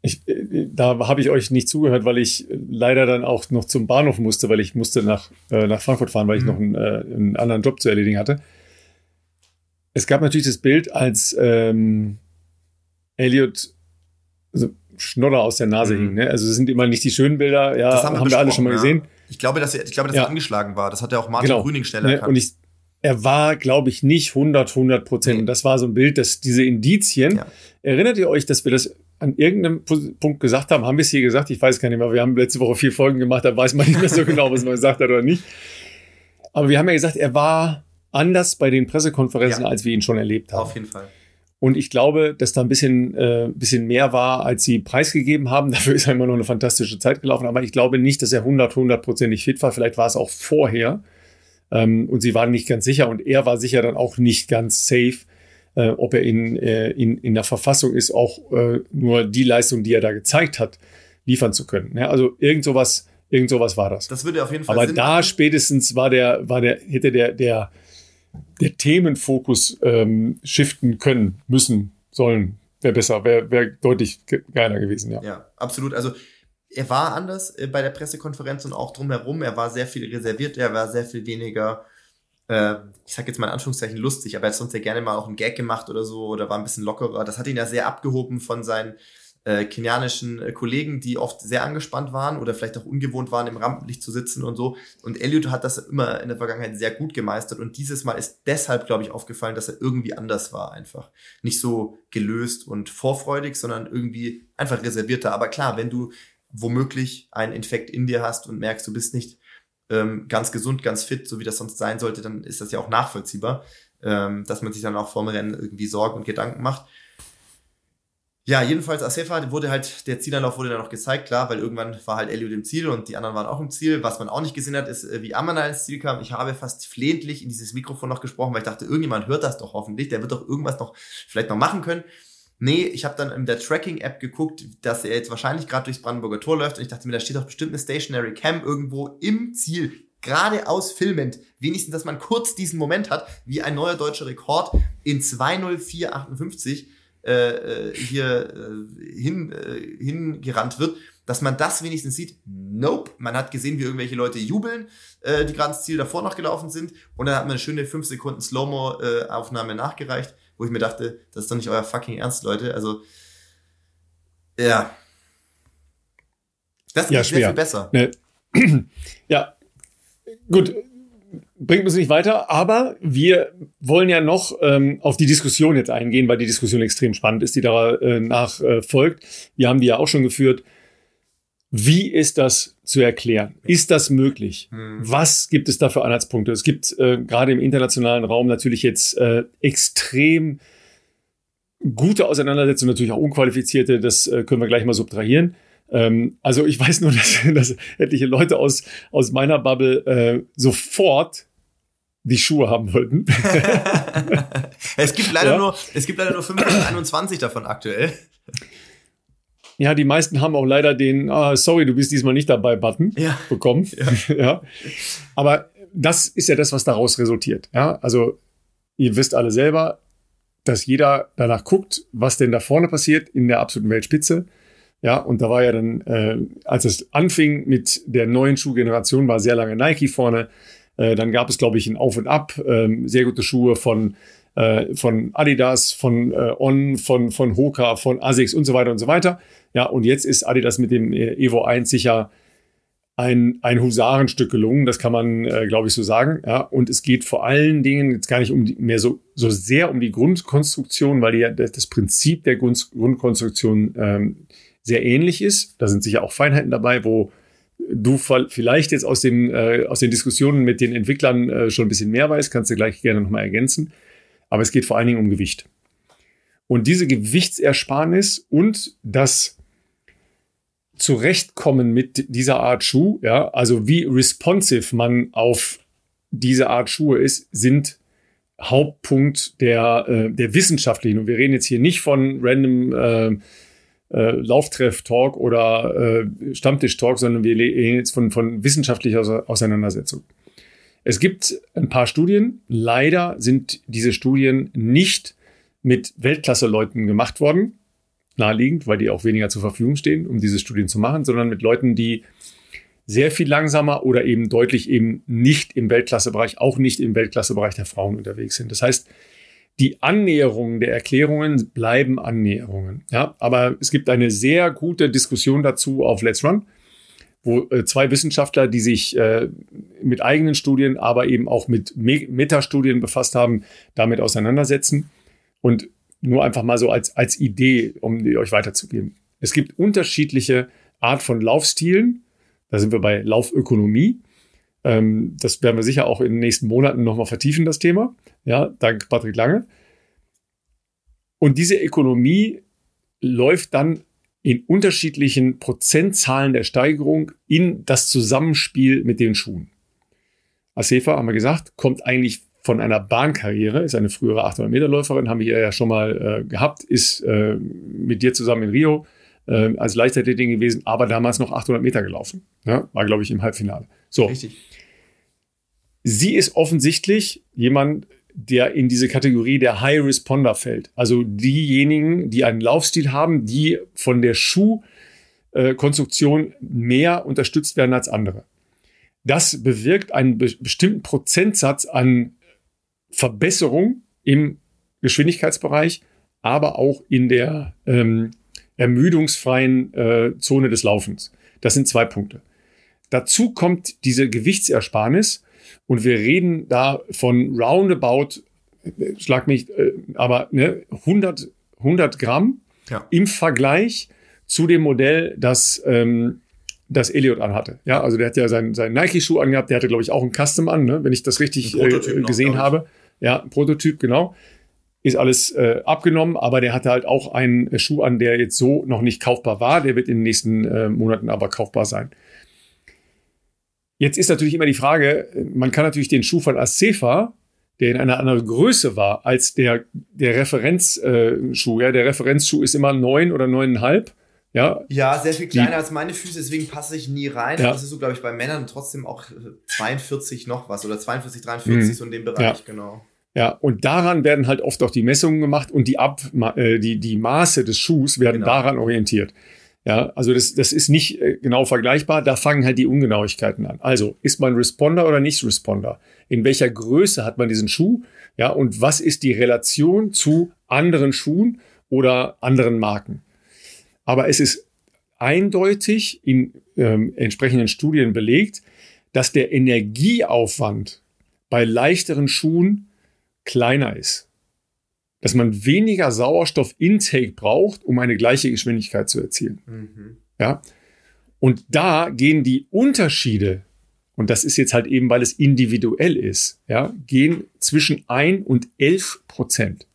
ich, da habe ich euch nicht zugehört, weil ich leider dann auch noch zum Bahnhof musste, weil ich musste nach, äh, nach Frankfurt fahren, weil ich mhm. noch einen, äh, einen anderen Job zu erledigen hatte. Es gab natürlich das Bild, als ähm, Elliot also Schnodder aus der Nase mhm. hing. Ne? Also es sind immer nicht die schönen Bilder, ja, das haben wir, haben wir alle schon mal ja. gesehen. Ich glaube, dass er, ich glaube, dass ja. er angeschlagen war. Das hat ja auch Martin genau. Grüning schnell erkannt. Ne? Und ich, er war, glaube ich, nicht 100, 100 Prozent. Nee. Und das war so ein Bild, dass diese Indizien, ja. erinnert ihr euch, dass wir das an irgendeinem Punkt gesagt haben? Haben wir es hier gesagt? Ich weiß gar nicht mehr. Wir haben letzte Woche vier Folgen gemacht, da weiß man nicht mehr so genau, was man gesagt hat oder nicht. Aber wir haben ja gesagt, er war anders bei den Pressekonferenzen, ja. als wir ihn schon erlebt haben. Auf jeden Fall. Und ich glaube, dass da ein bisschen, äh, bisschen mehr war, als sie preisgegeben haben. Dafür ist er immer noch eine fantastische Zeit gelaufen. Aber ich glaube nicht, dass er 100, 100%ig fit war. Vielleicht war es auch vorher. Ähm, und sie waren nicht ganz sicher. Und er war sicher dann auch nicht ganz safe, äh, ob er in, äh, in, in der Verfassung ist, auch äh, nur die Leistung, die er da gezeigt hat, liefern zu können. Ja, also irgend sowas, irgend sowas war das. Das würde auf jeden Fall Aber Sinn da machen. spätestens war der, war der, hätte der, der, der Themenfokus ähm, shiften können, müssen, sollen, wäre besser, wäre wär deutlich geiler gewesen, ja. Ja, absolut. Also er war anders äh, bei der Pressekonferenz und auch drumherum. Er war sehr viel reserviert, er war sehr viel weniger, äh, ich sag jetzt mal in Anführungszeichen lustig, aber er hat sonst ja gerne mal auch einen Gag gemacht oder so oder war ein bisschen lockerer. Das hat ihn ja sehr abgehoben von seinen äh, kenianischen äh, Kollegen, die oft sehr angespannt waren oder vielleicht auch ungewohnt waren, im Rampenlicht zu sitzen und so. Und Elliot hat das immer in der Vergangenheit sehr gut gemeistert und dieses Mal ist deshalb, glaube ich, aufgefallen, dass er irgendwie anders war einfach. Nicht so gelöst und vorfreudig, sondern irgendwie einfach reservierter. Aber klar, wenn du womöglich einen Infekt in dir hast und merkst, du bist nicht ähm, ganz gesund, ganz fit, so wie das sonst sein sollte, dann ist das ja auch nachvollziehbar, ähm, dass man sich dann auch vorm Rennen irgendwie Sorgen und Gedanken macht. Ja, jedenfalls Asefa wurde halt, der Zielanlauf wurde dann noch gezeigt, klar, weil irgendwann war halt Elliot im Ziel und die anderen waren auch im Ziel. Was man auch nicht gesehen hat, ist, äh, wie Amana ins Ziel kam. Ich habe fast flehentlich in dieses Mikrofon noch gesprochen, weil ich dachte, irgendjemand hört das doch hoffentlich, der wird doch irgendwas noch vielleicht noch machen können. Nee, ich habe dann in der Tracking-App geguckt, dass er jetzt wahrscheinlich gerade durchs Brandenburger Tor läuft und ich dachte mir, da steht doch bestimmt eine Stationary Cam irgendwo im Ziel, geradeaus filmend. Wenigstens, dass man kurz diesen Moment hat, wie ein neuer deutscher Rekord in 20458 äh, äh, hier äh, hin, äh, hingerannt wird, dass man das wenigstens sieht. Nope. Man hat gesehen, wie irgendwelche Leute jubeln, äh, die gerade ins Ziel davor noch gelaufen sind. Und dann hat man eine schöne 5 Sekunden Slow-Mo-Aufnahme nachgereicht, wo ich mir dachte, das ist doch nicht euer fucking Ernst, Leute. Also, ja. Das ist ja, sehr viel besser. Ne. Ja, gut bringt uns nicht weiter, aber wir wollen ja noch ähm, auf die Diskussion jetzt eingehen, weil die Diskussion extrem spannend ist, die danach äh, folgt. Wir haben die ja auch schon geführt. Wie ist das zu erklären? Ist das möglich? Hm. Was gibt es da für Anhaltspunkte? Es gibt äh, gerade im internationalen Raum natürlich jetzt äh, extrem gute Auseinandersetzungen, natürlich auch unqualifizierte, das äh, können wir gleich mal subtrahieren. Ähm, also ich weiß nur, dass, dass etliche Leute aus, aus meiner Bubble äh, sofort die Schuhe haben wollten. es gibt leider ja. nur, es gibt leider nur 521 davon aktuell. Ja, die meisten haben auch leider den ah, Sorry, du bist diesmal nicht dabei Button ja. bekommen. Ja. ja. Aber das ist ja das, was daraus resultiert. Ja, also ihr wisst alle selber, dass jeder danach guckt, was denn da vorne passiert in der absoluten Weltspitze. Ja, und da war ja dann, äh, als es anfing mit der neuen Schuhgeneration, war sehr lange Nike vorne. Äh, dann gab es, glaube ich, ein Auf und Ab, äh, sehr gute Schuhe von, äh, von Adidas, von äh, On, von, von Hoka, von Asics und so weiter und so weiter. Ja, und jetzt ist Adidas mit dem Evo 1 sicher ein, ein Husarenstück gelungen, das kann man, glaube ich, so sagen. Ja, und es geht vor allen Dingen jetzt gar nicht um die, mehr so, so sehr um die Grundkonstruktion, weil die, das Prinzip der Grund, Grundkonstruktion ähm, sehr ähnlich ist. Da sind sicher auch Feinheiten dabei, wo du vielleicht jetzt aus den, äh, aus den Diskussionen mit den Entwicklern äh, schon ein bisschen mehr weißt, kannst du gleich gerne nochmal ergänzen. Aber es geht vor allen Dingen um Gewicht. Und diese Gewichtsersparnis und das Zurechtkommen mit dieser Art Schuh, ja, also wie responsive man auf diese Art Schuhe ist, sind Hauptpunkt der, äh, der wissenschaftlichen. Und wir reden jetzt hier nicht von random äh, Lauftreff-Talk oder äh, Stammtisch-Talk, sondern wir reden jetzt von, von wissenschaftlicher Auseinandersetzung. Es gibt ein paar Studien. Leider sind diese Studien nicht mit Weltklasse-Leuten gemacht worden. Naheliegend, weil die auch weniger zur Verfügung stehen, um diese Studien zu machen, sondern mit Leuten, die sehr viel langsamer oder eben deutlich eben nicht im Weltklassebereich, auch nicht im Weltklassebereich der Frauen unterwegs sind. Das heißt, die Annäherungen der Erklärungen bleiben Annäherungen. Ja, aber es gibt eine sehr gute Diskussion dazu auf Let's Run, wo äh, zwei Wissenschaftler, die sich äh, mit eigenen Studien, aber eben auch mit Me Metastudien befasst haben, damit auseinandersetzen. Und nur einfach mal so als, als Idee, um die euch weiterzugeben. Es gibt unterschiedliche Art von Laufstilen. Da sind wir bei Laufökonomie. Ähm, das werden wir sicher auch in den nächsten Monaten nochmal vertiefen, das Thema. Ja, dank Patrick Lange. Und diese Ökonomie läuft dann in unterschiedlichen Prozentzahlen der Steigerung in das Zusammenspiel mit den Schuhen. Asefa, haben wir gesagt, kommt eigentlich von einer Bahnkarriere, ist eine frühere 800 Meter Läuferin, haben wir ja schon mal äh, gehabt, ist äh, mit dir zusammen in Rio äh, als Leichtathletin gewesen, aber damals noch 800 Meter gelaufen. Ja, war, glaube ich, im Halbfinale. So. Richtig. Sie ist offensichtlich jemand, der in diese Kategorie der High Responder fällt. Also diejenigen, die einen Laufstil haben, die von der Schuhkonstruktion mehr unterstützt werden als andere. Das bewirkt einen be bestimmten Prozentsatz an Verbesserung im Geschwindigkeitsbereich, aber auch in der ähm, ermüdungsfreien äh, Zone des Laufens. Das sind zwei Punkte. Dazu kommt diese Gewichtsersparnis und wir reden da von roundabout, schlag mich, äh, aber ne, 100, 100 Gramm ja. im Vergleich zu dem Modell, das, ähm, das Elliot anhatte. Ja, also der hat ja seinen, seinen Nike-Schuh angehabt, der hatte, glaube ich, auch einen Custom an, ne? wenn ich das richtig äh, gesehen noch, habe. Ja, Prototyp, genau. Ist alles äh, abgenommen, aber der hatte halt auch einen Schuh an, der jetzt so noch nicht kaufbar war. Der wird in den nächsten äh, Monaten aber kaufbar sein. Jetzt ist natürlich immer die Frage, man kann natürlich den Schuh von Acefa, der in einer anderen Größe war als der, der Referenzschuh, äh, ja, der Referenzschuh ist immer neun oder neuneinhalb. Ja, ja, sehr viel kleiner die, als meine Füße, deswegen passe ich nie rein. Ja. Das ist so, glaube ich, bei Männern trotzdem auch 42 noch was oder 42, 43, mhm. so in dem Bereich, ja. genau. Ja, und daran werden halt oft auch die Messungen gemacht und die, Ab, äh, die, die Maße des Schuhs werden genau. daran orientiert. Ja, also das, das ist nicht äh, genau vergleichbar. Da fangen halt die Ungenauigkeiten an. Also ist man Responder oder nicht Responder? In welcher Größe hat man diesen Schuh? Ja, und was ist die Relation zu anderen Schuhen oder anderen Marken? Aber es ist eindeutig in ähm, entsprechenden Studien belegt, dass der Energieaufwand bei leichteren Schuhen kleiner ist dass man weniger Sauerstoff-Intake braucht, um eine gleiche Geschwindigkeit zu erzielen. Mhm. Ja. Und da gehen die Unterschiede, und das ist jetzt halt eben, weil es individuell ist, ja, gehen zwischen 1 und 11 Prozent.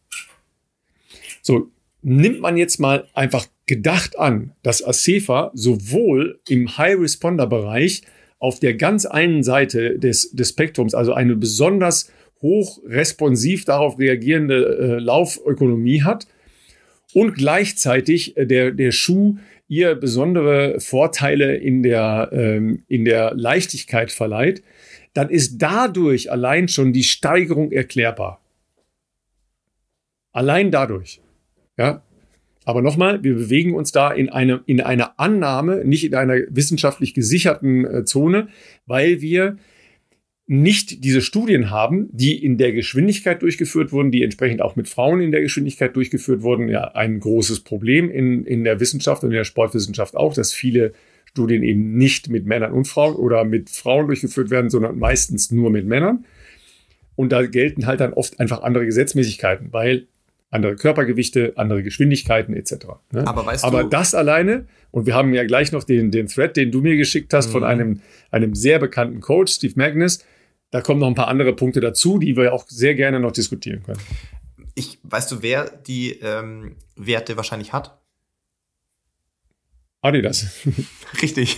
So, nimmt man jetzt mal einfach gedacht an, dass Acefa sowohl im High-Responder-Bereich auf der ganz einen Seite des, des Spektrums, also eine besonders hochresponsiv darauf reagierende äh, Laufökonomie hat und gleichzeitig äh, der, der Schuh ihr besondere Vorteile in der, ähm, in der Leichtigkeit verleiht, dann ist dadurch allein schon die Steigerung erklärbar. Allein dadurch. Ja. Aber nochmal, wir bewegen uns da in, eine, in einer Annahme, nicht in einer wissenschaftlich gesicherten äh, Zone, weil wir nicht diese Studien haben, die in der Geschwindigkeit durchgeführt wurden, die entsprechend auch mit Frauen in der Geschwindigkeit durchgeführt wurden, ja ein großes Problem in, in der Wissenschaft und in der Sportwissenschaft auch, dass viele Studien eben nicht mit Männern und Frauen oder mit Frauen durchgeführt werden, sondern meistens nur mit Männern. Und da gelten halt dann oft einfach andere Gesetzmäßigkeiten, weil andere Körpergewichte, andere Geschwindigkeiten etc. Ne? Aber, weißt Aber das alleine, und wir haben ja gleich noch den, den Thread, den du mir geschickt hast mhm. von einem, einem sehr bekannten Coach, Steve Magnus, da kommen noch ein paar andere Punkte dazu, die wir auch sehr gerne noch diskutieren können. Ich, weißt du, wer die ähm, Werte wahrscheinlich hat? Adidas. Richtig.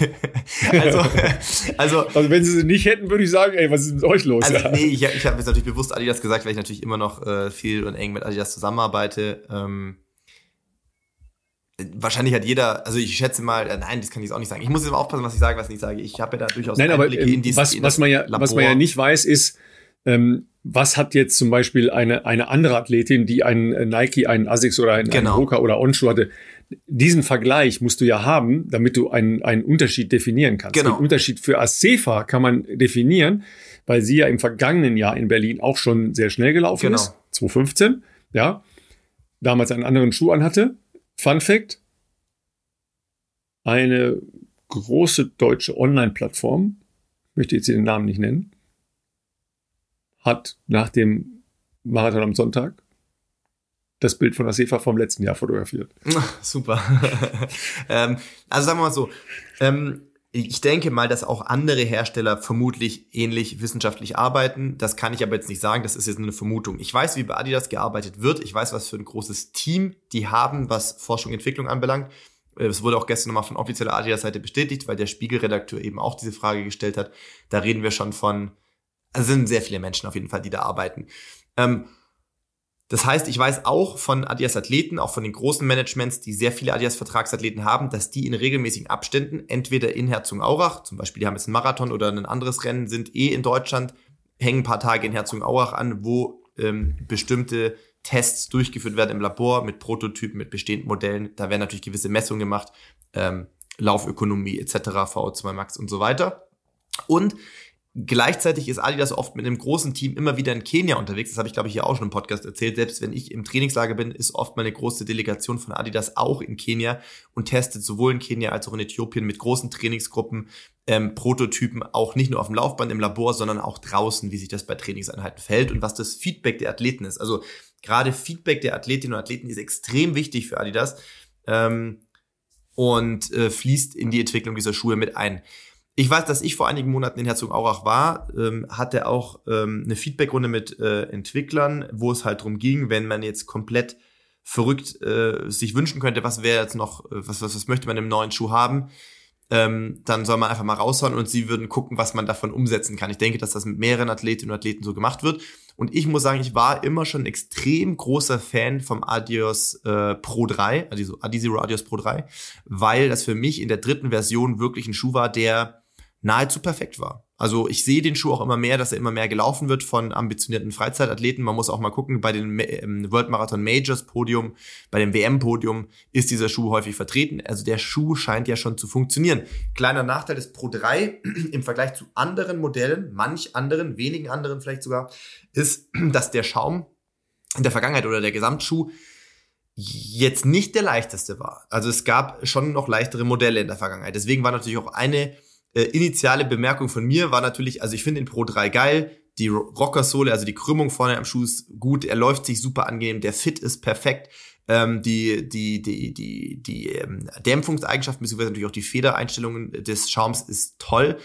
Also, also, also wenn sie sie nicht hätten, würde ich sagen, ey, was ist mit euch los? Also, nee, ich, ich habe jetzt natürlich bewusst Adidas gesagt, weil ich natürlich immer noch äh, viel und eng mit Adidas zusammenarbeite. Ähm, wahrscheinlich hat jeder, also ich schätze mal, äh, nein, das kann ich jetzt auch nicht sagen. Ich muss jetzt mal aufpassen, was ich sage, was ich nicht sage. Ich habe ja da durchaus nein, Einblicke aber, ähm, in dieses was, in was man ja, Labor. Was man ja nicht weiß, ist, ähm, was hat jetzt zum Beispiel eine, eine andere Athletin, die einen äh, Nike, einen Asics oder einen, genau. einen Hoka oder Onshoe hatte, diesen Vergleich musst du ja haben, damit du einen, einen Unterschied definieren kannst. Genau. Den Unterschied für Acefa kann man definieren, weil sie ja im vergangenen Jahr in Berlin auch schon sehr schnell gelaufen genau. ist, 2015, ja, damals einen anderen Schuh anhatte Fun Fact: Eine große deutsche Online-Plattform, möchte jetzt den Namen nicht nennen, hat nach dem Marathon am Sonntag das Bild von der Sefa vom letzten Jahr fotografiert. Super. ähm, also sagen wir mal so, ähm, ich denke mal, dass auch andere Hersteller vermutlich ähnlich wissenschaftlich arbeiten. Das kann ich aber jetzt nicht sagen. Das ist jetzt eine Vermutung. Ich weiß, wie bei Adidas gearbeitet wird. Ich weiß, was für ein großes Team die haben, was Forschung und Entwicklung anbelangt. Es wurde auch gestern nochmal von offizieller Adidas-Seite bestätigt, weil der Spiegelredakteur eben auch diese Frage gestellt hat. Da reden wir schon von, also sind sehr viele Menschen auf jeden Fall, die da arbeiten. Ähm, das heißt, ich weiß auch von Adidas Athleten, auch von den großen Managements, die sehr viele Adidas Vertragsathleten haben, dass die in regelmäßigen Abständen entweder in Herzogenaurach, zum Beispiel die haben jetzt einen Marathon oder ein anderes Rennen, sind eh in Deutschland, hängen ein paar Tage in Herzogenaurach an, wo ähm, bestimmte Tests durchgeführt werden im Labor mit Prototypen, mit bestehenden Modellen. Da werden natürlich gewisse Messungen gemacht, ähm, Laufökonomie etc., VO2 Max und so weiter. Und Gleichzeitig ist Adidas oft mit einem großen Team immer wieder in Kenia unterwegs. Das habe ich, glaube ich, hier auch schon im Podcast erzählt. Selbst wenn ich im Trainingslager bin, ist oft mal eine große Delegation von Adidas auch in Kenia und testet sowohl in Kenia als auch in Äthiopien mit großen Trainingsgruppen ähm, Prototypen auch nicht nur auf dem Laufband im Labor, sondern auch draußen, wie sich das bei Trainingseinheiten fällt und was das Feedback der Athleten ist. Also gerade Feedback der Athletinnen und Athleten ist extrem wichtig für Adidas. Ähm, und äh, fließt in die Entwicklung dieser Schuhe mit ein. Ich weiß, dass ich vor einigen Monaten in Herzogenaurach war, ähm, hatte auch ähm, eine Feedbackrunde mit äh, Entwicklern, wo es halt drum ging, wenn man jetzt komplett verrückt äh, sich wünschen könnte, was wäre jetzt noch, äh, was, was, was möchte man im neuen Schuh haben, ähm, dann soll man einfach mal raushauen und sie würden gucken, was man davon umsetzen kann. Ich denke, dass das mit mehreren Athletinnen und Athleten so gemacht wird. Und ich muss sagen, ich war immer schon extrem großer Fan vom Adios äh, Pro 3, also Adizero Adios Pro 3, weil das für mich in der dritten Version wirklich ein Schuh war, der nahezu perfekt war. Also ich sehe den Schuh auch immer mehr, dass er immer mehr gelaufen wird von ambitionierten Freizeitathleten. Man muss auch mal gucken, bei den ähm, World Marathon Majors Podium, bei dem WM Podium ist dieser Schuh häufig vertreten. Also der Schuh scheint ja schon zu funktionieren. Kleiner Nachteil des Pro 3 im Vergleich zu anderen Modellen, manch anderen, wenigen anderen vielleicht sogar, ist, dass der Schaum in der Vergangenheit oder der Gesamtschuh jetzt nicht der leichteste war. Also es gab schon noch leichtere Modelle in der Vergangenheit. Deswegen war natürlich auch eine äh, initiale Bemerkung von mir war natürlich, also ich finde den Pro 3 geil, die Rockersohle, also die Krümmung vorne am Schuh ist gut, er läuft sich super angenehm, der Fit ist perfekt, ähm, die, die, die, die, die ähm, Dämpfungseigenschaften, beziehungsweise natürlich auch die Federeinstellungen des Schaums ist toll.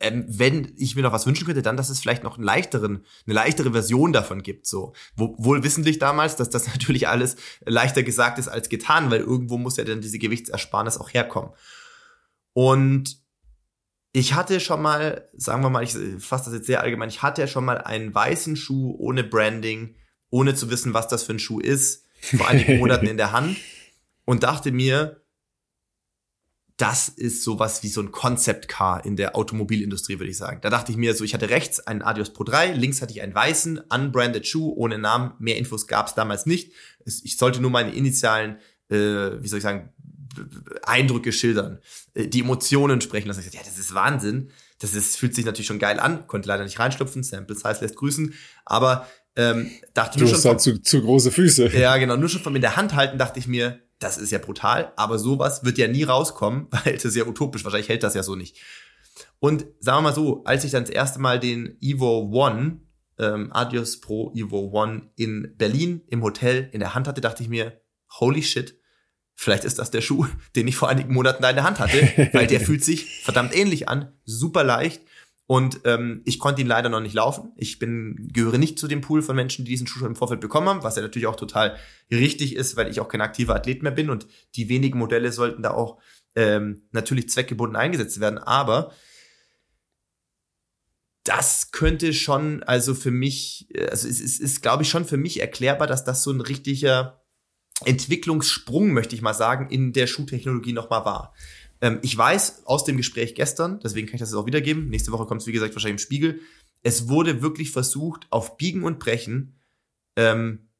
Ähm, wenn ich mir noch was wünschen könnte, dann, dass es vielleicht noch einen leichteren, eine leichtere Version davon gibt. So Wo, wohl wissentlich damals, dass das natürlich alles leichter gesagt ist als getan, weil irgendwo muss ja dann diese Gewichtsersparnis auch herkommen. Und ich hatte schon mal, sagen wir mal, ich fasse das jetzt sehr allgemein, ich hatte ja schon mal einen weißen Schuh ohne Branding, ohne zu wissen, was das für ein Schuh ist, vor einigen Monaten in der Hand und dachte mir, das ist sowas wie so ein Concept Car in der Automobilindustrie, würde ich sagen. Da dachte ich mir so, ich hatte rechts einen Adios Pro 3, links hatte ich einen weißen, unbranded Schuh ohne Namen. Mehr Infos gab es damals nicht. Ich sollte nur meine initialen, äh, wie soll ich sagen, Eindrücke schildern, äh, die Emotionen sprechen lassen. Ich dachte, ja, das ist Wahnsinn. Das ist, fühlt sich natürlich schon geil an, konnte leider nicht reinschlüpfen, Sample Size lässt grüßen, aber ähm, dachte du nur schon. Halt zu, zu große Füße. Ja, genau, nur schon von in der Hand halten, dachte ich mir, das ist ja brutal, aber sowas wird ja nie rauskommen, weil das ist ja utopisch, wahrscheinlich hält das ja so nicht. Und sagen wir mal so, als ich dann das erste Mal den Evo One, ähm, Adios Pro Evo One in Berlin im Hotel in der Hand hatte, dachte ich mir, holy shit, Vielleicht ist das der Schuh, den ich vor einigen Monaten da in der Hand hatte, weil der fühlt sich verdammt ähnlich an, super leicht. Und ähm, ich konnte ihn leider noch nicht laufen. Ich bin gehöre nicht zu dem Pool von Menschen, die diesen Schuh schon im Vorfeld bekommen haben, was ja natürlich auch total richtig ist, weil ich auch kein aktiver Athlet mehr bin und die wenigen Modelle sollten da auch ähm, natürlich zweckgebunden eingesetzt werden. Aber das könnte schon, also für mich, also es ist, ist glaube ich, schon für mich erklärbar, dass das so ein richtiger Entwicklungssprung, möchte ich mal sagen, in der Schuhtechnologie nochmal war. Ähm, ich weiß aus dem Gespräch gestern, deswegen kann ich das jetzt auch wiedergeben, nächste Woche kommt es wie gesagt wahrscheinlich im Spiegel, es wurde wirklich versucht, auf Biegen und Brechen ähm,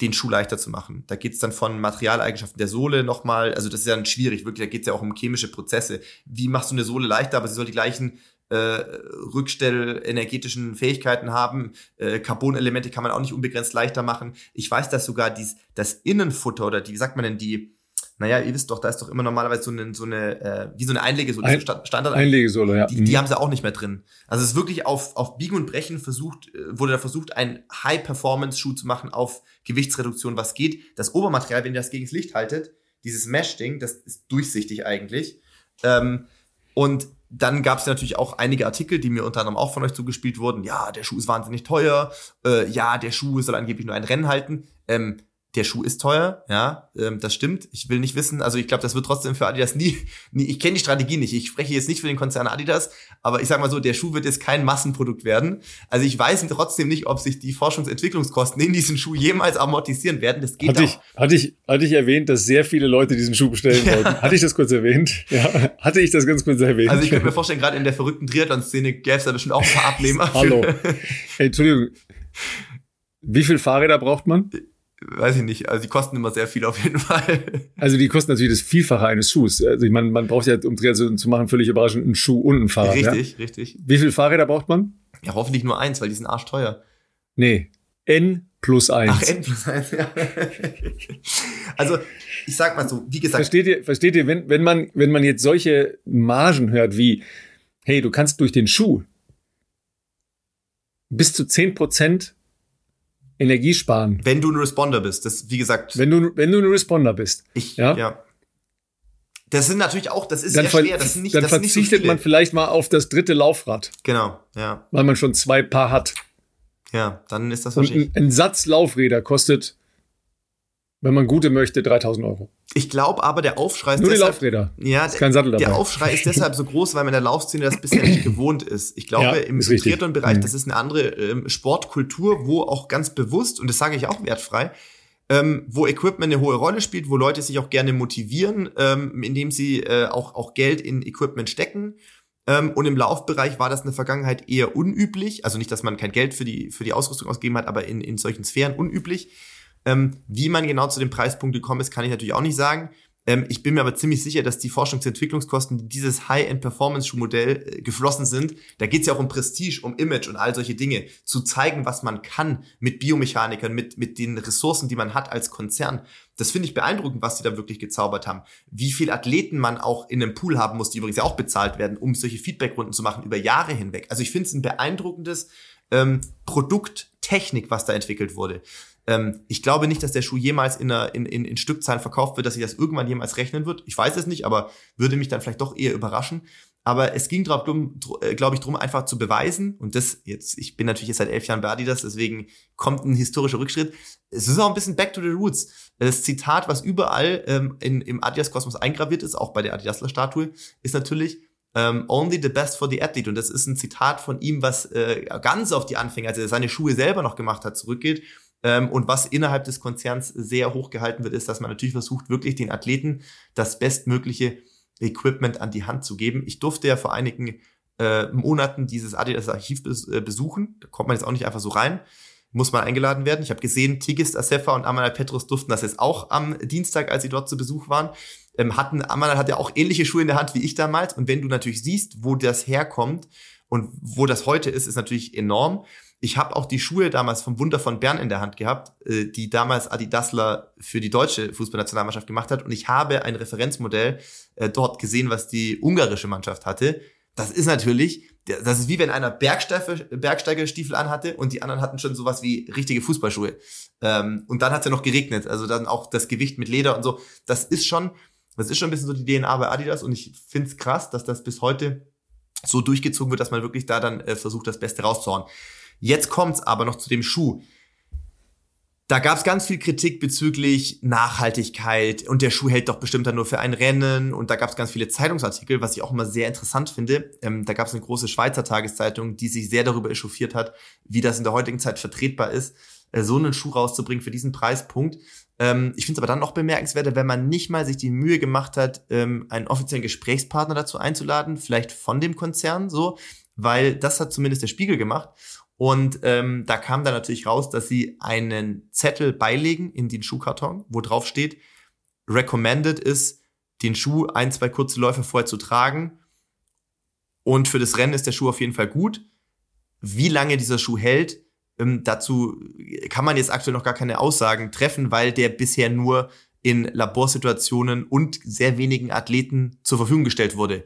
den Schuh leichter zu machen. Da geht's dann von Materialeigenschaften der Sohle nochmal, also das ist ja dann schwierig, wirklich, da geht's ja auch um chemische Prozesse. Wie machst du eine Sohle leichter, aber sie soll die gleichen äh, rückstellenergetischen Fähigkeiten haben. Äh, Carbonelemente kann man auch nicht unbegrenzt leichter machen. Ich weiß, dass sogar dies, das Innenfutter oder die, wie sagt man denn, die, naja, ihr wisst doch, da ist doch immer normalerweise so eine, so eine äh, wie so eine Einlegesohle, Ein, so Standard. Einlegesohle, ja. Die, die mhm. haben sie auch nicht mehr drin. Also es ist wirklich auf, auf Biegen und Brechen versucht, äh, wurde da versucht, einen High-Performance-Schuh zu machen auf Gewichtsreduktion, was geht. Das Obermaterial, wenn ihr das gegen das Licht haltet, dieses Mesh-Ding, das ist durchsichtig eigentlich. Ähm, und dann gab es natürlich auch einige Artikel, die mir unter anderem auch von euch zugespielt wurden. Ja, der Schuh ist wahnsinnig teuer. Äh, ja, der Schuh soll angeblich nur ein Rennen halten. Ähm, der Schuh ist teuer, ja, ähm, das stimmt. Ich will nicht wissen, also ich glaube, das wird trotzdem für Adidas nie, nie ich kenne die Strategie nicht. Ich spreche jetzt nicht für den Konzern Adidas, aber ich sag mal so, der Schuh wird jetzt kein Massenprodukt werden. Also ich weiß trotzdem nicht, ob sich die Forschungsentwicklungskosten in diesen Schuh jemals amortisieren werden. Das geht hatte ich, hatte ich, hatte ich erwähnt, dass sehr viele Leute diesen Schuh bestellen wollten. hatte ich das kurz erwähnt? Ja, hatte ich das ganz kurz erwähnt? Also ich könnte mir vorstellen, gerade in der verrückten Triathlon-Szene gäbe es da bestimmt auch ein paar Abnehmer. Hallo. Hey, Entschuldigung. Wie viel Fahrräder braucht man? Weiß ich nicht, also die kosten immer sehr viel auf jeden Fall. Also die kosten natürlich das Vielfache eines Schuhs. Also ich meine, man braucht ja, um Triathlon zu machen, völlig überraschend einen Schuh und ein Fahrrad. Richtig, ja? richtig. Wie viele Fahrräder braucht man? Ja, hoffentlich nur eins, weil die sind arschteuer. Nee, N plus eins. Ach, N plus eins, ja. also, ich sag mal so, wie gesagt. Versteht ihr, versteht ihr, wenn, wenn man, wenn man jetzt solche Margen hört wie, hey, du kannst durch den Schuh bis zu zehn Prozent Energie sparen. Wenn du ein Responder bist, das wie gesagt. Wenn du wenn du ein Responder bist. Ich ja. ja. Das sind natürlich auch, das ist dann sehr schwer. Das nicht, dann das verzichtet so man vielleicht mal auf das dritte Laufrad. Genau, ja. Weil man schon zwei Paar hat. Ja, dann ist das wahrscheinlich. Ein, ein Satz Laufräder kostet wenn man gute möchte, 3000 Euro. Ich glaube aber, der Aufschrei ist Nur deshalb, die Laufräder. Ja, ist kein Sattel dabei. der Aufschrei ist deshalb so groß, weil man in der Laufszene das bisher nicht gewohnt ist. Ich glaube, ja, im Triathlon-Bereich, mhm. das ist eine andere ähm, Sportkultur, wo auch ganz bewusst, und das sage ich auch wertfrei, ähm, wo Equipment eine hohe Rolle spielt, wo Leute sich auch gerne motivieren, ähm, indem sie äh, auch, auch Geld in Equipment stecken. Ähm, und im Laufbereich war das in der Vergangenheit eher unüblich. Also nicht, dass man kein Geld für die, für die Ausrüstung ausgegeben hat, aber in, in solchen Sphären unüblich. Ähm, wie man genau zu dem Preispunkt gekommen ist, kann ich natürlich auch nicht sagen. Ähm, ich bin mir aber ziemlich sicher, dass die Forschungs- und Entwicklungskosten, die dieses High-End-Performance-Schuhmodell äh, geflossen sind, da geht es ja auch um Prestige, um Image und all solche Dinge, zu zeigen, was man kann mit Biomechanikern, mit, mit den Ressourcen, die man hat als Konzern. Das finde ich beeindruckend, was die da wirklich gezaubert haben. Wie viel Athleten man auch in einem Pool haben muss, die übrigens ja auch bezahlt werden, um solche Feedbackrunden zu machen über Jahre hinweg. Also ich finde es ein beeindruckendes ähm, Produkt, Technik, was da entwickelt wurde. Ähm, ich glaube nicht, dass der Schuh jemals in, einer, in, in, in Stückzahlen verkauft wird, dass sich das irgendwann jemals rechnen wird. Ich weiß es nicht, aber würde mich dann vielleicht doch eher überraschen. Aber es ging äh, glaube ich, darum, einfach zu beweisen, und das jetzt, ich bin natürlich jetzt seit elf Jahren bei Adidas, deswegen kommt ein historischer Rückschritt. Es ist auch ein bisschen back to the roots. Das Zitat, was überall ähm, in, im Adidas-Kosmos eingraviert ist, auch bei der Adidasler-Statue, ist natürlich, um, ähm, only the best for the athlete. Und das ist ein Zitat von ihm, was äh, ganz auf die Anfänge, als er seine Schuhe selber noch gemacht hat, zurückgeht. Ähm, und was innerhalb des Konzerns sehr hoch gehalten wird, ist, dass man natürlich versucht, wirklich den Athleten das bestmögliche Equipment an die Hand zu geben. Ich durfte ja vor einigen äh, Monaten dieses Adidas Archiv bes äh, besuchen. Da kommt man jetzt auch nicht einfach so rein. Muss man eingeladen werden. Ich habe gesehen, Tigist Asefa und Amanal Petrus durften das jetzt auch am Dienstag, als sie dort zu Besuch waren. Ähm, hatten, Amanal hat ja auch ähnliche Schuhe in der Hand wie ich damals. Und wenn du natürlich siehst, wo das herkommt und wo das heute ist, ist natürlich enorm. Ich habe auch die Schuhe damals vom Wunder von Bern in der Hand gehabt, äh, die damals Adi Dassler für die deutsche Fußballnationalmannschaft gemacht hat. Und ich habe ein Referenzmodell äh, dort gesehen, was die ungarische Mannschaft hatte. Das ist natürlich, das ist wie wenn einer Bergsteigerstiefel anhatte und die anderen hatten schon sowas wie richtige Fußballschuhe. Ähm, und dann hat es ja noch geregnet. Also dann auch das Gewicht mit Leder und so. Das ist schon, das ist schon ein bisschen so die DNA bei Adidas und ich finde es krass, dass das bis heute so durchgezogen wird, dass man wirklich da dann äh, versucht, das Beste rauszuhauen. Jetzt kommt's aber noch zu dem Schuh. Da gab es ganz viel Kritik bezüglich Nachhaltigkeit und der Schuh hält doch bestimmt dann nur für ein Rennen und da gab es ganz viele Zeitungsartikel, was ich auch immer sehr interessant finde. Ähm, da gab es eine große Schweizer Tageszeitung, die sich sehr darüber echauffiert hat, wie das in der heutigen Zeit vertretbar ist, äh, so einen Schuh rauszubringen für diesen Preispunkt. Ähm, ich finde es aber dann noch bemerkenswerter, wenn man nicht mal sich die Mühe gemacht hat, ähm, einen offiziellen Gesprächspartner dazu einzuladen, vielleicht von dem Konzern so, weil das hat zumindest der Spiegel gemacht. Und ähm, da kam dann natürlich raus, dass sie einen Zettel beilegen in den Schuhkarton, wo drauf steht, recommended ist, den Schuh ein, zwei kurze Läufe vorher zu tragen. Und für das Rennen ist der Schuh auf jeden Fall gut. Wie lange dieser Schuh hält, ähm, dazu kann man jetzt aktuell noch gar keine Aussagen treffen, weil der bisher nur in Laborsituationen und sehr wenigen Athleten zur Verfügung gestellt wurde.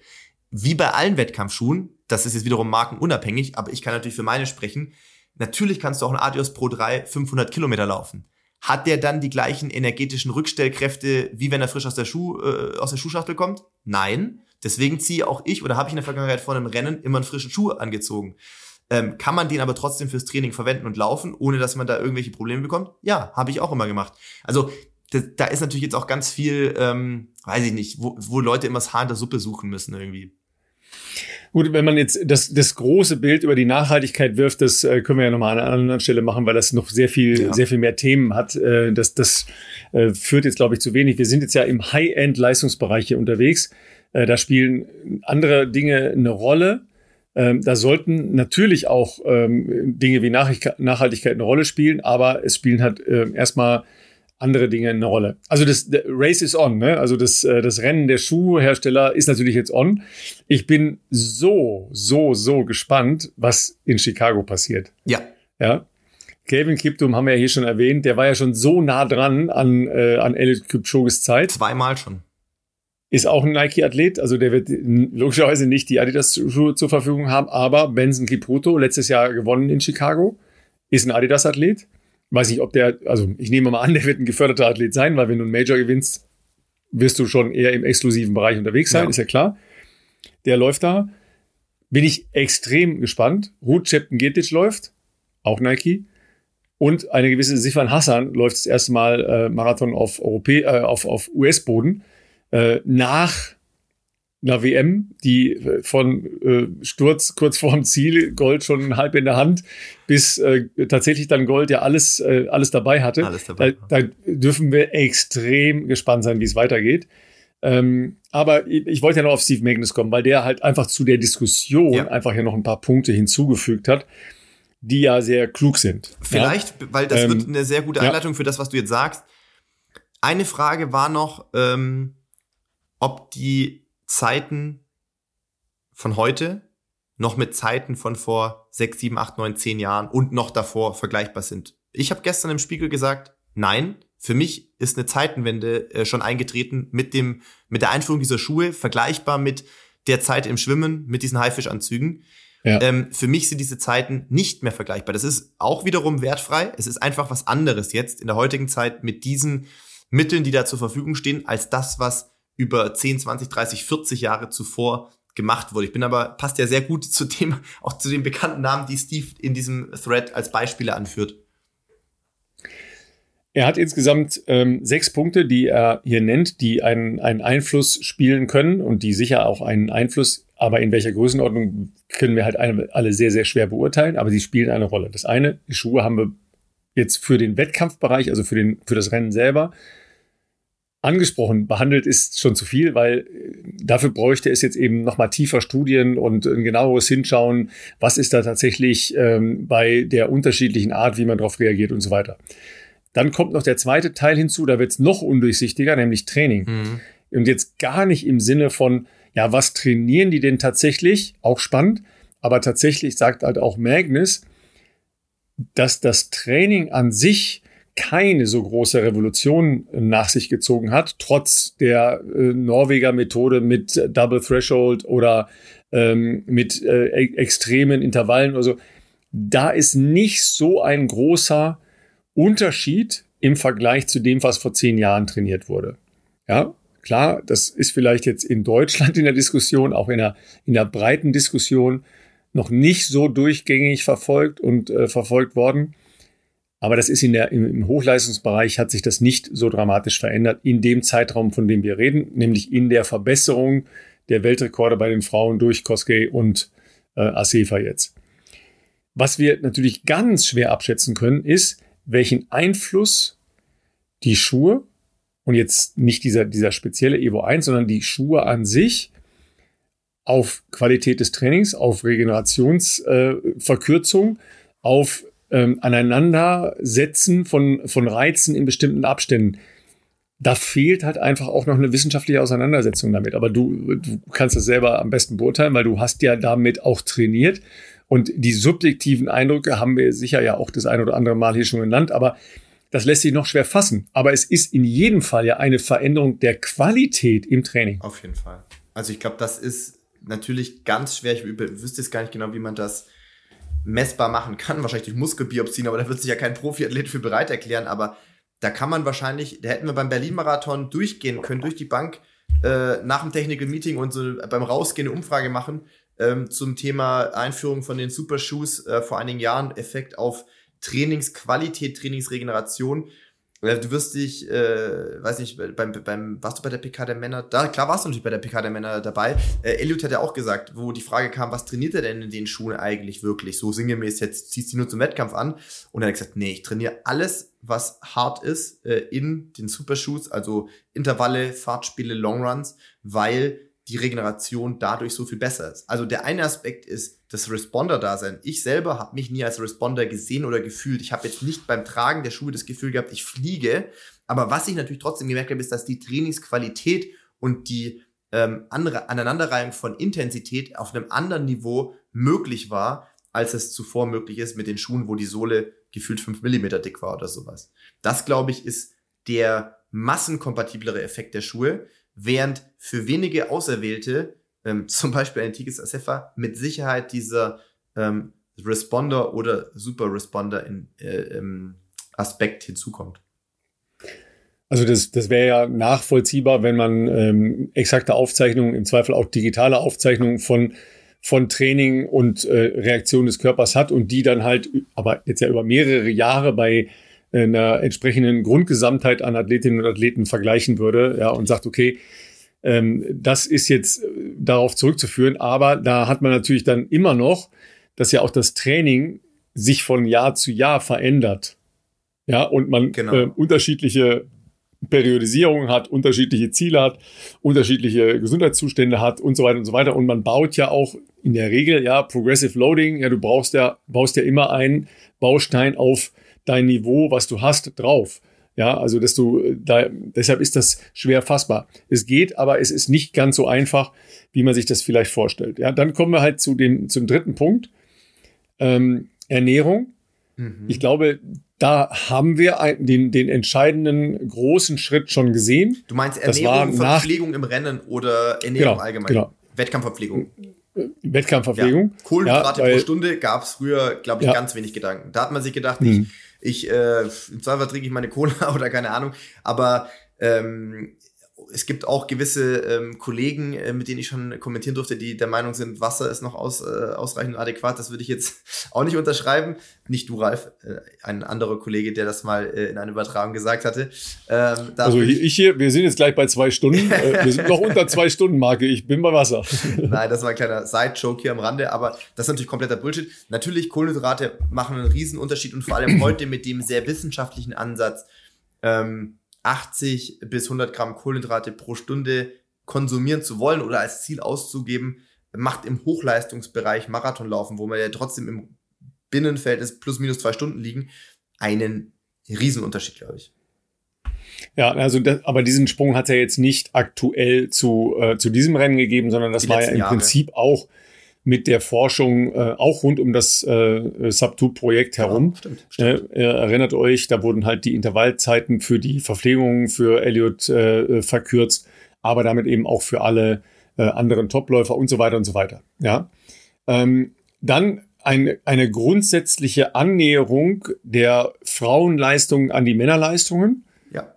Wie bei allen Wettkampfschuhen das ist jetzt wiederum markenunabhängig, aber ich kann natürlich für meine sprechen. Natürlich kannst du auch einen Adios Pro 3 500 Kilometer laufen. Hat der dann die gleichen energetischen Rückstellkräfte, wie wenn er frisch aus der, Schuh, äh, aus der Schuhschachtel kommt? Nein. Deswegen ziehe auch ich oder habe ich in der Vergangenheit vor einem Rennen immer einen frischen Schuh angezogen. Ähm, kann man den aber trotzdem fürs Training verwenden und laufen, ohne dass man da irgendwelche Probleme bekommt? Ja, habe ich auch immer gemacht. Also da, ist natürlich jetzt auch ganz viel, ähm, weiß ich nicht, wo, wo Leute immer das Haar in der Suppe suchen müssen irgendwie. Gut, wenn man jetzt das, das große Bild über die Nachhaltigkeit wirft, das äh, können wir ja nochmal an einer anderen Stelle machen, weil das noch sehr viel, ja. sehr viel mehr Themen hat. Äh, das das äh, führt jetzt, glaube ich, zu wenig. Wir sind jetzt ja im High-End-Leistungsbereich hier unterwegs. Äh, da spielen andere Dinge eine Rolle. Ähm, da sollten natürlich auch ähm, Dinge wie Nachhaltigkeit eine Rolle spielen, aber es spielen halt äh, erstmal andere Dinge eine Rolle. Also das Race is on, ne? Also das, äh, das Rennen der Schuhhersteller ist natürlich jetzt on. Ich bin so, so, so gespannt, was in Chicago passiert. Ja. Ja. Kevin Kiptum haben wir ja hier schon erwähnt, der war ja schon so nah dran an, äh, an Elliot Kipchoges Zeit. Zweimal schon. Ist auch ein Nike-Athlet, also der wird logischerweise nicht die Adidas-Schuhe zur Verfügung haben, aber Benson Kipruto, letztes Jahr gewonnen in Chicago, ist ein Adidas-Athlet weiß nicht, ob der, also ich nehme mal an, der wird ein geförderter Athlet sein, weil wenn du ein Major gewinnst, wirst du schon eher im exklusiven Bereich unterwegs sein, ja. ist ja klar. Der läuft da. Bin ich extrem gespannt. Ruth Chepten Getic läuft, auch Nike. Und eine gewisse Sifan Hassan läuft das erste Mal äh, Marathon auf, Europä äh, auf, auf US-Boden. Äh, nach einer WM, die äh, von äh, Sturz kurz vorm Ziel, Gold schon halb in der Hand, bis äh, tatsächlich dann Gold ja alles, äh, alles dabei hatte. Alles dabei. Da, da dürfen wir extrem gespannt sein, wie es weitergeht. Ähm, aber ich, ich, wollte ja noch auf Steve Magnus kommen, weil der halt einfach zu der Diskussion ja. einfach ja noch ein paar Punkte hinzugefügt hat, die ja sehr klug sind. Vielleicht, ja? weil das ähm, wird eine sehr gute Einleitung ja. für das, was du jetzt sagst. Eine Frage war noch, ähm, ob die Zeiten von heute noch mit Zeiten von vor sechs, sieben, acht, neun, zehn Jahren und noch davor vergleichbar sind. Ich habe gestern im Spiegel gesagt, nein, für mich ist eine Zeitenwende äh, schon eingetreten mit dem mit der Einführung dieser Schuhe, vergleichbar mit der Zeit im Schwimmen, mit diesen Haifischanzügen. Ja. Ähm, für mich sind diese Zeiten nicht mehr vergleichbar. Das ist auch wiederum wertfrei. Es ist einfach was anderes jetzt in der heutigen Zeit mit diesen Mitteln, die da zur Verfügung stehen, als das, was über 10, 20, 30, 40 Jahre zuvor gemacht wurde. Ich bin aber, passt ja sehr gut zu dem, auch zu den bekannten Namen, die Steve in diesem Thread als Beispiele anführt. Er hat insgesamt ähm, sechs Punkte, die er hier nennt, die einen, einen Einfluss spielen können und die sicher auch einen Einfluss, aber in welcher Größenordnung können wir halt alle sehr, sehr schwer beurteilen, aber sie spielen eine Rolle. Das eine, die Schuhe haben wir jetzt für den Wettkampfbereich, also für, den, für das Rennen selber, angesprochen, behandelt ist schon zu viel, weil äh, dafür bräuchte es jetzt eben nochmal tiefer Studien und ein genaueres Hinschauen, was ist da tatsächlich ähm, bei der unterschiedlichen Art, wie man darauf reagiert und so weiter. Dann kommt noch der zweite Teil hinzu, da wird es noch undurchsichtiger, nämlich Training. Mhm. Und jetzt gar nicht im Sinne von, ja, was trainieren die denn tatsächlich? Auch spannend, aber tatsächlich sagt halt auch Magnus, dass das Training an sich keine so große Revolution nach sich gezogen hat, trotz der äh, Norweger Methode mit Double Threshold oder ähm, mit äh, e extremen Intervallen oder so. Da ist nicht so ein großer Unterschied im Vergleich zu dem, was vor zehn Jahren trainiert wurde. Ja, klar, das ist vielleicht jetzt in Deutschland in der Diskussion, auch in der, in der breiten Diskussion noch nicht so durchgängig verfolgt und äh, verfolgt worden. Aber das ist in der, im Hochleistungsbereich hat sich das nicht so dramatisch verändert in dem Zeitraum, von dem wir reden, nämlich in der Verbesserung der Weltrekorde bei den Frauen durch Koskei und äh, Asefa jetzt. Was wir natürlich ganz schwer abschätzen können, ist, welchen Einfluss die Schuhe und jetzt nicht dieser, dieser spezielle Evo 1, sondern die Schuhe an sich auf Qualität des Trainings, auf Regenerationsverkürzung, äh, auf ähm, Aneinandersetzen von, von Reizen in bestimmten Abständen. Da fehlt halt einfach auch noch eine wissenschaftliche Auseinandersetzung damit. Aber du, du kannst das selber am besten beurteilen, weil du hast ja damit auch trainiert. Und die subjektiven Eindrücke haben wir sicher ja auch das ein oder andere Mal hier schon genannt. Aber das lässt sich noch schwer fassen. Aber es ist in jedem Fall ja eine Veränderung der Qualität im Training. Auf jeden Fall. Also ich glaube, das ist natürlich ganz schwer. Ich wüsste jetzt gar nicht genau, wie man das messbar machen kann, wahrscheinlich durch Muskelbiopsien, aber da wird sich ja kein Profiathlet für bereit erklären, aber da kann man wahrscheinlich, da hätten wir beim Berlin-Marathon durchgehen können, durch die Bank, äh, nach dem Technical Meeting und so beim Rausgehen eine Umfrage machen ähm, zum Thema Einführung von den Super Shoes äh, vor einigen Jahren, Effekt auf Trainingsqualität, Trainingsregeneration. Du wirst dich, äh, weiß nicht, beim, beim, warst du bei der PK der Männer da? Klar warst du natürlich bei der PK der Männer dabei. Äh, Elliot hat ja auch gesagt, wo die Frage kam, was trainiert er denn in den Schuhen eigentlich wirklich? So sinngemäß, jetzt ziehst du nur zum Wettkampf an. Und er hat gesagt, nee, ich trainiere alles, was hart ist, äh, in den Supershoes, also Intervalle, Fahrtspiele, Longruns, weil die Regeneration dadurch so viel besser ist. Also der eine Aspekt ist das Responder-Dasein. Ich selber habe mich nie als Responder gesehen oder gefühlt. Ich habe jetzt nicht beim Tragen der Schuhe das Gefühl gehabt, ich fliege. Aber was ich natürlich trotzdem gemerkt habe, ist, dass die Trainingsqualität und die ähm, andere Aneinanderreihung von Intensität auf einem anderen Niveau möglich war, als es zuvor möglich ist mit den Schuhen, wo die Sohle gefühlt fünf Millimeter dick war oder sowas. Das, glaube ich, ist der massenkompatiblere Effekt der Schuhe, während für wenige Auserwählte, ähm, zum Beispiel ein Tigris Asefa, mit Sicherheit dieser ähm, Responder oder Super Responder in, äh, ähm, Aspekt hinzukommt. Also das, das wäre ja nachvollziehbar, wenn man ähm, exakte Aufzeichnungen, im Zweifel auch digitale Aufzeichnungen von, von Training und äh, Reaktion des Körpers hat und die dann halt, aber jetzt ja über mehrere Jahre bei einer entsprechenden Grundgesamtheit an Athletinnen und Athleten vergleichen würde, ja, und sagt, okay, ähm, das ist jetzt äh, darauf zurückzuführen, aber da hat man natürlich dann immer noch, dass ja auch das Training sich von Jahr zu Jahr verändert. Ja, und man genau. äh, unterschiedliche Periodisierung hat, unterschiedliche Ziele hat, unterschiedliche Gesundheitszustände hat und so weiter und so weiter. Und man baut ja auch in der Regel, ja, Progressive Loading, ja, du brauchst ja, baust ja immer einen Baustein auf dein Niveau, was du hast, drauf. Ja, also dass du da, deshalb ist das schwer fassbar. Es geht, aber es ist nicht ganz so einfach, wie man sich das vielleicht vorstellt. Ja, dann kommen wir halt zu dem, zum dritten Punkt. Ähm, Ernährung. Mhm. Ich glaube, da haben wir ein, den, den entscheidenden großen Schritt schon gesehen. Du meinst Ernährung, Verpflegung im Rennen oder Ernährung genau, allgemein? Genau. Wettkampfverpflegung. Wettkampfverpflegung. Ja. Kohlenhydrate ja, weil, pro Stunde gab es früher, glaube ich, ja. ganz wenig Gedanken. Da hat man sich gedacht, mhm. ich, ich äh, im Zweifel trinke ich meine Cola oder keine Ahnung. Aber ähm, es gibt auch gewisse ähm, Kollegen, äh, mit denen ich schon kommentieren durfte, die der Meinung sind, Wasser ist noch aus, äh, ausreichend adäquat. Das würde ich jetzt auch nicht unterschreiben. Nicht du, Ralf, äh, ein anderer Kollege, der das mal äh, in einer Übertragung gesagt hatte. Ähm, also ich hier, wir sind jetzt gleich bei zwei Stunden. Äh, wir sind noch unter zwei Stunden Marke. Ich bin bei Wasser. Nein, das war ein kleiner Side-Joke hier am Rande, aber das ist natürlich kompletter Bullshit. Natürlich, Kohlenhydrate machen einen riesen Unterschied und vor allem heute mit dem sehr wissenschaftlichen Ansatz. Ähm, 80 bis 100 Gramm Kohlenhydrate pro Stunde konsumieren zu wollen oder als Ziel auszugeben, macht im Hochleistungsbereich Marathonlaufen, wo wir ja trotzdem im Binnenverhältnis plus minus zwei Stunden liegen, einen Riesenunterschied, glaube ich. Ja, also das, aber diesen Sprung hat es ja jetzt nicht aktuell zu, äh, zu diesem Rennen gegeben, sondern das Die war ja im Jahre. Prinzip auch mit der Forschung äh, auch rund um das äh, Subtube-Projekt herum. Ja, stimmt, stimmt. Äh, erinnert euch, da wurden halt die Intervallzeiten für die Verpflegung für Elliot äh, verkürzt, aber damit eben auch für alle äh, anderen Topläufer und so weiter und so weiter. Ja. Ähm, dann ein, eine grundsätzliche Annäherung der Frauenleistungen an die Männerleistungen. Ja.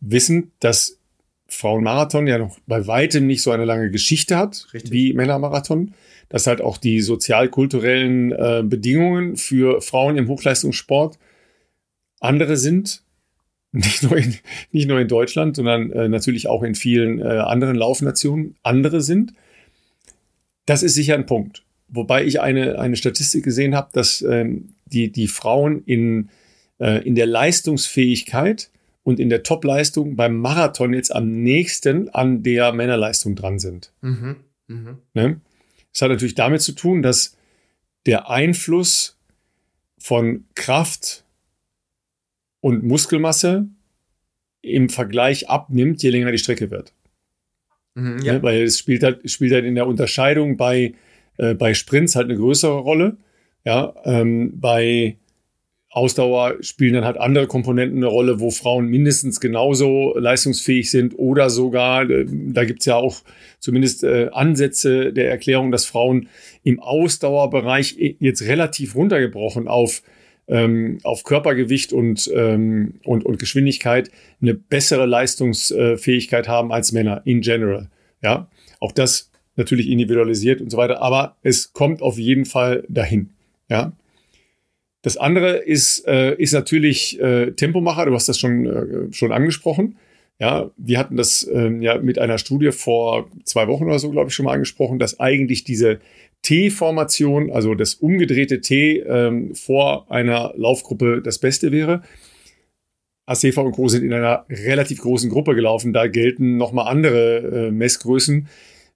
Wissen, dass Frauenmarathon ja noch bei weitem nicht so eine lange Geschichte hat Richtig. wie Männermarathon dass halt auch die sozial-kulturellen äh, Bedingungen für Frauen im Hochleistungssport andere sind. Nicht nur in, nicht nur in Deutschland, sondern äh, natürlich auch in vielen äh, anderen Laufnationen andere sind. Das ist sicher ein Punkt. Wobei ich eine, eine Statistik gesehen habe, dass ähm, die, die Frauen in, äh, in der Leistungsfähigkeit und in der Topleistung beim Marathon jetzt am nächsten an der Männerleistung dran sind. Mhm. Mhm. Ne? Das hat natürlich damit zu tun, dass der Einfluss von Kraft und Muskelmasse im Vergleich abnimmt, je länger die Strecke wird. Mhm, ja. ja. weil es spielt halt, spielt halt in der Unterscheidung bei, äh, bei Sprints halt eine größere Rolle. Ja, ähm, bei Ausdauer spielen dann halt andere Komponenten eine Rolle, wo Frauen mindestens genauso leistungsfähig sind oder sogar, äh, da gibt's ja auch zumindest äh, Ansätze der Erklärung, dass Frauen im Ausdauerbereich jetzt relativ runtergebrochen auf, ähm, auf Körpergewicht und, ähm, und, und Geschwindigkeit eine bessere Leistungsfähigkeit haben als Männer in general. Ja, auch das natürlich individualisiert und so weiter, aber es kommt auf jeden Fall dahin. Ja. Das andere ist, äh, ist natürlich äh, Tempomacher. Du hast das schon, äh, schon angesprochen. Ja, wir hatten das ähm, ja mit einer Studie vor zwei Wochen oder so, glaube ich, schon mal angesprochen, dass eigentlich diese T-Formation, also das umgedrehte T ähm, vor einer Laufgruppe das Beste wäre. ACV und Co. sind in einer relativ großen Gruppe gelaufen. Da gelten nochmal andere äh, Messgrößen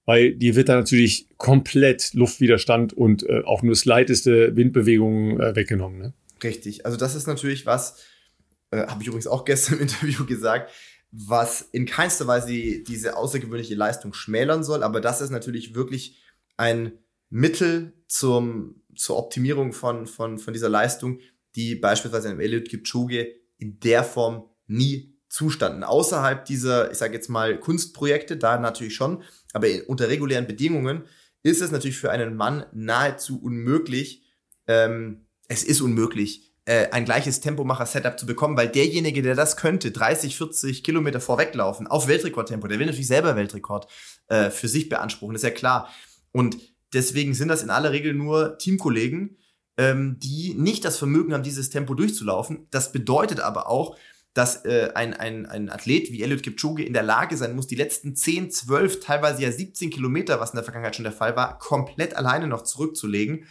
weil dir wird da natürlich komplett Luftwiderstand und äh, auch nur das leiteste Windbewegungen äh, weggenommen. Ne? Richtig. Also das ist natürlich was, äh, habe ich übrigens auch gestern im Interview gesagt, was in keinster Weise die, diese außergewöhnliche Leistung schmälern soll, aber das ist natürlich wirklich ein Mittel zum, zur Optimierung von, von, von dieser Leistung, die beispielsweise im Elliot Kipchoge in der Form nie zustanden. Außerhalb dieser, ich sage jetzt mal, Kunstprojekte, da natürlich schon, aber unter regulären Bedingungen ist es natürlich für einen Mann nahezu unmöglich, ähm, es ist unmöglich, äh, ein gleiches Tempomacher-Setup zu bekommen, weil derjenige, der das könnte, 30, 40 Kilometer vorweglaufen, auf Weltrekordtempo, der will natürlich selber Weltrekord äh, für sich beanspruchen, ist ja klar. Und deswegen sind das in aller Regel nur Teamkollegen, ähm, die nicht das Vermögen haben, dieses Tempo durchzulaufen. Das bedeutet aber auch, dass äh, ein, ein, ein Athlet wie Eliud Kipchoge in der Lage sein muss, die letzten 10, 12, teilweise ja 17 Kilometer, was in der Vergangenheit schon der Fall war, komplett alleine noch zurückzulegen.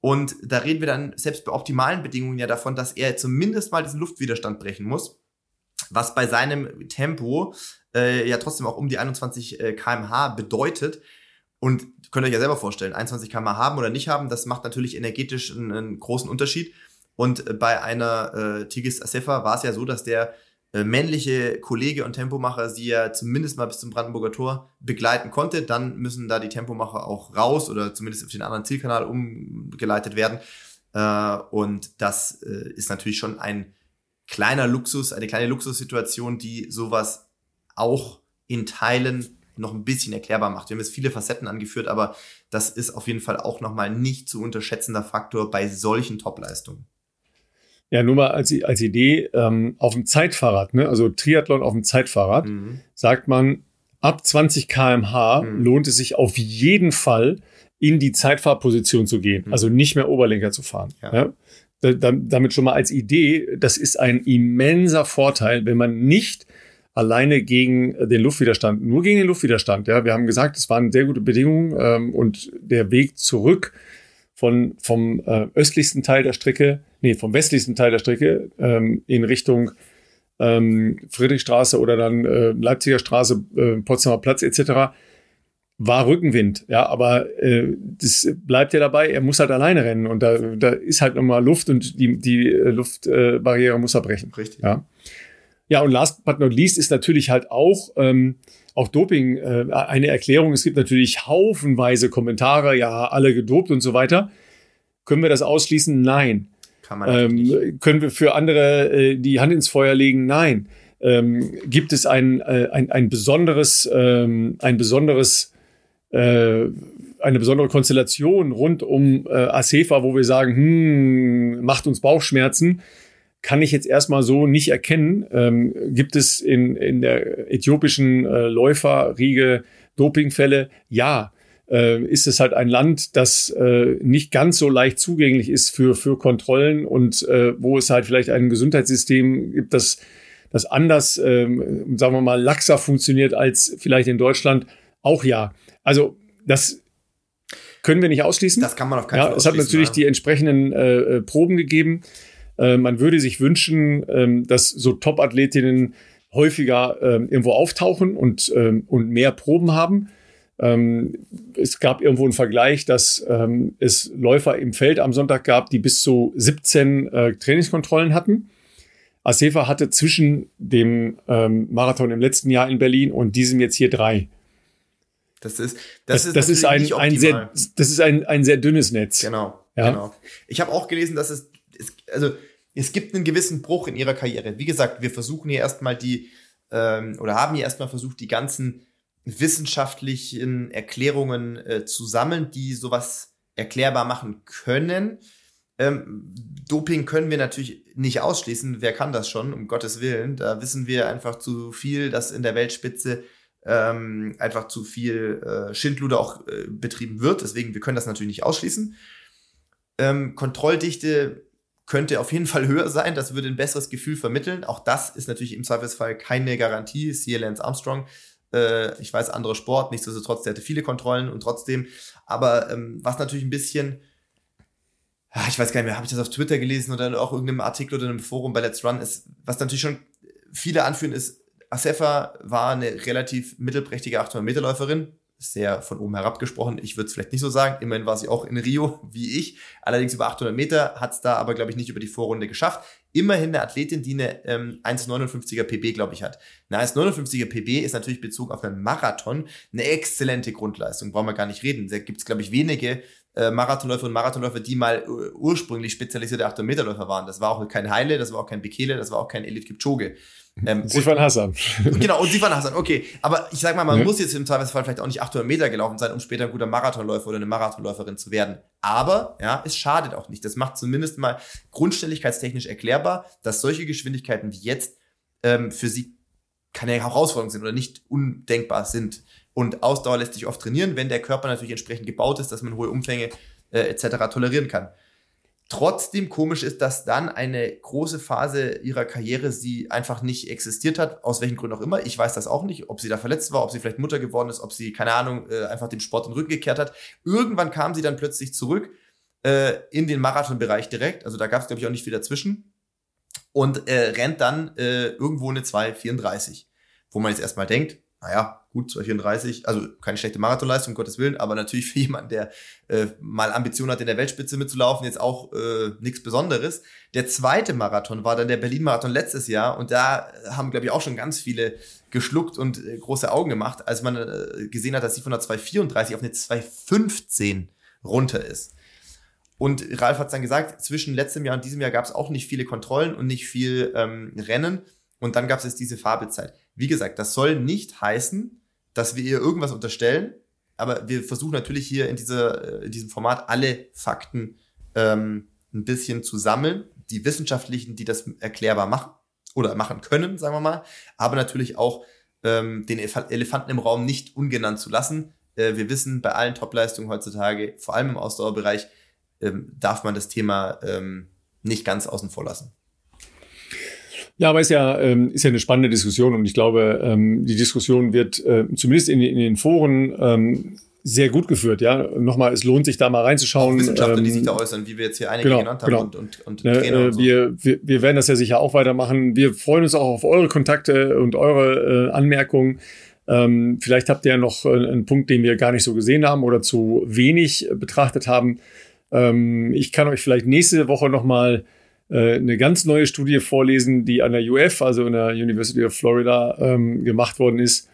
Und da reden wir dann selbst bei optimalen Bedingungen ja davon, dass er zumindest mal diesen Luftwiderstand brechen muss, was bei seinem Tempo äh, ja trotzdem auch um die 21 äh, kmh bedeutet. Und könnt ihr euch ja selber vorstellen, 21 kmh haben oder nicht haben, das macht natürlich energetisch einen, einen großen Unterschied. Und äh, bei einer äh, Tigis Asefa war es ja so, dass der äh, männliche Kollege und Tempomacher sie ja zumindest mal bis zum Brandenburger Tor begleiten konnte. Dann müssen da die Tempomacher auch raus oder zumindest auf den anderen Zielkanal umgeleitet werden. Äh, und das äh, ist natürlich schon ein kleiner Luxus, eine kleine Luxussituation, die sowas auch in Teilen noch ein bisschen erklärbar macht. Wir haben jetzt viele Facetten angeführt, aber das ist auf jeden Fall auch nochmal nicht zu unterschätzender Faktor bei solchen Topleistungen. Ja, nur mal als, als Idee, ähm, auf dem Zeitfahrrad, ne, also Triathlon auf dem Zeitfahrrad, mhm. sagt man, ab 20 kmh mhm. lohnt es sich auf jeden Fall, in die Zeitfahrposition zu gehen, mhm. also nicht mehr Oberlenker zu fahren. Ja. ja? Da, damit schon mal als Idee, das ist ein immenser Vorteil, wenn man nicht alleine gegen den Luftwiderstand, nur gegen den Luftwiderstand. Ja, wir haben gesagt, es waren sehr gute Bedingungen ähm, und der Weg zurück von, vom äh, östlichsten Teil der Strecke, nee, vom westlichsten Teil der Strecke ähm, in Richtung ähm, Friedrichstraße oder dann äh, Leipziger Straße, äh, Potsdamer Platz etc. war Rückenwind, ja, aber äh, das bleibt ja dabei, er muss halt alleine rennen und da, da ist halt nochmal Luft und die, die äh, Luftbarriere muss er brechen. Richtig. Ja. ja, und last but not least ist natürlich halt auch ähm, auch Doping äh, eine Erklärung. Es gibt natürlich haufenweise Kommentare, ja, alle gedopt und so weiter. Können wir das ausschließen? Nein. Kann man ähm. Können wir für andere äh, die Hand ins Feuer legen? Nein. Ähm, gibt es ein, äh, ein, ein besonderes, ähm, ein besonderes, äh, eine besondere Konstellation rund um äh, Acefa, wo wir sagen, hm, macht uns Bauchschmerzen? kann ich jetzt erstmal so nicht erkennen. Ähm, gibt es in, in der äthiopischen äh, Läuferriege Dopingfälle? Ja. Äh, ist es halt ein Land, das äh, nicht ganz so leicht zugänglich ist für, für Kontrollen und äh, wo es halt vielleicht ein Gesundheitssystem gibt, das, das anders, ähm, sagen wir mal, laxer funktioniert als vielleicht in Deutschland? Auch ja. Also das können wir nicht ausschließen. Das kann man auf keinen Fall ja, Es hat natürlich ja. die entsprechenden äh, äh Proben gegeben. Äh, man würde sich wünschen, ähm, dass so Top-Athletinnen häufiger ähm, irgendwo auftauchen und, ähm, und mehr Proben haben. Ähm, es gab irgendwo einen Vergleich, dass ähm, es Läufer im Feld am Sonntag gab, die bis zu 17 äh, Trainingskontrollen hatten. Asefa hatte zwischen dem ähm, Marathon im letzten Jahr in Berlin und diesem jetzt hier drei. Das ist, das, das ist, das ist ein, ein sehr, das ist ein, ein sehr dünnes Netz. Genau. Ja? genau. Ich habe auch gelesen, dass es es, also es gibt einen gewissen Bruch in ihrer Karriere. Wie gesagt, wir versuchen hier erstmal die, ähm, oder haben hier erstmal versucht, die ganzen wissenschaftlichen Erklärungen äh, zu sammeln, die sowas erklärbar machen können. Ähm, Doping können wir natürlich nicht ausschließen. Wer kann das schon, um Gottes Willen? Da wissen wir einfach zu viel, dass in der Weltspitze ähm, einfach zu viel äh, Schindluder auch äh, betrieben wird. Deswegen, wir können das natürlich nicht ausschließen. Ähm, Kontrolldichte könnte auf jeden Fall höher sein. Das würde ein besseres Gefühl vermitteln. Auch das ist natürlich im Zweifelsfall keine Garantie. Siehe Lance Armstrong. Äh, ich weiß, anderer Sport, nichtsdestotrotz, der hatte viele Kontrollen und trotzdem. Aber ähm, was natürlich ein bisschen, ah, ich weiß gar nicht mehr, habe ich das auf Twitter gelesen oder auch irgendeinem Artikel oder einem Forum bei Let's Run ist, was natürlich schon viele anführen, ist, Asefa war eine relativ mittelprächtige 800 Meter Läuferin, sehr von oben herab gesprochen. Ich würde es vielleicht nicht so sagen. Immerhin war sie auch in Rio wie ich. Allerdings über 800 Meter hat es da aber, glaube ich, nicht über die Vorrunde geschafft. Immerhin eine Athletin, die eine ähm, 1,59er PB, glaube ich, hat. Eine 1,59er PB ist natürlich bezogen auf einen Marathon eine exzellente Grundleistung. Brauchen wir gar nicht reden. Da gibt es, glaube ich, wenige äh, Marathonläufer und Marathonläufer, die mal uh, ursprünglich spezialisierte 800 Meter Läufer waren. Das war auch kein Heile, das war auch kein Bekele, das war auch kein Elite Kipchoge. Ähm, Sifan Hassan. Genau, und Sifan Hassan, okay. Aber ich sag mal, man ja. muss jetzt im Zweifelsfall vielleicht auch nicht 800 Meter gelaufen sein, um später ein guter Marathonläufer oder eine Marathonläuferin zu werden. Aber ja, es schadet auch nicht. Das macht zumindest mal grundstelligkeitstechnisch erklärbar, dass solche Geschwindigkeiten wie jetzt ähm, für sie keine Herausforderung sind oder nicht undenkbar sind. Und Ausdauer lässt sich oft trainieren, wenn der Körper natürlich entsprechend gebaut ist, dass man hohe Umfänge äh, etc. tolerieren kann. Trotzdem komisch ist, dass dann eine große Phase ihrer Karriere sie einfach nicht existiert hat, aus welchen Gründen auch immer. Ich weiß das auch nicht, ob sie da verletzt war, ob sie vielleicht Mutter geworden ist, ob sie, keine Ahnung, äh, einfach den Sport in den Rücken gekehrt hat. Irgendwann kam sie dann plötzlich zurück äh, in den Marathonbereich direkt. Also da gab es, glaube ich, auch nicht viel dazwischen. Und äh, rennt dann äh, irgendwo eine 2,34. Wo man jetzt erstmal denkt, naja, gut, 234, also keine schlechte Marathonleistung, um Gottes Willen, aber natürlich für jemanden, der äh, mal Ambition hat, in der Weltspitze mitzulaufen, jetzt auch äh, nichts Besonderes. Der zweite Marathon war dann der Berlin-Marathon letztes Jahr und da haben, glaube ich, auch schon ganz viele geschluckt und äh, große Augen gemacht, als man äh, gesehen hat, dass sie von der 234 auf eine 215 runter ist. Und Ralf hat dann gesagt, zwischen letztem Jahr und diesem Jahr gab es auch nicht viele Kontrollen und nicht viel ähm, Rennen. Und dann gab es jetzt diese Fabelzeit. Wie gesagt, das soll nicht heißen, dass wir ihr irgendwas unterstellen, aber wir versuchen natürlich hier in, dieser, äh, in diesem Format alle Fakten ähm, ein bisschen zu sammeln, die wissenschaftlichen, die das erklärbar machen oder machen können, sagen wir mal, aber natürlich auch ähm, den Elefanten im Raum nicht ungenannt zu lassen. Äh, wir wissen, bei allen Topleistungen heutzutage, vor allem im Ausdauerbereich, ähm, darf man das Thema ähm, nicht ganz außen vor lassen. Ja, aber ist ja, ähm, ist ja eine spannende Diskussion und ich glaube, ähm, die Diskussion wird äh, zumindest in, in den Foren ähm, sehr gut geführt, ja. Nochmal, es lohnt sich da mal reinzuschauen. Auch Wissenschaftler, ähm, die sich da äußern, wie wir jetzt hier einige genau, genannt haben genau. und, und, und ne, Trainer. Äh, und so. wir, wir, wir werden das ja sicher auch weitermachen. Wir freuen uns auch auf eure Kontakte und eure äh, Anmerkungen. Ähm, vielleicht habt ihr ja noch äh, einen Punkt, den wir gar nicht so gesehen haben oder zu wenig betrachtet haben. Ähm, ich kann euch vielleicht nächste Woche nochmal äh, eine ganz neue Studie vorlesen, die an der UF, also in der University of Florida, ähm, gemacht worden ist.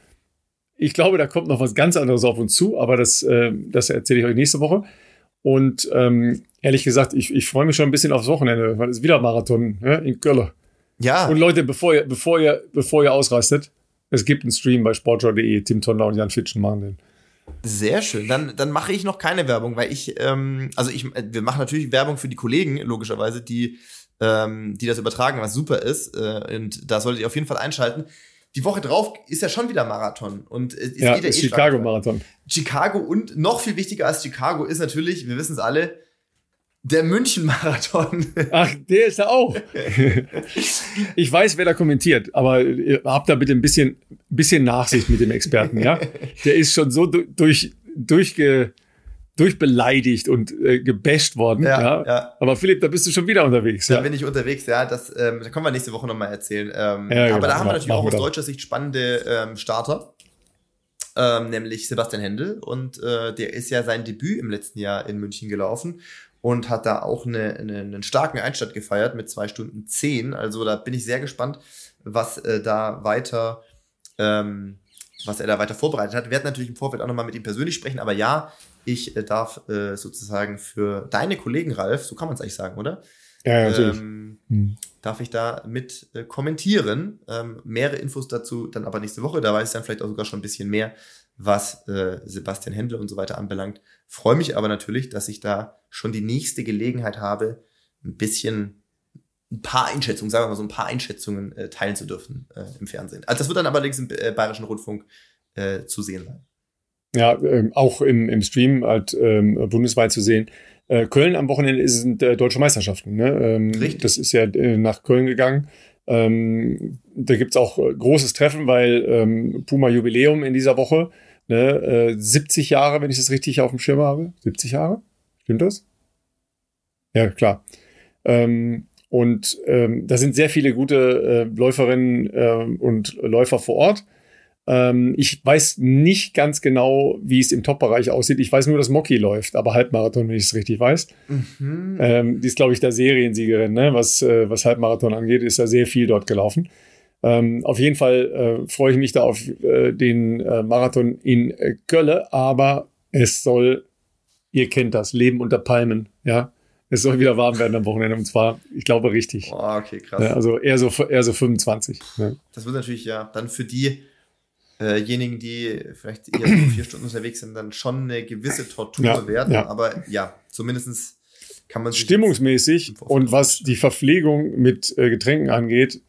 Ich glaube, da kommt noch was ganz anderes auf uns zu, aber das, äh, das erzähle ich euch nächste Woche. Und ähm, ehrlich gesagt, ich, ich freue mich schon ein bisschen aufs Wochenende, weil es wieder Marathon ja, in Köln. Ja. Und Leute, bevor ihr, bevor ihr, bevor ihr ausrastet, es gibt einen Stream bei sportschau.de. Tim Tonda und Jan Fitschen machen den. Sehr schön. Dann, dann mache ich noch keine Werbung, weil ich, ähm, also ich, wir machen natürlich Werbung für die Kollegen, logischerweise, die, ähm, die das übertragen, was super ist. Äh, und da solltet ihr auf jeden Fall einschalten. Die Woche drauf ist ja schon wieder Marathon und es ja, geht ja eh Chicago Marathon. Chicago und noch viel wichtiger als Chicago ist natürlich, wir wissen es alle, der München-Marathon. Ach, der ist da auch. Ich weiß, wer da kommentiert, aber habt da bitte ein bisschen, bisschen Nachsicht mit dem Experten, ja? Der ist schon so durch, durchge, durchbeleidigt und äh, gebasht worden. Ja, ja. ja, Aber Philipp, da bist du schon wieder unterwegs. Da ja. bin ich unterwegs, ja. Das, ähm, da können wir nächste Woche nochmal erzählen. Ähm, aber genau, da haben wir natürlich auch aus deutscher Sicht spannende ähm, Starter. Ähm, nämlich Sebastian Händel. Und äh, der ist ja sein Debüt im letzten Jahr in München gelaufen und hat da auch eine, eine, einen starken Einstand gefeiert mit zwei Stunden zehn. Also da bin ich sehr gespannt, was äh, da weiter, ähm, was er da weiter vorbereitet hat. Wir werden natürlich im Vorfeld auch nochmal mit ihm persönlich sprechen, aber ja, ich äh, darf äh, sozusagen für deine Kollegen, Ralf, so kann man es eigentlich sagen, oder? Ja, ja natürlich. Ähm, hm. Darf ich da mit äh, kommentieren? Ähm, mehrere Infos dazu dann aber nächste Woche. Da weiß ich dann vielleicht auch sogar schon ein bisschen mehr, was äh, Sebastian Händel und so weiter anbelangt. Freue mich aber natürlich, dass ich da schon die nächste Gelegenheit habe, ein bisschen ein paar Einschätzungen, sagen wir mal so ein paar Einschätzungen äh, teilen zu dürfen äh, im Fernsehen. Also das wird dann allerdings im äh, Bayerischen Rundfunk äh, zu sehen sein. Ja, ähm, auch im, im Stream halt ähm, bundesweit zu sehen. Äh, Köln am Wochenende sind äh, deutsche Meisterschaften. Ne? Ähm, Richtig. Das ist ja äh, nach Köln gegangen. Ähm, da gibt's auch äh, großes Treffen, weil ähm, Puma Jubiläum in dieser Woche. Ne? Äh, 70 Jahre, wenn ich das richtig auf dem Schirm habe. 70 Jahre? Stimmt das? Ja, klar. Ähm, und ähm, da sind sehr viele gute äh, Läuferinnen äh, und Läufer vor Ort. Ähm, ich weiß nicht ganz genau, wie es im Top-Bereich aussieht. Ich weiß nur, dass Mocky läuft, aber Halbmarathon, wenn ich es richtig weiß. Mhm. Ähm, die ist, glaube ich, der Seriensiegerin, ne? was, äh, was Halbmarathon angeht, ist ja sehr viel dort gelaufen. Ähm, auf jeden Fall äh, freue ich mich da auf äh, den äh, Marathon in äh, Kölle, aber es soll, ihr kennt das, Leben unter Palmen, ja. Es soll wieder warm werden am Wochenende und zwar, ich glaube, richtig. Oh, okay, krass. Ja, also eher so, eher so 25. Ja. Das wird natürlich ja dann für die diejenigen, die vielleicht eher so vier Stunden unterwegs sind, dann schon eine gewisse Tortur Ja, werden. ja. Aber ja, zumindestens kann man sich Stimmungsmäßig und was die Verpflegung mit äh, Getränken angeht,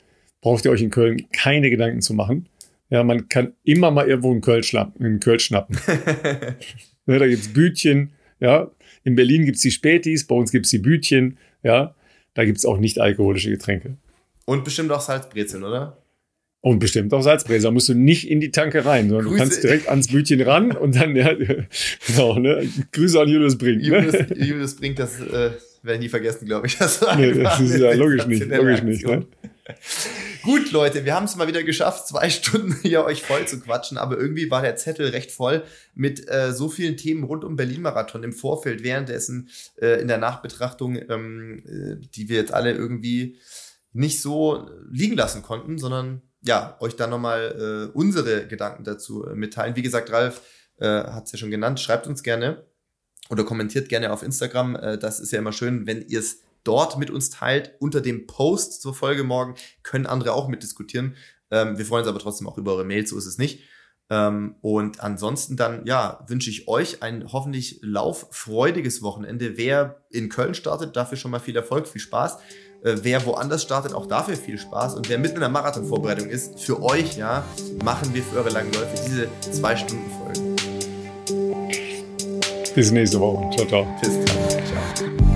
braucht ihr euch in Köln keine Gedanken zu machen. Ja, man kann immer mal irgendwo einen Köln schnappen. Einen Köln schnappen. ne, da gibt's Bütchen. Ja, in Berlin gibt's die Spätis, bei uns gibt's die Bütchen. Ja, da gibt's auch nicht alkoholische Getränke. Und bestimmt auch Salzbrezeln, oder? Und bestimmt auch Salzbrezel. Da musst du nicht in die Tanke rein, sondern Grüße. du kannst direkt ans Bütchen ran und dann, ja, genau, ne? Grüße an Julius Brink. Julius, Ne? Julius bringt das, äh, werde ich nie vergessen, glaube ich. Das, Nee, das ist ja logisch nicht, logisch nicht. Ne? Gut, Leute, wir haben es mal wieder geschafft, zwei Stunden hier euch voll zu quatschen, aber irgendwie war der Zettel recht voll mit äh, so vielen Themen rund um Berlin-Marathon im Vorfeld, währenddessen äh, in der Nachbetrachtung, ähm, äh, die wir jetzt alle irgendwie nicht so liegen lassen konnten, sondern ja, euch dann nochmal äh, unsere Gedanken dazu äh, mitteilen. Wie gesagt, Ralf äh, hat es ja schon genannt, schreibt uns gerne oder kommentiert gerne auf Instagram. Äh, das ist ja immer schön, wenn ihr es dort mit uns teilt. Unter dem Post zur Folge morgen können andere auch mitdiskutieren. Ähm, wir freuen uns aber trotzdem auch über eure Mails, so ist es nicht. Ähm, und ansonsten dann, ja, wünsche ich euch ein hoffentlich lauffreudiges Wochenende. Wer in Köln startet, dafür schon mal viel Erfolg, viel Spaß. Äh, wer woanders startet, auch dafür viel Spaß. Und wer mitten in der Marathonvorbereitung ist, für euch, ja, machen wir für eure langen Läufe diese zwei Stunden Folgen. Bis nächste Woche. Ciao, ciao. Bis dann. Ciao.